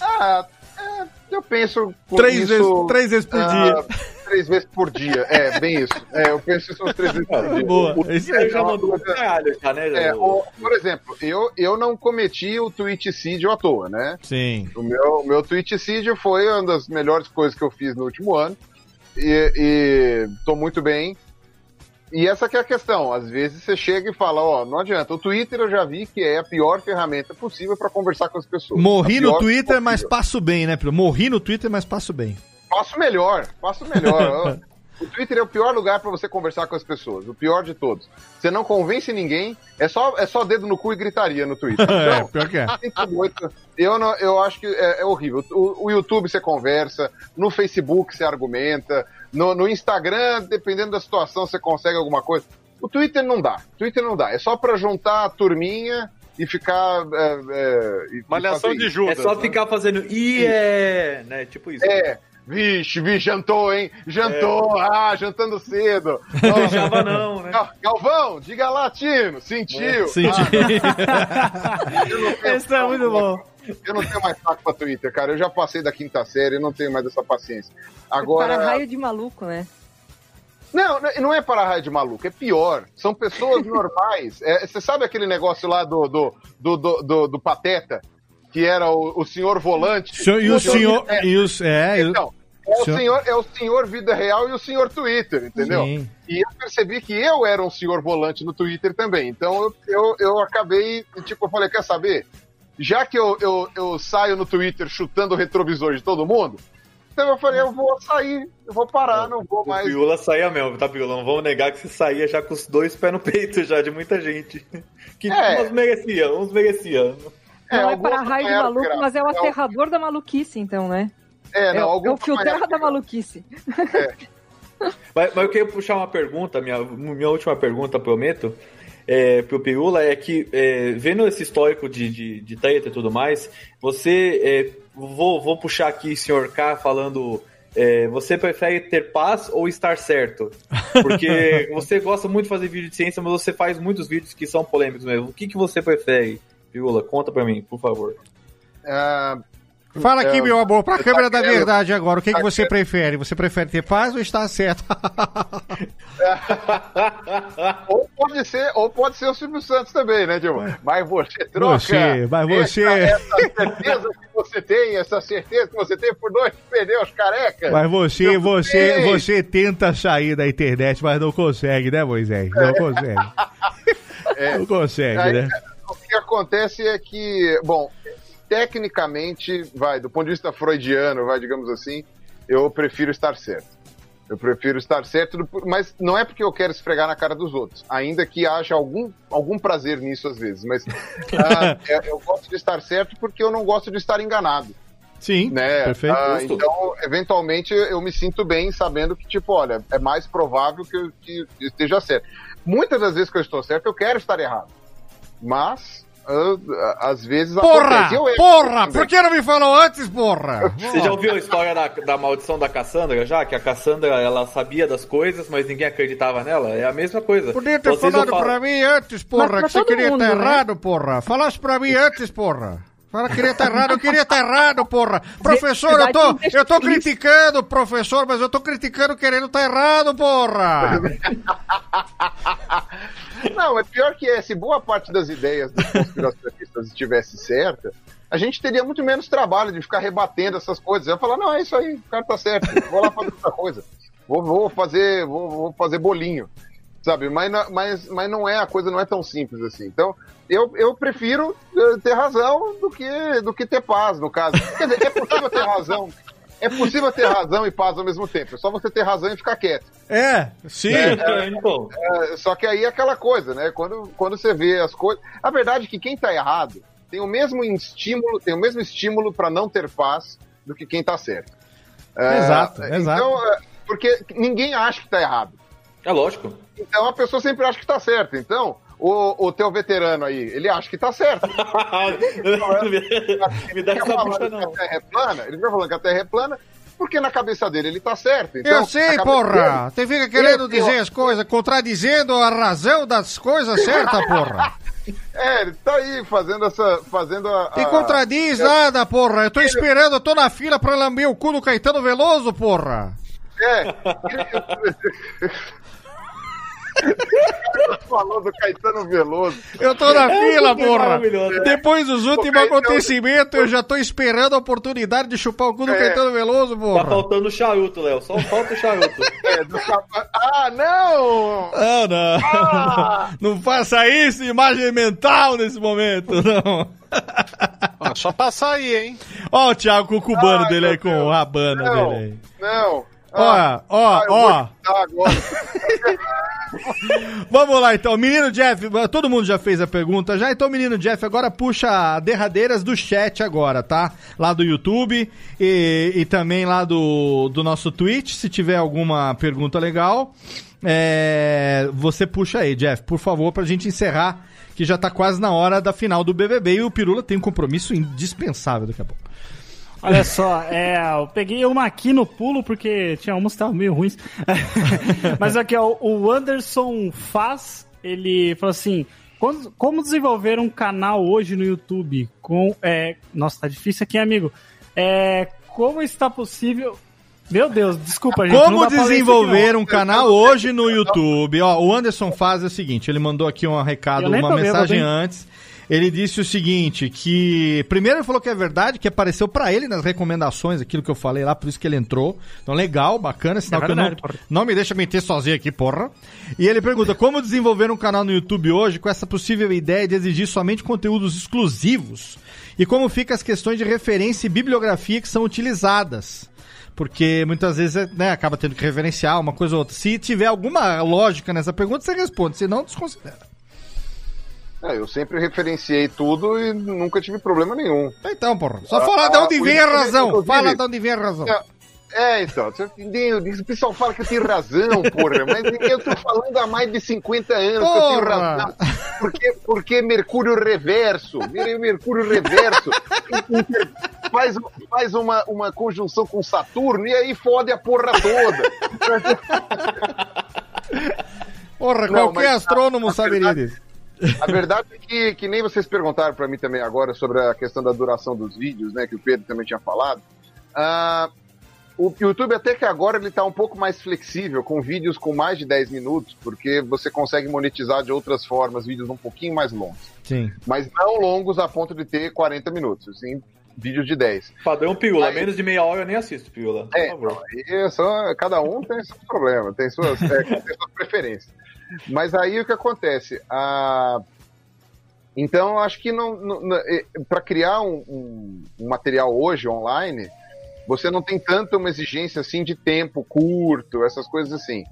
Ah, é, eu penso com Três isso, vezes- três vezes por ah, dia. Três vezes por dia, é, bem isso. É, eu penso isso umas três vezes por dia. Boa. O já mandou caralho, já, né? É, o- por exemplo, eu, eu não cometi o tweeticídio à toa, né? Sim. O meu, o meu tweeticídio foi uma das melhores coisas que eu fiz no último ano. E, e tô muito bem. E essa que é a questão. Às vezes você chega e fala, ó, não adianta. O Twitter eu já vi que é a pior ferramenta possível para conversar com as pessoas. Morri no Twitter, mas possível. passo bem, né? Morri no Twitter, mas passo bem. Faço melhor, faço melhor. [laughs] o Twitter é o pior lugar para você conversar com as pessoas, o pior de todos. Você não convence ninguém, é só, é só dedo no cu e gritaria no Twitter. [laughs] É, Então, pior que é. Eu, não, eu acho que é, é horrível. O, o YouTube você conversa, no Facebook você argumenta, no, no Instagram, dependendo da situação, você consegue alguma coisa. O Twitter não dá. Twitter não dá. É só para juntar a turminha e ficar. É, é, e- Malhação de. Judas. É só né? ficar fazendo. E é. Né? Tipo isso. É. Vixe, vixe, jantou, hein? Jantou, ah, jantando cedo. [laughs] Não deixava não, né? Gal- Galvão, diga latino, sentiu. Senti. [laughs] Eu não tenho Esse é muito bom. eu não tenho mais saco pra Twitter, cara. Eu já passei da quinta série, eu não tenho mais essa paciência. Agora. Para raio de maluco, né? Não, não é para raio de maluco, é pior. São pessoas [laughs] normais. É, você sabe aquele negócio lá do, do, do, do, do- do Pateta? Que era o, o senhor volante? Senhor- e o senhor. E os, é, Então, é o, senhor- é o senhor vida real e o senhor Twitter, entendeu? Sim. E eu percebi que eu era um senhor volante no Twitter também. Então eu, eu, eu acabei, tipo, eu falei, quer saber? Já que eu, eu, eu saio no Twitter chutando o retrovisor de todo mundo, então eu falei, eu vou sair, eu vou parar, não vou O mais. Piula saía mesmo, tá, Piula? Não vamos negar que você saía já com os dois pés no peito já, de muita gente. [laughs] Que É. uns merecia, uns merecia. Não é, para raio de maluco, mas é o É, aterrador da maluquice, então, né? É, não, é, o- alguns é o terra da maluquice. [laughs] Mas, mas eu queria puxar uma pergunta, minha, minha última pergunta, prometo, é, pro Pirula, é que, é, vendo esse histórico de, de, de treta e tudo mais, você, é, vou, vou puxar aqui, senhor K, falando, é, você prefere ter paz ou estar certo? Porque [laughs] você gosta muito de fazer vídeo de ciência, mas você faz muitos vídeos que são polêmicos mesmo. O que, que você prefere, Pirula? Conta pra mim, por favor. Ah, Fala aqui, é, meu amor, pra tá câmera da querendo- verdade agora, o que, que tá você prefere? Você prefere ter paz ou estar certo? [laughs] ou pode ser, ou pode ser o Silvio Santos também, né, Dilma? Mas você troca. Você, mas você- Essa, essa certeza que você tem, essa certeza que você tem por dois pneus carecas. Mas você, Eu você, sei. você tenta sair da internet, mas não consegue, né, Moisés? Não consegue. [laughs] É. Não consegue, Aí, né? O que acontece é que, bom, tecnicamente, vai, do ponto de vista freudiano, vai, digamos assim, eu prefiro estar certo. Eu prefiro estar certo, mas não é porque eu quero esfregar na cara dos outros, ainda que haja algum, algum prazer nisso às vezes, mas [laughs] ah, é, eu gosto de estar certo porque eu não gosto de estar enganado. Sim, Né? perfeito. Ah, então, eventualmente, eu me sinto bem sabendo que, tipo, olha, é mais provável que eu que eu esteja certo. Muitas das vezes que eu estou certo, eu quero estar errado. Mas, às vezes Porra! acontece. Porra! Por que não me falou antes, porra? [laughs] Você já ouviu a história da, da maldição da Cassandra já? Que a Cassandra, ela sabia das coisas, mas ninguém acreditava nela? É a mesma coisa. Podia ter Vocês falado falam- pra mim antes, porra, pra que você queria mundo, estar né? errado, porra. Falasse pra mim antes, porra. Fala que queria estar errado, eu queria estar errado, porra. [laughs] Professor, eu tô, eu tô criticando, professor, mas eu tô criticando querendo estar errado, porra. [laughs] Não, é pior que é, se boa parte das ideias dos conspiracionistas [laughs] estivesse certa, a gente teria muito menos trabalho de ficar rebatendo essas coisas. Eu ia falar, não, é isso aí, o cara tá certo, vou lá fazer outra coisa. Vou, vou fazer, vou, vou fazer bolinho. Sabe, mas, mas, mas não é, a coisa não é tão simples assim. Então, eu, eu prefiro eh, ter razão do que, do que ter paz, no caso. Quer dizer, é possível ter razão. É possível ter razão e paz ao mesmo tempo. É só você ter razão e ficar quieto. É, sim. É, então. É, só que aí é aquela coisa, né? Quando, quando você vê as coisas. A verdade é que quem tá errado tem o mesmo estímulo, tem o mesmo estímulo para não ter paz do que quem tá certo. É, Exato, exato. Então, é, porque ninguém acha que tá errado. É lógico. Então a pessoa sempre acha que tá certo. Então, o, o teu veterano aí, ele acha que tá certo. [laughs] Me dá Ele essa fica bucha, falando que não. a Terra é plana, ele vai falando que a Terra é plana, porque na cabeça dele ele tá certo. Então, eu sei, porra. dele- Você fica querendo Eu- dizer as coisas, contradizendo a razão das coisas certas, porra. [laughs] É, ele tá aí fazendo essa. fazendo a. E a- contradiz nada, porra. Eu tô esperando, eu tô na fila pra lamber o cu do Caetano Veloso, porra. É. [laughs] [laughs] Falou do Caetano Veloso. Eu tô na É, fila, que porra. né? Depois dos últimos Caetano- acontecimentos, eu já tô esperando a oportunidade de chupar o cu do É. Caetano Veloso, Tá porra. faltando o charuto, Léo. Só falta o charuto. [laughs] É, do capa- Ah, não! Não, não. Ah! [laughs] Não faça isso, imagem mental nesse momento, não. Ah, só passar aí, hein? Ó o Thiago com o cubano Ai, dele aí, com o Rabana Não, dele aí. não. Ó, Ah, ó, ah, eu ó. [laughs] Vamos lá então, menino Jeff, todo mundo já fez a pergunta já, então menino Jeff agora puxa derradeiras do chat agora, tá? Lá do YouTube e, e também lá do, do nosso Twitch, se tiver alguma pergunta legal, é, você puxa aí, Jeff, por favor, pra gente encerrar, que já tá quase na hora da final do BBB e o Pirula tem um compromisso indispensável daqui a pouco. Olha só, é, eu peguei uma aqui no pulo porque tinha umas que estavam meio ruins. [laughs] Mas aqui, ó, o Anderson Faz, ele falou assim: Como, desenvolver um canal hoje no YouTube com. É... Nossa, tá difícil aqui, amigo. É... Como está possível. Meu Deus, desculpa, gente. Como desenvolver um canal hoje no YouTube? Ó, o Anderson faz o seguinte, ele mandou aqui um recado, uma mensagem antes. Ele disse o seguinte, que primeiro ele falou que é verdade, que apareceu pra ele nas recomendações, aquilo que eu falei lá, por isso que ele entrou. Então legal, bacana, sinal É que eu não, não me deixa mentir sozinho aqui, porra. E ele pergunta, como desenvolver um canal no YouTube hoje com essa possível ideia de exigir somente conteúdos exclusivos? E como fica as questões de referência e bibliografia que são utilizadas? Porque muitas vezes né, acaba tendo que referenciar uma coisa ou outra. Se tiver alguma lógica nessa pergunta, você responde, se não, desconsidera. É, eu sempre referenciei tudo e nunca tive problema nenhum. Então, porra, só Ah, fala de onde vem a razão. Fala de onde vem a razão. É, então, você entendeu? o pessoal fala que eu tenho razão, porra, mas eu tô falando há mais de 50 anos que eu tenho Porra! razão. Porque, porque Mercúrio reverso, Mer- Mercúrio reverso, faz, faz uma, uma conjunção com Saturno e aí fode a porra toda. Porra, Não, qualquer a- astrônomo a saberia disso. A verdade é que, que nem vocês perguntaram pra mim também agora sobre a questão da duração dos vídeos, né? Que o Pedro também tinha falado. Ah, o YouTube até que agora ele tá um pouco mais flexível, com vídeos com mais de 10 minutos, porque você consegue monetizar de outras formas, vídeos um pouquinho mais longos. Sim. Mas não longos a ponto de ter 40 minutos, assim, vídeos de 10. Padrão Piula, Aí- menos de meia hora eu nem assisto, Piula. Por É, favor. e só, cada um tem seus problemas, tem suas, é, [laughs] tem suas preferências. Mas aí o que acontece? Ah, então, eu acho que não, para criar um, um- um material hoje online, você não tem tanta uma exigência assim de tempo curto, essas coisas assim.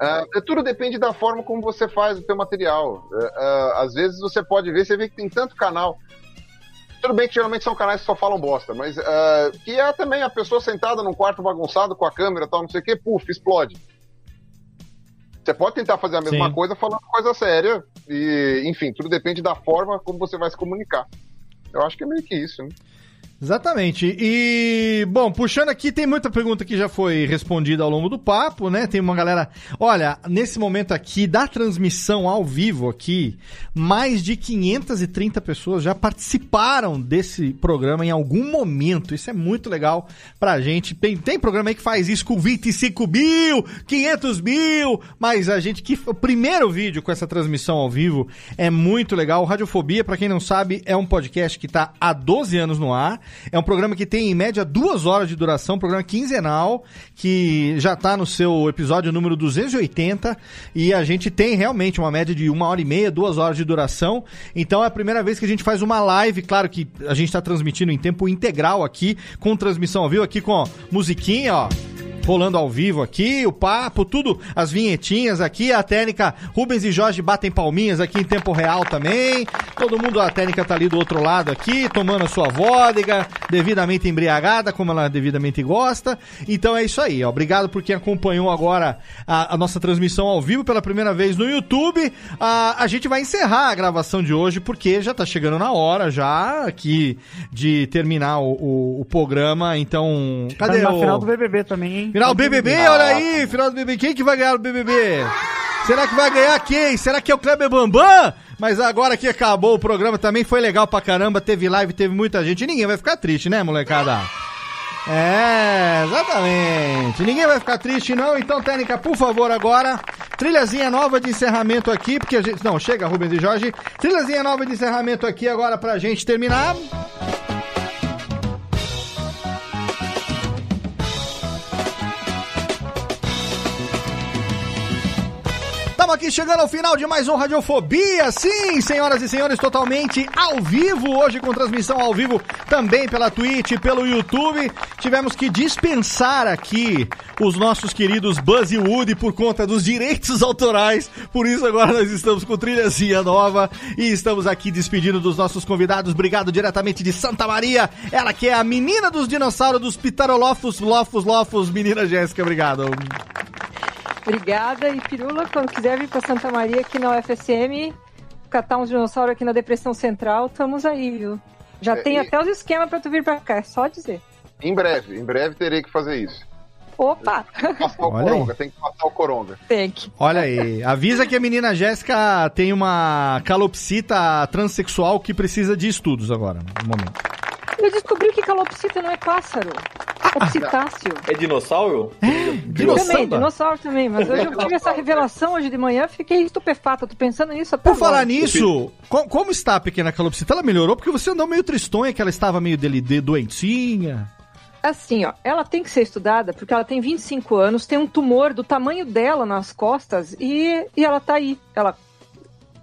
Ah, tudo depende da forma como você faz o teu material. Ah, ah, às vezes você pode ver, você vê que tem tanto canal. Tudo bem que geralmente são canais que só falam bosta, mas ah, que é também a pessoa sentada num quarto bagunçado com a câmera tal, não sei o que, puf, explode. Você pode tentar fazer a mesma Sim. coisa falando coisa séria, e enfim, tudo depende da forma como você vai se comunicar. Eu acho que é meio que isso, né? Exatamente. E, bom, puxando aqui, tem muita pergunta que já foi respondida ao longo do papo, né? Tem uma galera. Olha, nesse momento aqui da transmissão ao vivo aqui, mais de 530 pessoas já participaram desse programa em algum momento. Isso é muito legal pra gente. Tem, tem programa aí que faz isso com 25 mil, 500 mil, mas a gente que. O primeiro vídeo com essa transmissão ao vivo é muito legal. Radiofobia, pra quem não sabe, é um podcast que tá há 12 anos no ar. É um programa que tem em média duas horas de duração, um programa quinzenal, que já tá no seu episódio número 280. E a gente tem realmente uma média de uma hora e meia, duas horas de duração. Então é a primeira vez que a gente faz uma live. Claro que a gente tá transmitindo em tempo integral aqui, com transmissão ao vivo, aqui com ó, musiquinha, ó rolando ao vivo aqui, o papo, tudo, as vinhetinhas aqui, a técnica Rubens e Jorge batem palminhas aqui em tempo real também. Todo mundo, a técnica tá ali do outro lado aqui, tomando a sua vodka, devidamente embriagada, como ela devidamente gosta. Então é isso aí, ó. Obrigado por quem acompanhou agora a, a nossa transmissão ao vivo pela primeira vez no YouTube. A, a gente vai encerrar a gravação de hoje porque já tá chegando na hora já aqui de terminar o, o- o programa. Então, cadê Tá na o final do BBB também, hein? Final do BBB, olha aí, final do BBB. Quem que vai ganhar o BBB? Será que vai ganhar quem? Será que é o Kleber Bambam? Mas agora que acabou o programa também foi legal pra caramba, teve live, teve muita gente. E ninguém vai ficar triste, né, molecada? É, exatamente. Ninguém vai ficar triste, não. Então, técnica, por favor, agora. Trilhazinha nova de encerramento aqui, porque a gente. Não, chega, Rubens e Jorge. Trilhazinha nova de encerramento aqui agora pra gente terminar. Estamos aqui chegando ao final de mais um Radiofobia. Sim, senhoras e senhores, totalmente ao vivo. Hoje com transmissão ao vivo também pela Twitch, pelo YouTube. Tivemos que dispensar aqui os nossos queridos Buzz e Woody por conta dos direitos autorais. Por isso agora nós estamos com trilhazinha nova e estamos aqui despedindo dos nossos convidados. Obrigado diretamente de Santa Maria. Ela que é a menina dos dinossauros dos Pitarolofos, Lofos, Lofos. Menina Jéssica, obrigado. Obrigada. E Pirula, quando quiser vir para Santa Maria aqui na UFSM, catar uns dinossauros aqui na Depressão Central, estamos aí, viu? Já É, tem e- até os esquemas para tu vir para cá, é só dizer. Em breve, em breve terei que fazer isso. Opa! Passar o Olha coronga, tem que passar o coronga. Tem que. Olha aí, avisa que a menina Jéssica tem uma calopsita transexual que precisa de estudos agora, no momento. Eu descobri que calopsita não é pássaro. É psitáceo. É dinossauro? Também, dinossauro também, mas hoje eu tive essa revelação hoje de manhã, fiquei estupefata, tô pensando nisso até Por falar agora. nisso, co- como está a pequena calopsita? Ela melhorou porque você andou meio tristonha, que ela estava meio dele, de doentinha. Assim, ó, ela tem que ser estudada porque ela tem 25 anos, tem um tumor do tamanho dela nas costas e, e ela tá aí. Ela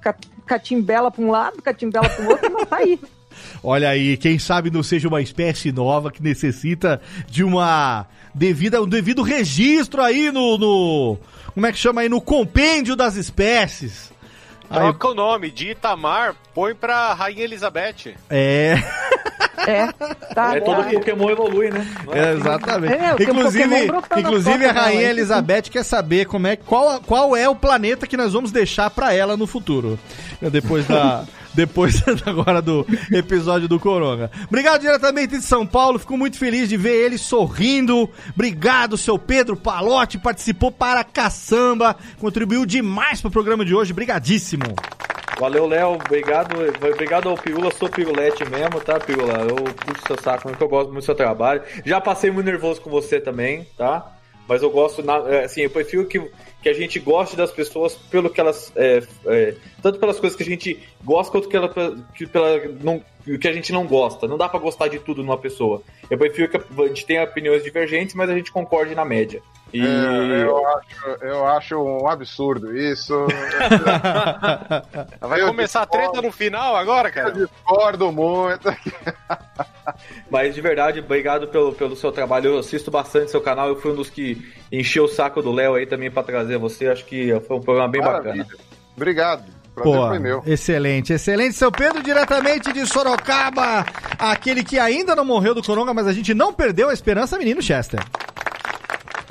ca- catimbela pra um lado, catimbela pro outro, mas tá aí. Olha aí, quem sabe não seja uma espécie nova que necessita de uma devida, um devido registro aí no, no- como é que chama aí, no compêndio das espécies. Aí, Troca o nome de Itamar, põe pra Rainha Elizabeth. é, É, tá. É todo Pokémon evolui, né? É exatamente. É, inclusive, inclusive a rainha Elizabeth quer saber como é qual, qual é o planeta que nós vamos deixar pra ela no futuro. Depois da [laughs] depois agora do episódio do Coronga. Obrigado diretamente de São Paulo, fico muito feliz de ver ele sorrindo. Obrigado, seu Pedro Palotti, participou para caçamba, contribuiu demais pro programa de hoje. Brigadíssimo. Valeu, Léo. Obrigado, obrigado ao Pirula. Sou pirulete mesmo, tá, Pirula? Eu puxo seu saco, porque eu gosto muito do seu trabalho. Já passei muito nervoso com você também, tá? Mas eu gosto, é, assim, eu prefiro que, que a gente goste das pessoas pelo que elas. é, é, tanto pelas coisas que a gente gosta, quanto que ela, que pela, não, que a gente não gosta. Não dá pra gostar de tudo numa pessoa. Eu prefiro que a gente tenha opiniões divergentes, mas a gente concorde na média. E. É, eu, acho, eu acho um absurdo isso. [laughs] Vai Eu começar a treta no final agora, cara? Eu discordo muito. Mas de verdade, obrigado pelo, pelo seu trabalho. Eu assisto bastante seu canal. Eu fui um dos que encheu o saco do Léo aí também pra trazer você. Acho que foi um programa bem Maravilha. bacana. Obrigado. Pô, foi meu. excelente, excelente. Seu Pedro, diretamente de Sorocaba, aquele que ainda não morreu do Coronga, mas a gente não perdeu a esperança, menino Chester.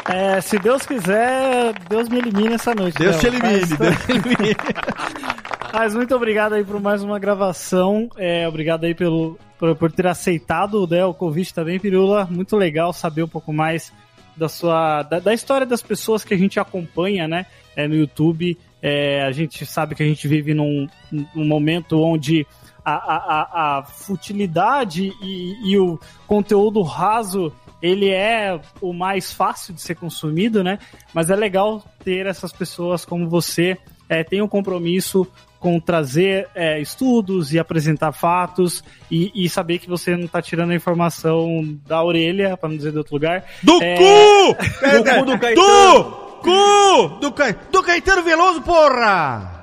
É, se Deus quiser, Deus me elimine essa noite. Deus Léo. te elimine, Mas- Deus te elimine. [laughs] Mas muito obrigado aí por mais uma gravação. É, obrigado aí pelo, por, por ter aceitado né, o convite também, Pirula. Muito legal saber um pouco mais da sua da, da história das pessoas que a gente acompanha, né, é, no YouTube. É, a gente sabe que a gente vive num, num momento onde a, a, a, a futilidade e, e o conteúdo raso ele é o mais fácil de ser consumido, né? Mas é legal ter essas pessoas como você, é, tem um compromisso com trazer é, estudos e apresentar fatos e, e saber que você não está tirando a informação da orelha, para não dizer de outro lugar. Do É, cu! Do cu do Do Caetano. cu! Do, Ca... do Caetano Veloso, porra!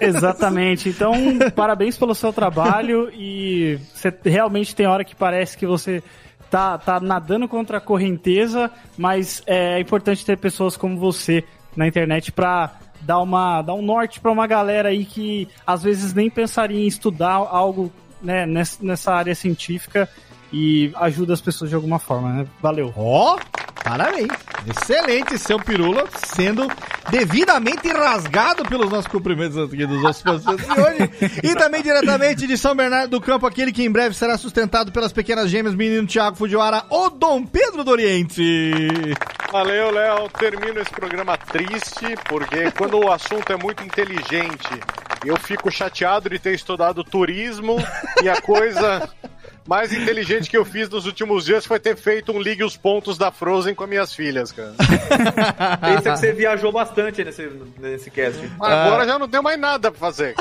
Exatamente. Então, [laughs] parabéns pelo seu trabalho e você realmente tem hora que parece que você tá, tá nadando contra a correnteza, mas é importante ter pessoas como você na internet pra dar, uma, dar um norte pra uma galera aí que às vezes nem pensaria em estudar algo né, nessa área científica e ajuda as pessoas de alguma forma, né? Valeu. Ó, parabéns. Excelente, seu Pirula, sendo devidamente rasgado pelos nossos cumprimentos aqui dos nossos pacientes de hoje. E também diretamente de São Bernardo do Campo, aquele que em breve será sustentado pelas pequenas gêmeas, menino Thiago Fujiwara, o Dom Pedro do Oriente. Valeu, Léo. Termino esse programa triste, porque quando o assunto é muito inteligente, eu fico chateado de ter estudado turismo e a coisa mais inteligente que eu fiz nos últimos dias foi ter feito um Ligue os Pontos da Frozen com as minhas filhas, cara. [laughs] Pensa que você viajou bastante nesse, nesse cast. Agora já não deu mais nada pra fazer.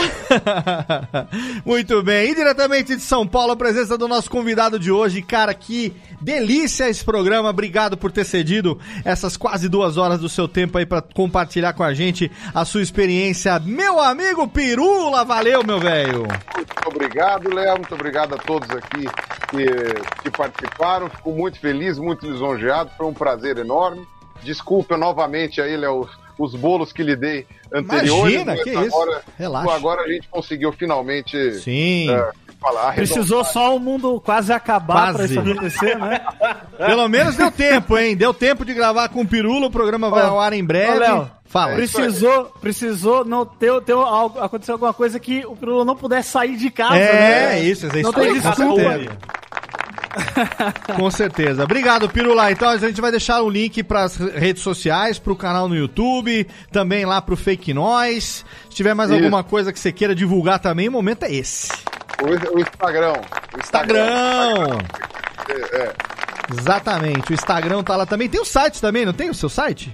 [laughs] Muito bem. E diretamente de São Paulo, a presença do nosso convidado de hoje. Cara, que delícia esse programa. Obrigado por ter cedido essas quase duas horas do seu tempo aí para compartilhar com a gente a sua experiência. Meu amigo Pirula, valeu, meu velho. Obrigado, Léo. Muito obrigado a todos aqui que, que participaram. Fico muito feliz, muito lisonjeado. Foi um prazer enorme. Desculpa novamente aí, Léo, os bolos que lhe dei anteriores. Imagina, que agora, isso. Relaxa. Agora a gente conseguiu finalmente Sim. é, falar. Precisou só o mundo quase acabar pra Quase. isso acontecer, né? [laughs] Pelo menos deu tempo, hein? Deu tempo de gravar com o Pirula. O programa vai ao ar em breve. Léo, Fala. Precisou, precisou não ter, ter algo, aconteceu alguma coisa que o Pirula não pudesse sair de casa, É, né? isso, isso é Não isso tem desculpa. certeza. [laughs] Com certeza. Obrigado, Pirula. Então a gente vai deixar o link para as redes sociais, para o canal no YouTube, também lá para o Fake Noise. Se tiver mais Isso. alguma coisa que você queira divulgar também, o momento é esse. O, o Instagram. O Instagram. É, é. Exatamente. O Instagram tá lá também. Tem o site também, não tem o seu site?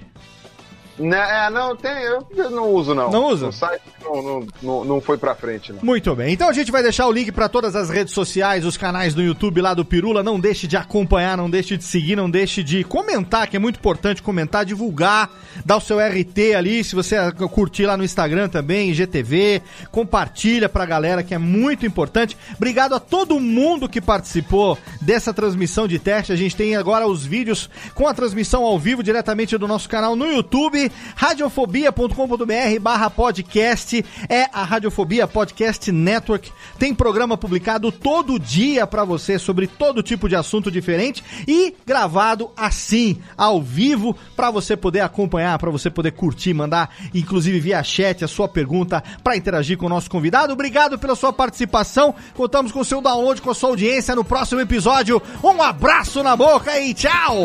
Né, é, não, tem, eu, não uso, não. Não usa? O site não, não, não, não foi pra frente, não. Muito bem. Então a gente vai deixar o link para todas as redes sociais, os canais do YouTube lá do Pirula. Não deixe de acompanhar, não deixe de seguir, não deixe de comentar, que é muito importante comentar, divulgar, dar o seu RT ali, se você curtir lá no Instagram também, IGTV, compartilha pra galera, que é muito importante. Obrigado a todo mundo que participou dessa transmissão de teste. A gente tem agora os vídeos com a transmissão ao vivo diretamente do nosso canal no YouTube, radiofobia.com.br barra podcast. É a Radiofobia Podcast Network. Tem programa publicado todo dia pra você sobre todo tipo de assunto diferente e gravado assim, ao vivo, pra você poder acompanhar, pra você poder curtir, mandar inclusive via chat a sua pergunta pra interagir com o nosso convidado. Obrigado pela sua participação. Contamos com o seu download, com a sua audiência no próximo episódio. Um abraço na boca e tchau!